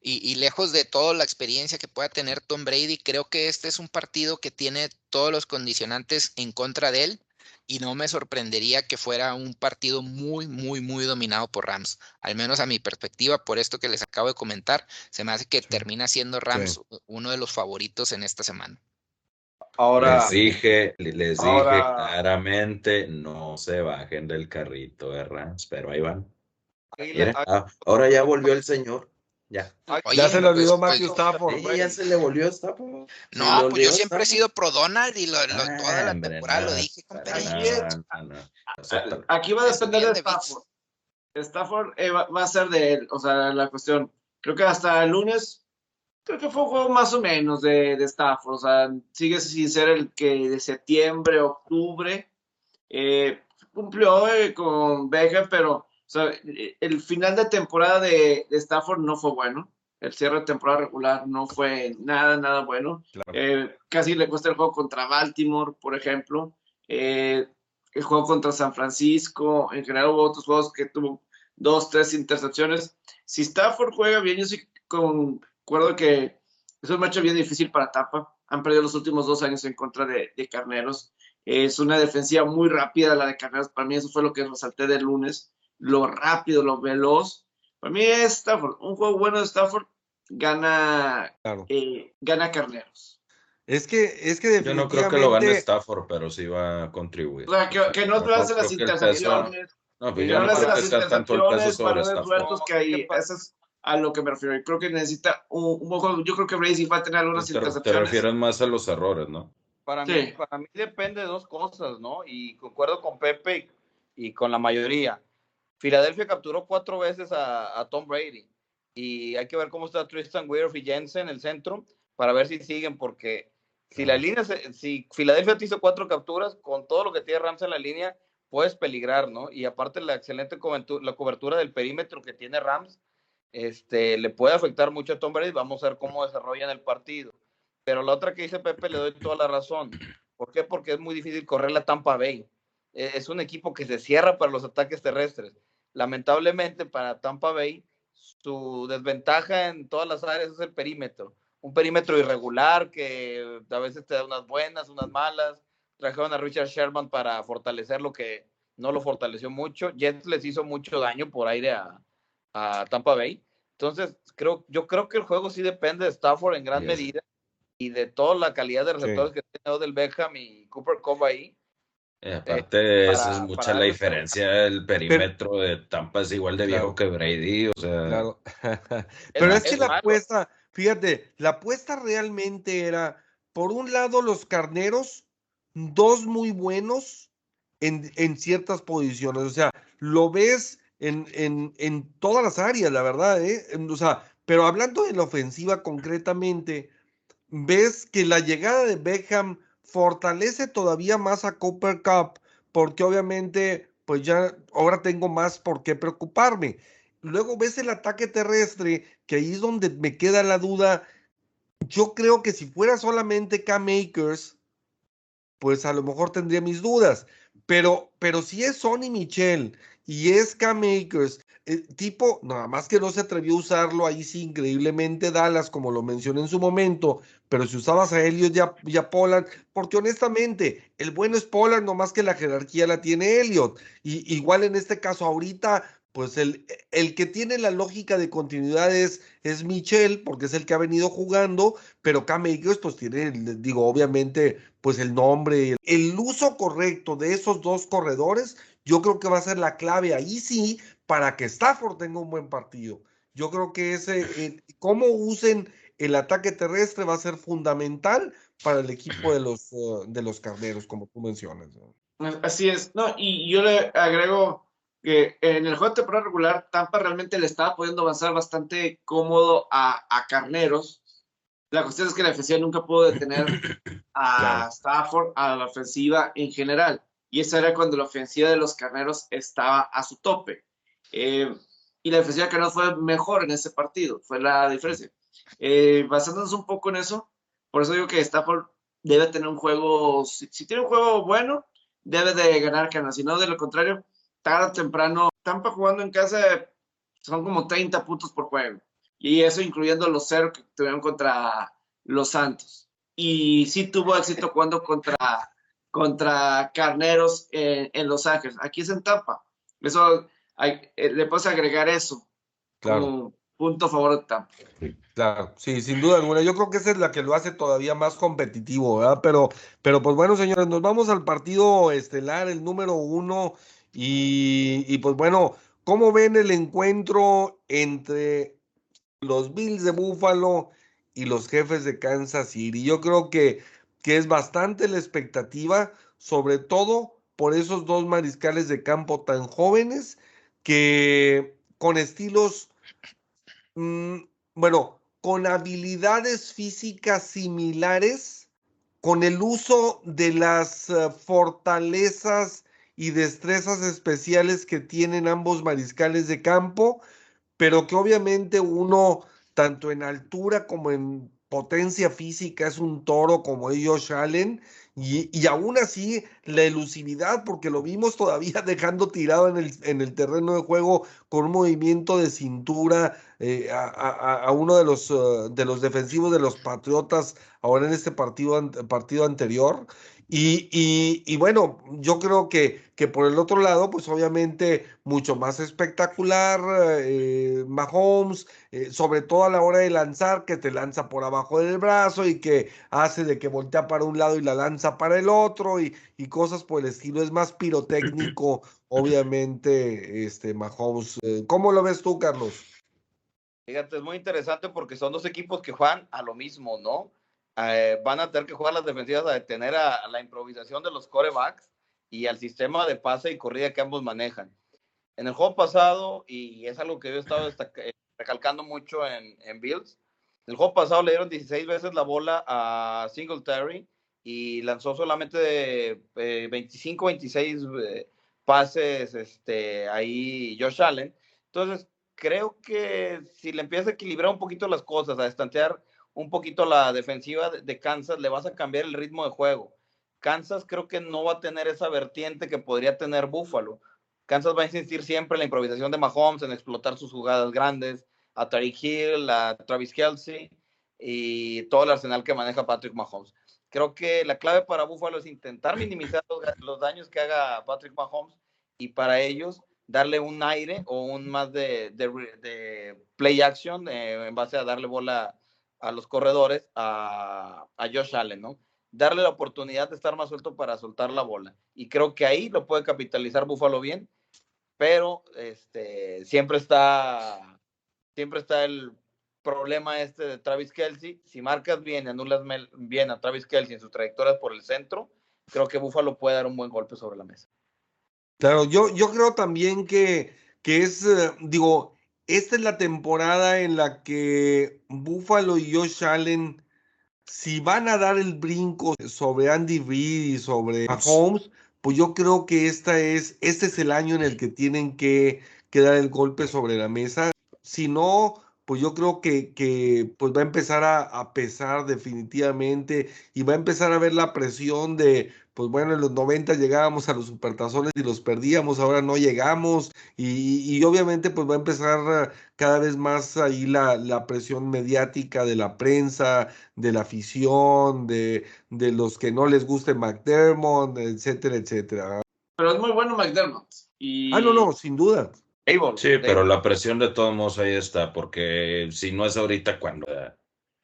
Speaker 9: y, y, lejos de toda la experiencia que pueda tener Tom Brady, creo que este es un partido que tiene todos los condicionantes en contra de él y no me sorprendería que fuera un partido muy, muy, muy dominado por Rams. Al menos a mi perspectiva, por esto que les acabo de comentar, se me hace que termina siendo Rams uno de los favoritos en esta semana.
Speaker 11: Ahora,
Speaker 8: les dije, les dije
Speaker 11: ahora-
Speaker 8: claramente, no se bajen del carrito, ¿verdad? Pero ahí van. Ah, ahora ya volvió el señor. Ya.
Speaker 9: Oye,
Speaker 7: ya se le olvidó
Speaker 9: pues,
Speaker 7: Matthew
Speaker 9: pues,
Speaker 7: Stafford.
Speaker 8: Sí, ya se le volvió Stafford.
Speaker 9: No, pues yo siempre he
Speaker 8: Stafford.
Speaker 9: sido pro Donald y lo, lo- toda la
Speaker 8: Hombre,
Speaker 9: temporada
Speaker 8: no,
Speaker 9: lo dije, compadre.
Speaker 8: no, no.
Speaker 10: Aquí va a depender de
Speaker 9: de
Speaker 10: Stafford. Stafford eh, va, va a ser de él, o sea, la cuestión. Creo que hasta el lunes, creo que fue un juego más o menos de, de Stafford, o sea, sigue sin ser el que de septiembre, octubre, eh, cumplió eh, con Beckham, pero o sea, el final de temporada de, de Stafford no fue bueno. El cierre de temporada regular no fue nada, nada bueno. Eh, casi le cuesta el juego contra Baltimore, por ejemplo. El juego contra San Francisco. En general hubo otros juegos que tuvo dos, tres intercepciones. Si Stafford juega bien, yo sí concuerdo que es un match bien difícil para Tampa. Han perdido los últimos dos años en contra de, de Carneros. Es una defensiva muy rápida la de Carneros. Para mí eso fue lo que resalté del lunes. Lo rápido, lo veloz. Para mí es Stafford. Un juego bueno de Stafford gana,
Speaker 7: Claro.
Speaker 10: eh, gana Carneros.
Speaker 7: Es que, es que
Speaker 8: Yo no creo que lo gane
Speaker 7: definitivamente-
Speaker 8: Stafford, pero sí va a contribuir.
Speaker 10: O sea, que, que no
Speaker 8: Tampoco
Speaker 10: hace las intercepciones.
Speaker 8: No, pues yo
Speaker 10: no
Speaker 8: no creo que sea tanto el peso sobre Stafford.
Speaker 10: que ahí, eso es a lo que me refiero. Y creo que necesita un, un juego. Yo creo que Brady va a tener algunas
Speaker 8: Te, te
Speaker 10: intercepciones.
Speaker 8: refieres más a los errores, ¿no?
Speaker 11: Para,
Speaker 10: Sí.
Speaker 11: mí, para mí depende de dos cosas, ¿no? Y concuerdo con Pepe y, y con la mayoría. Filadelfia capturó cuatro veces a, a Tom Brady y hay que ver cómo está Tristan Wirf y Jensen en el centro para ver si siguen, porque si la línea, se- si Filadelfia te hizo cuatro capturas, con todo lo que tiene Rams en la línea, puedes peligrar, ¿no? Y aparte la excelente cobertura, la cobertura del perímetro que tiene Rams, este, le puede afectar mucho a Tom Brady. Vamos a ver cómo desarrollan el partido. Pero la otra que dice Pepe le doy toda la razón. ¿Por qué? Porque es muy difícil correr la Tampa Bay. Eh, Es un equipo que se cierra para los ataques terrestres. Lamentablemente para Tampa Bay, su desventaja en todas las áreas es el perímetro. Un perímetro irregular que a veces te da unas buenas, unas malas. Trajeron a Richard Sherman para fortalecer lo que no lo fortaleció mucho. Jets les hizo mucho daño por aire a, a Tampa Bay. Entonces, creo, yo creo que el juego sí depende de Stafford en gran
Speaker 8: Yes.
Speaker 11: medida y de toda la calidad de receptores que tiene Odell Beckham y Cooper Cup ahí.
Speaker 8: Eh, aparte, esa
Speaker 11: para-
Speaker 8: es mucha la
Speaker 11: eso-
Speaker 8: diferencia. El perímetro de Tampa es igual de viejo que Brady. O sea,
Speaker 7: Claro. Pero es que
Speaker 11: es
Speaker 7: la
Speaker 11: malo.
Speaker 7: apuesta, fíjate, la apuesta realmente era, por un lado, los carneros, dos muy buenos en, en ciertas posiciones. O sea, lo ves en, en, en todas las áreas, la verdad, ¿eh? O sea, pero hablando de la ofensiva concretamente, ves que la llegada de Beckham fortalece todavía más a Cooper Cup, porque obviamente, pues ya ahora tengo más por qué preocuparme. Luego ves el ataque terrestre, que ahí es donde me queda la duda. Yo creo que si fuera solamente K-Makers, pues a lo mejor tendría mis dudas. Pero, pero si es Sonny Michel y es K-Makers, tipo, nada más que no se atrevió a usarlo ahí sí increíblemente Dallas, como lo mencioné en su momento, pero si usabas a Elliot y a, y a Pollard, porque honestamente, el bueno es Pollard, nomás que la jerarquía la tiene Elliot. Y igual en este caso ahorita, pues el, el que tiene la lógica de continuidad es, es Michel, porque es el que ha venido jugando, pero Cam Akers pues tiene, digo, obviamente, pues el nombre, el, uso correcto de esos dos corredores, yo creo que va a ser la clave ahí sí, para que Stafford tenga un buen partido. Yo creo que ese, cómo usen el ataque terrestre va a ser fundamental para el equipo de los, eh, de los carneros, como tú mencionas.
Speaker 10: Así es. No, y yo le agrego que en el juego de temporada regular, Tampa realmente le estaba pudiendo avanzar bastante cómodo a, a Carneros. La cuestión es que la ofensiva nunca pudo detener a
Speaker 7: Claro.
Speaker 10: Stafford, a la ofensiva en general. Y esa era cuando la ofensiva de los Carneros estaba a su tope. Eh, y la ofensiva de Carneros fue mejor en ese partido, fue la diferencia. Eh, basándonos un poco en eso, por eso digo que Stafford debe tener un juego, si, si tiene un juego bueno, debe de ganar Carneros. Si no, de lo contrario, tarde o temprano, Tampa jugando en casa son como 30 puntos por juego. Y eso incluyendo los cero que tuvieron contra los Santos. Y sí tuvo éxito jugando contra, contra Carneros en, en Los Ángeles. Aquí es en Tampa. Eso hay- eh, le puedes agregar eso
Speaker 7: Claro.
Speaker 10: como, punto favor de Tampa.
Speaker 7: Claro, sí, sin duda alguna. Yo creo que esa es la que lo hace todavía más competitivo, ¿verdad? Pero, pero pues bueno, señores, nos vamos al partido estelar, el número uno. Y, pues bueno, ¿cómo ven el encuentro entre los Bills de Buffalo y los jefes de Kansas City? Yo creo que, que es bastante la expectativa, sobre todo por esos dos mariscales de campo tan jóvenes que con estilos, mm, bueno, con habilidades físicas similares, con el uso de las uh, fortalezas y destrezas especiales que tienen ambos mariscales de campo, pero que obviamente uno, tanto en altura como en potencia física, es un toro como ellos Allen, y, y, aún así la elusividad, porque lo vimos todavía dejando tirado en el, en el terreno de juego con un movimiento de cintura eh, a, a, uno de los, uh, de los defensivos de los Patriotas ahora en este partido, partido anterior. Y, y, y, bueno, yo creo que, que por el otro lado, pues obviamente mucho más espectacular, eh, Mahomes, eh, sobre todo a la hora de lanzar, que te lanza por abajo del brazo y que hace de que voltea para un lado y la lanza para el otro y, y cosas por el estilo. Es más pirotécnico, obviamente, este Mahomes. Eh, ¿Cómo lo ves tú, Carlos?
Speaker 11: Fíjate, es muy interesante porque son dos equipos que juegan a lo mismo, ¿no? Eh, van a tener que jugar las defensivas a detener a, a, la improvisación de los corebacks y al sistema de pase y corrida que ambos manejan. En el juego pasado, y es algo que yo he estado eh, recalcando mucho en, en Bills, en el juego pasado le dieron 16 veces la bola a Singletary y lanzó solamente eh, 25, 26 eh, pases este, ahí Josh Allen. Entonces, creo que si le empieza a equilibrar un poquito las cosas, a estantear un poquito la defensiva de Kansas, le vas a cambiar el ritmo de juego. Kansas creo que no va a tener esa vertiente que podría tener Buffalo. Kansas va a insistir siempre en la improvisación de Mahomes, en explotar sus jugadas grandes, a Tariq Hill, a Travis Kelsey y todo el arsenal que maneja Patrick Mahomes. Creo que la clave para Buffalo es intentar minimizar los, daños que haga Patrick Mahomes y para ellos darle un aire o un más de play action eh, en base a darle bola a los corredores, a, a, Josh Allen, ¿no? Darle la oportunidad de estar más suelto para soltar la bola. Y creo que ahí lo puede capitalizar Buffalo bien, pero este, siempre está, siempre está el problema este de Travis Kelsey. Si marcas bien y anulas bien a Travis Kelsey en sus trayectorias por el centro, creo que Buffalo puede dar un buen golpe sobre la mesa.
Speaker 7: Claro, yo, yo creo también que, que es, uh, digo, esta es la temporada en la que Buffalo y Josh Allen, si van a dar el brinco sobre Andy Reid y sobre Mahomes, pues yo creo que esta es, este es el año en el que tienen que, que dar el golpe sobre la mesa. Si no, pues yo creo que, pues va a empezar a, a, pesar definitivamente y va a empezar a ver la presión de, pues bueno, en los 90 llegábamos a los supertazones y los perdíamos, ahora no llegamos y, y obviamente pues va a empezar cada vez más ahí la, la, presión mediática de la prensa, de la afición, de, de los que no les guste McDermott, etcétera, etcétera.
Speaker 10: Pero es muy bueno McDermott. Y...
Speaker 7: Ah, no, no, sin duda.
Speaker 8: Sí, pero la presión de todos modos ahí está, porque si no es ahorita, ¿cuándo?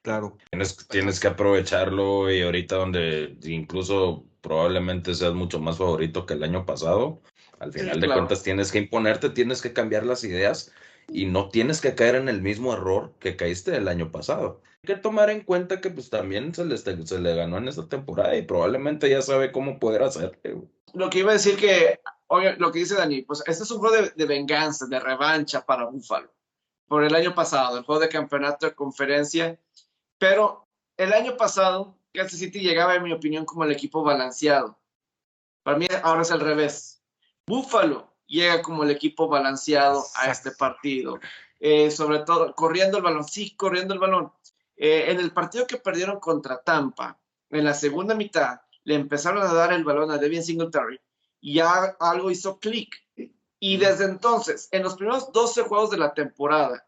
Speaker 7: Claro.
Speaker 8: Tienes, tienes que aprovecharlo y ahorita donde incluso probablemente seas mucho más favorito que el año pasado, al final sí, de claro. cuentas tienes que imponerte, tienes que cambiar las ideas y no tienes que caer en el mismo error que caíste el año pasado. Hay que tomar en cuenta que pues también se le, se le ganó en esta temporada y probablemente ya sabe cómo poder hacerlo.
Speaker 10: Lo que iba a decir que oye, lo que dice Dani, pues este es un juego de, de, venganza, de revancha para Buffalo por el año pasado, el juego de campeonato de conferencia. Pero el año pasado, Kansas City llegaba, en mi opinión, como el equipo balanceado. Para mí ahora es al revés. Buffalo llega como el equipo balanceado a este partido. Eh, sobre todo, corriendo el balón, sí, corriendo el balón. Eh, en el partido que perdieron contra Tampa, en la segunda mitad, le empezaron a dar el balón a Devin Singletary y ya algo hizo clic. Y desde entonces, en los primeros 12 juegos de la temporada,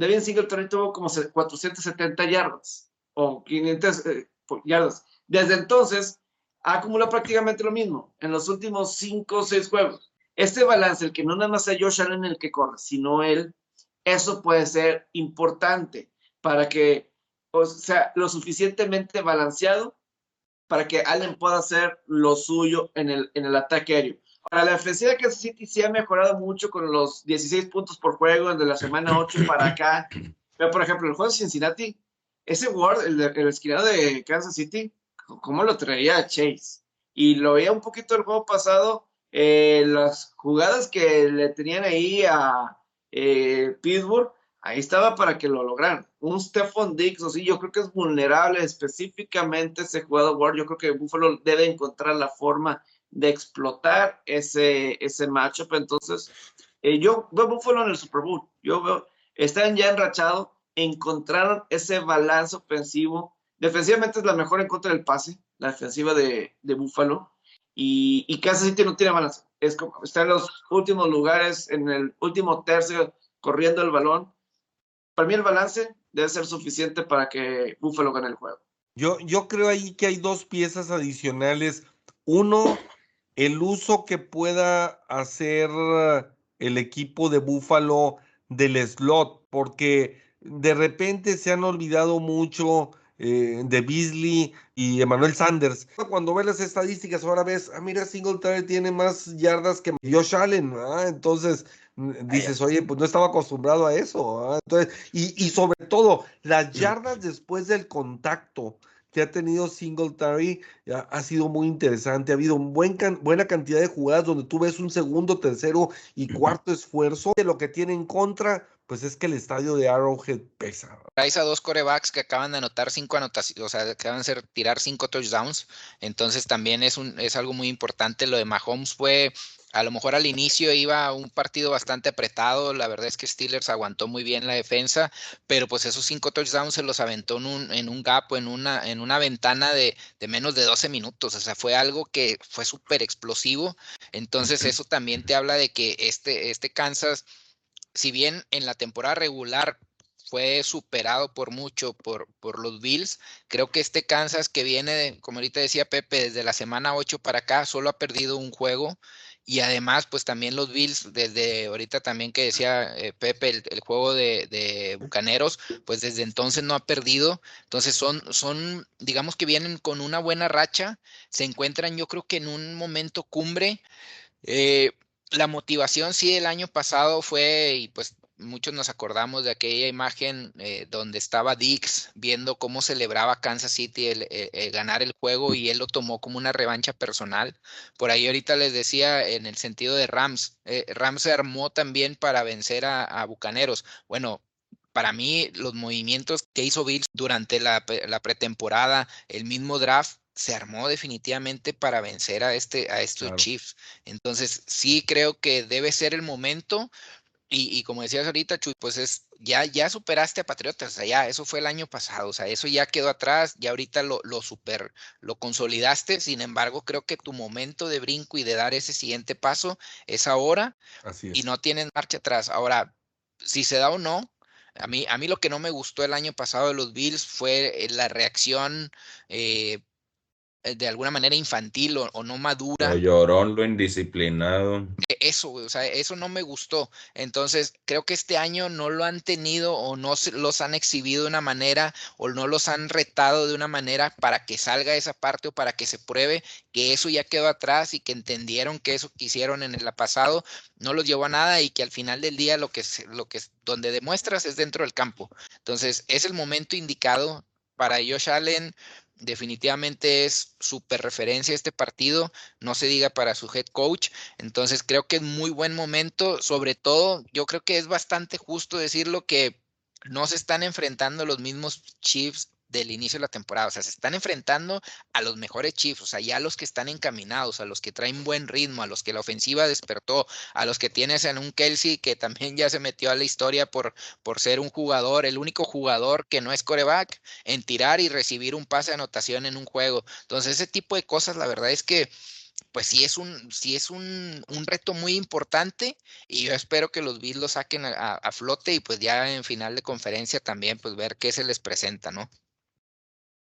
Speaker 10: Devin Singletary tuvo como 470 yardas o 500 eh, yardas. Desde entonces, ha acumulado prácticamente lo mismo en los últimos 5 o 6 juegos. Este balance, el que no nada más sea Josh Allen el que corre, sino él, eso puede ser importante para que, o sea, lo suficientemente balanceado para que Allen pueda hacer lo suyo en el, en el ataque aéreo. Ahora, la defensiva de Kansas City sí ha mejorado mucho con los 16 puntos por juego de la semana 8 para acá. Pero, por ejemplo, el juego de Cincinnati, ese Ward, el, el de Kansas City, ¿cómo lo traía Chase? Y lo veía un poquito el juego pasado, eh, las jugadas que le tenían ahí a eh, Pittsburgh, ahí estaba para que lo lograran. Un Stephon Diggs, o sí, yo creo que es vulnerable específicamente ese jugador Ward. Yo creo que Buffalo debe encontrar la forma de explotar ese, ese matchup. Entonces, eh, yo veo Buffalo en el Super Bowl. Yo veo, están ya enrachados, encontraron ese balance ofensivo. Defensivamente es la mejor en contra del pase, la defensiva de, de Buffalo. Y, y Kansas City no tiene balance. Es está en los últimos lugares, en el último tercio, corriendo el balón. Para mí el balance debe ser suficiente para que Buffalo gane el juego.
Speaker 7: Yo, yo creo ahí que hay dos piezas adicionales. Uno, el uso que pueda hacer el equipo de Buffalo del slot, porque de repente se han olvidado mucho eh, de Beasley y Emmanuel Sanders. Cuando ves las estadísticas, ahora ves, ah, mira, Singletary tiene más yardas que Josh Allen, ¿ah? entonces dices, oye, pues no estaba acostumbrado a eso. ¿ah? Entonces, y, y sobre todo, las yardas después del contacto que ha tenido Singletary ha, ha sido muy interesante. Ha habido un buen can, buena cantidad de jugadas donde tú ves un segundo, tercero y cuarto esfuerzo. De lo que tiene en contra, pues es que el estadio de Arrowhead pesa.
Speaker 9: Traes a dos corebacks que acaban de anotar cinco anotaciones, o sea, acaban de ser, tirar cinco touchdowns. Entonces también es, un, es algo muy importante. Lo de Mahomes fue a lo mejor al inicio iba un partido bastante apretado, la verdad es que Steelers aguantó muy bien la defensa, pero pues esos cinco touchdowns se los aventó en un, en un gap, en una, en una ventana de, de menos de 12 minutos, o sea, fue algo que fue súper explosivo, entonces eso también te habla de que este, este Kansas, si bien en la temporada regular fue superado por mucho por, por los Bills. Creo que este Kansas que viene, de, como ahorita decía Pepe, desde la semana 8 para acá, solo ha perdido un juego. Y además, pues también los Bills, desde ahorita también que decía eh, Pepe, el, juego de, de, Bucaneros, pues desde entonces no ha perdido. Entonces son, son, digamos que vienen con una buena racha, se encuentran yo creo que en un momento cumbre. Eh, la motivación sí el año pasado fue, y pues muchos nos acordamos de aquella imagen eh, donde estaba Dix viendo cómo celebraba Kansas City el, ganar el juego y él lo tomó como una revancha personal. Por ahí ahorita les decía en el sentido de Rams, eh, Rams se armó también para vencer a, a Bucaneros. Bueno, para mí los movimientos que hizo Bills durante la, la, pretemporada, el mismo draft, se armó definitivamente para vencer a, este, a estos claro. Chiefs. Entonces, sí creo que debe ser el momento. Y, y, como decías ahorita, Chuy, pues es, ya, ya superaste a Patriotas, o sea, ya, eso fue el año pasado, o sea, eso ya quedó atrás, ya ahorita lo, lo super, lo consolidaste, sin embargo, creo que tu momento de brinco y de dar ese siguiente paso es ahora
Speaker 7: Así es.
Speaker 9: y no tienes marcha atrás. Ahora, si se da o no, a mí, a mí lo que no me gustó el año pasado de los Bills fue la reacción eh, eh, de alguna manera infantil o, o no madura.
Speaker 8: Lo llorón, lo indisciplinado.
Speaker 9: Eso, o sea, eso no me gustó. Entonces, creo que este año no lo han tenido o no los han exhibido de una manera o no los han retado de una manera para que salga esa parte o para que se pruebe que eso ya quedó atrás y que entendieron que eso que hicieron en el pasado no los llevó a nada y que al final del día lo que, lo que donde demuestras es dentro del campo. Entonces, es el momento indicado para Josh Allen definitivamente es súper referencia este partido, no se diga para su head coach, entonces creo que es muy buen momento, sobre todo yo creo que es bastante justo decirlo que no se están enfrentando los mismos Chiefs del inicio de la temporada. O sea, se están enfrentando a los mejores Chiefs, o sea, ya a los que están encaminados, a los que traen buen ritmo, a los que la ofensiva despertó, a los que tienes en un Kelsey que también ya se metió a la historia por, por ser un jugador, el único jugador que no es coreback en tirar y recibir un pase de anotación en un juego. Entonces, ese tipo de cosas, la verdad es que pues sí es un, sí es un, un, reto muy importante y yo espero que los Bills lo saquen a, a, flote y pues ya en final de conferencia también pues ver qué se les presenta, ¿no?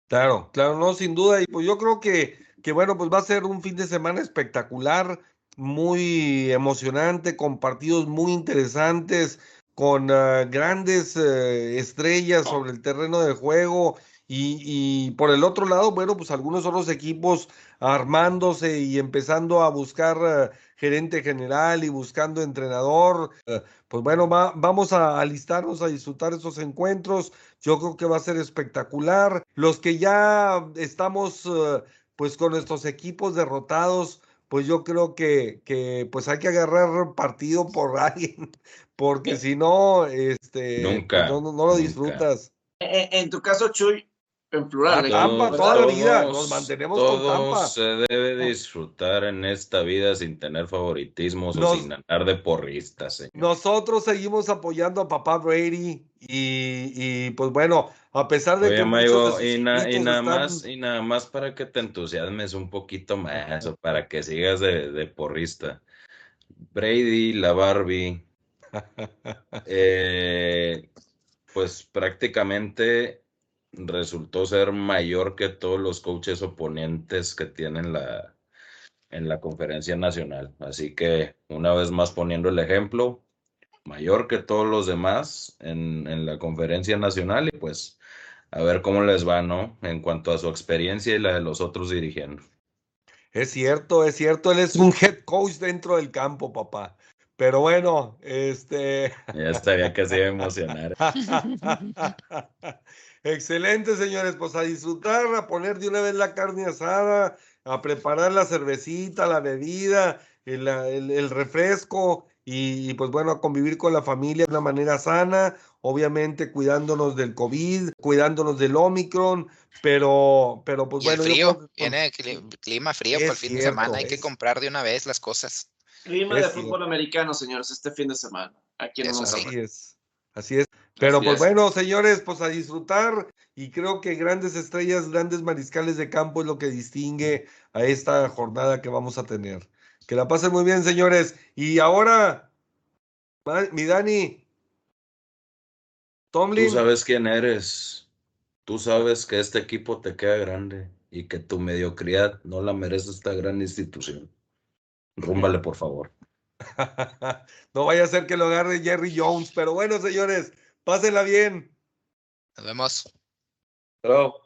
Speaker 7: Claro, claro, no, sin duda. Y pues yo creo que, que, bueno, pues va a ser un fin de semana espectacular, muy emocionante, con partidos muy interesantes, con uh, grandes uh, estrellas sobre el terreno de juego. Y, y, por el otro lado, bueno, pues algunos otros equipos armándose y empezando a buscar uh, gerente general y buscando entrenador. pues bueno, va, vamos a alistarnos a disfrutar esos encuentros. Yo creo que va a ser espectacular. Los que ya estamos pues con nuestros equipos derrotados, pues yo creo que, que pues hay que agarrar partido por alguien, porque si no, este,
Speaker 8: nunca,
Speaker 7: no, lo disfrutas.
Speaker 10: En, en, tu caso, Chuy, en plural.
Speaker 7: A Tampa, toda la vida, nos mantenemos
Speaker 8: todos
Speaker 7: con Tampa.
Speaker 8: se debe disfrutar en esta vida sin tener favoritismos nos, o sin andar de porristas. Señor.
Speaker 7: Nosotros seguimos apoyando a papá Brady y, y pues bueno, a pesar de
Speaker 8: Oye,
Speaker 7: que
Speaker 8: Maigo, y, na, y, nada están... más, y nada más para que te entusiasmes un poquito más, o para que sigas de, de porrista. Brady, la Barbie, eh, pues prácticamente resultó ser mayor que todos los coaches oponentes que tienen la, en la conferencia nacional. Así que una vez más poniendo el ejemplo, mayor que todos los demás en, en la conferencia nacional y pues a ver cómo les va, ¿no? En cuanto a su experiencia y la de los otros dirigiendo.
Speaker 7: Es cierto, es cierto, él es un head coach dentro del campo, papá. Pero bueno, este.
Speaker 8: Ya estaría que se iba a emocionar.
Speaker 7: Excelente, señores. Pues a disfrutar, a poner de una vez la carne asada, a preparar la cervecita, la bebida, el, el, el refresco y, y, pues bueno, a convivir con la familia de una manera sana, obviamente cuidándonos del COVID, cuidándonos del Omicron, pero, pero pues
Speaker 9: y
Speaker 7: bueno.
Speaker 9: El frío, viene clima frío por el fin
Speaker 7: cierto,
Speaker 9: de semana, hay
Speaker 7: es,
Speaker 9: que comprar de una vez las cosas.
Speaker 10: Clima
Speaker 7: Es
Speaker 10: de fútbol americano, señores, este fin de semana. Aquí en
Speaker 9: Eso sí.
Speaker 7: Así es, así es. Pero
Speaker 10: Así
Speaker 7: pues
Speaker 10: es.
Speaker 7: bueno, señores, pues a disfrutar y creo que grandes estrellas, grandes mariscales de campo es lo que distingue a esta jornada que vamos a tener. Que la pasen muy bien, señores. Y ahora, mi Dani,
Speaker 8: Tú
Speaker 7: Tomlin,
Speaker 8: sabes quién eres. Tú sabes que este equipo te queda grande y que tu mediocridad no la merece esta gran institución. Rúmbale, por favor.
Speaker 7: no vaya a ser que lo agarre Jerry Jones, pero bueno, señores, pásenla bien.
Speaker 9: Nos vemos.
Speaker 11: Pero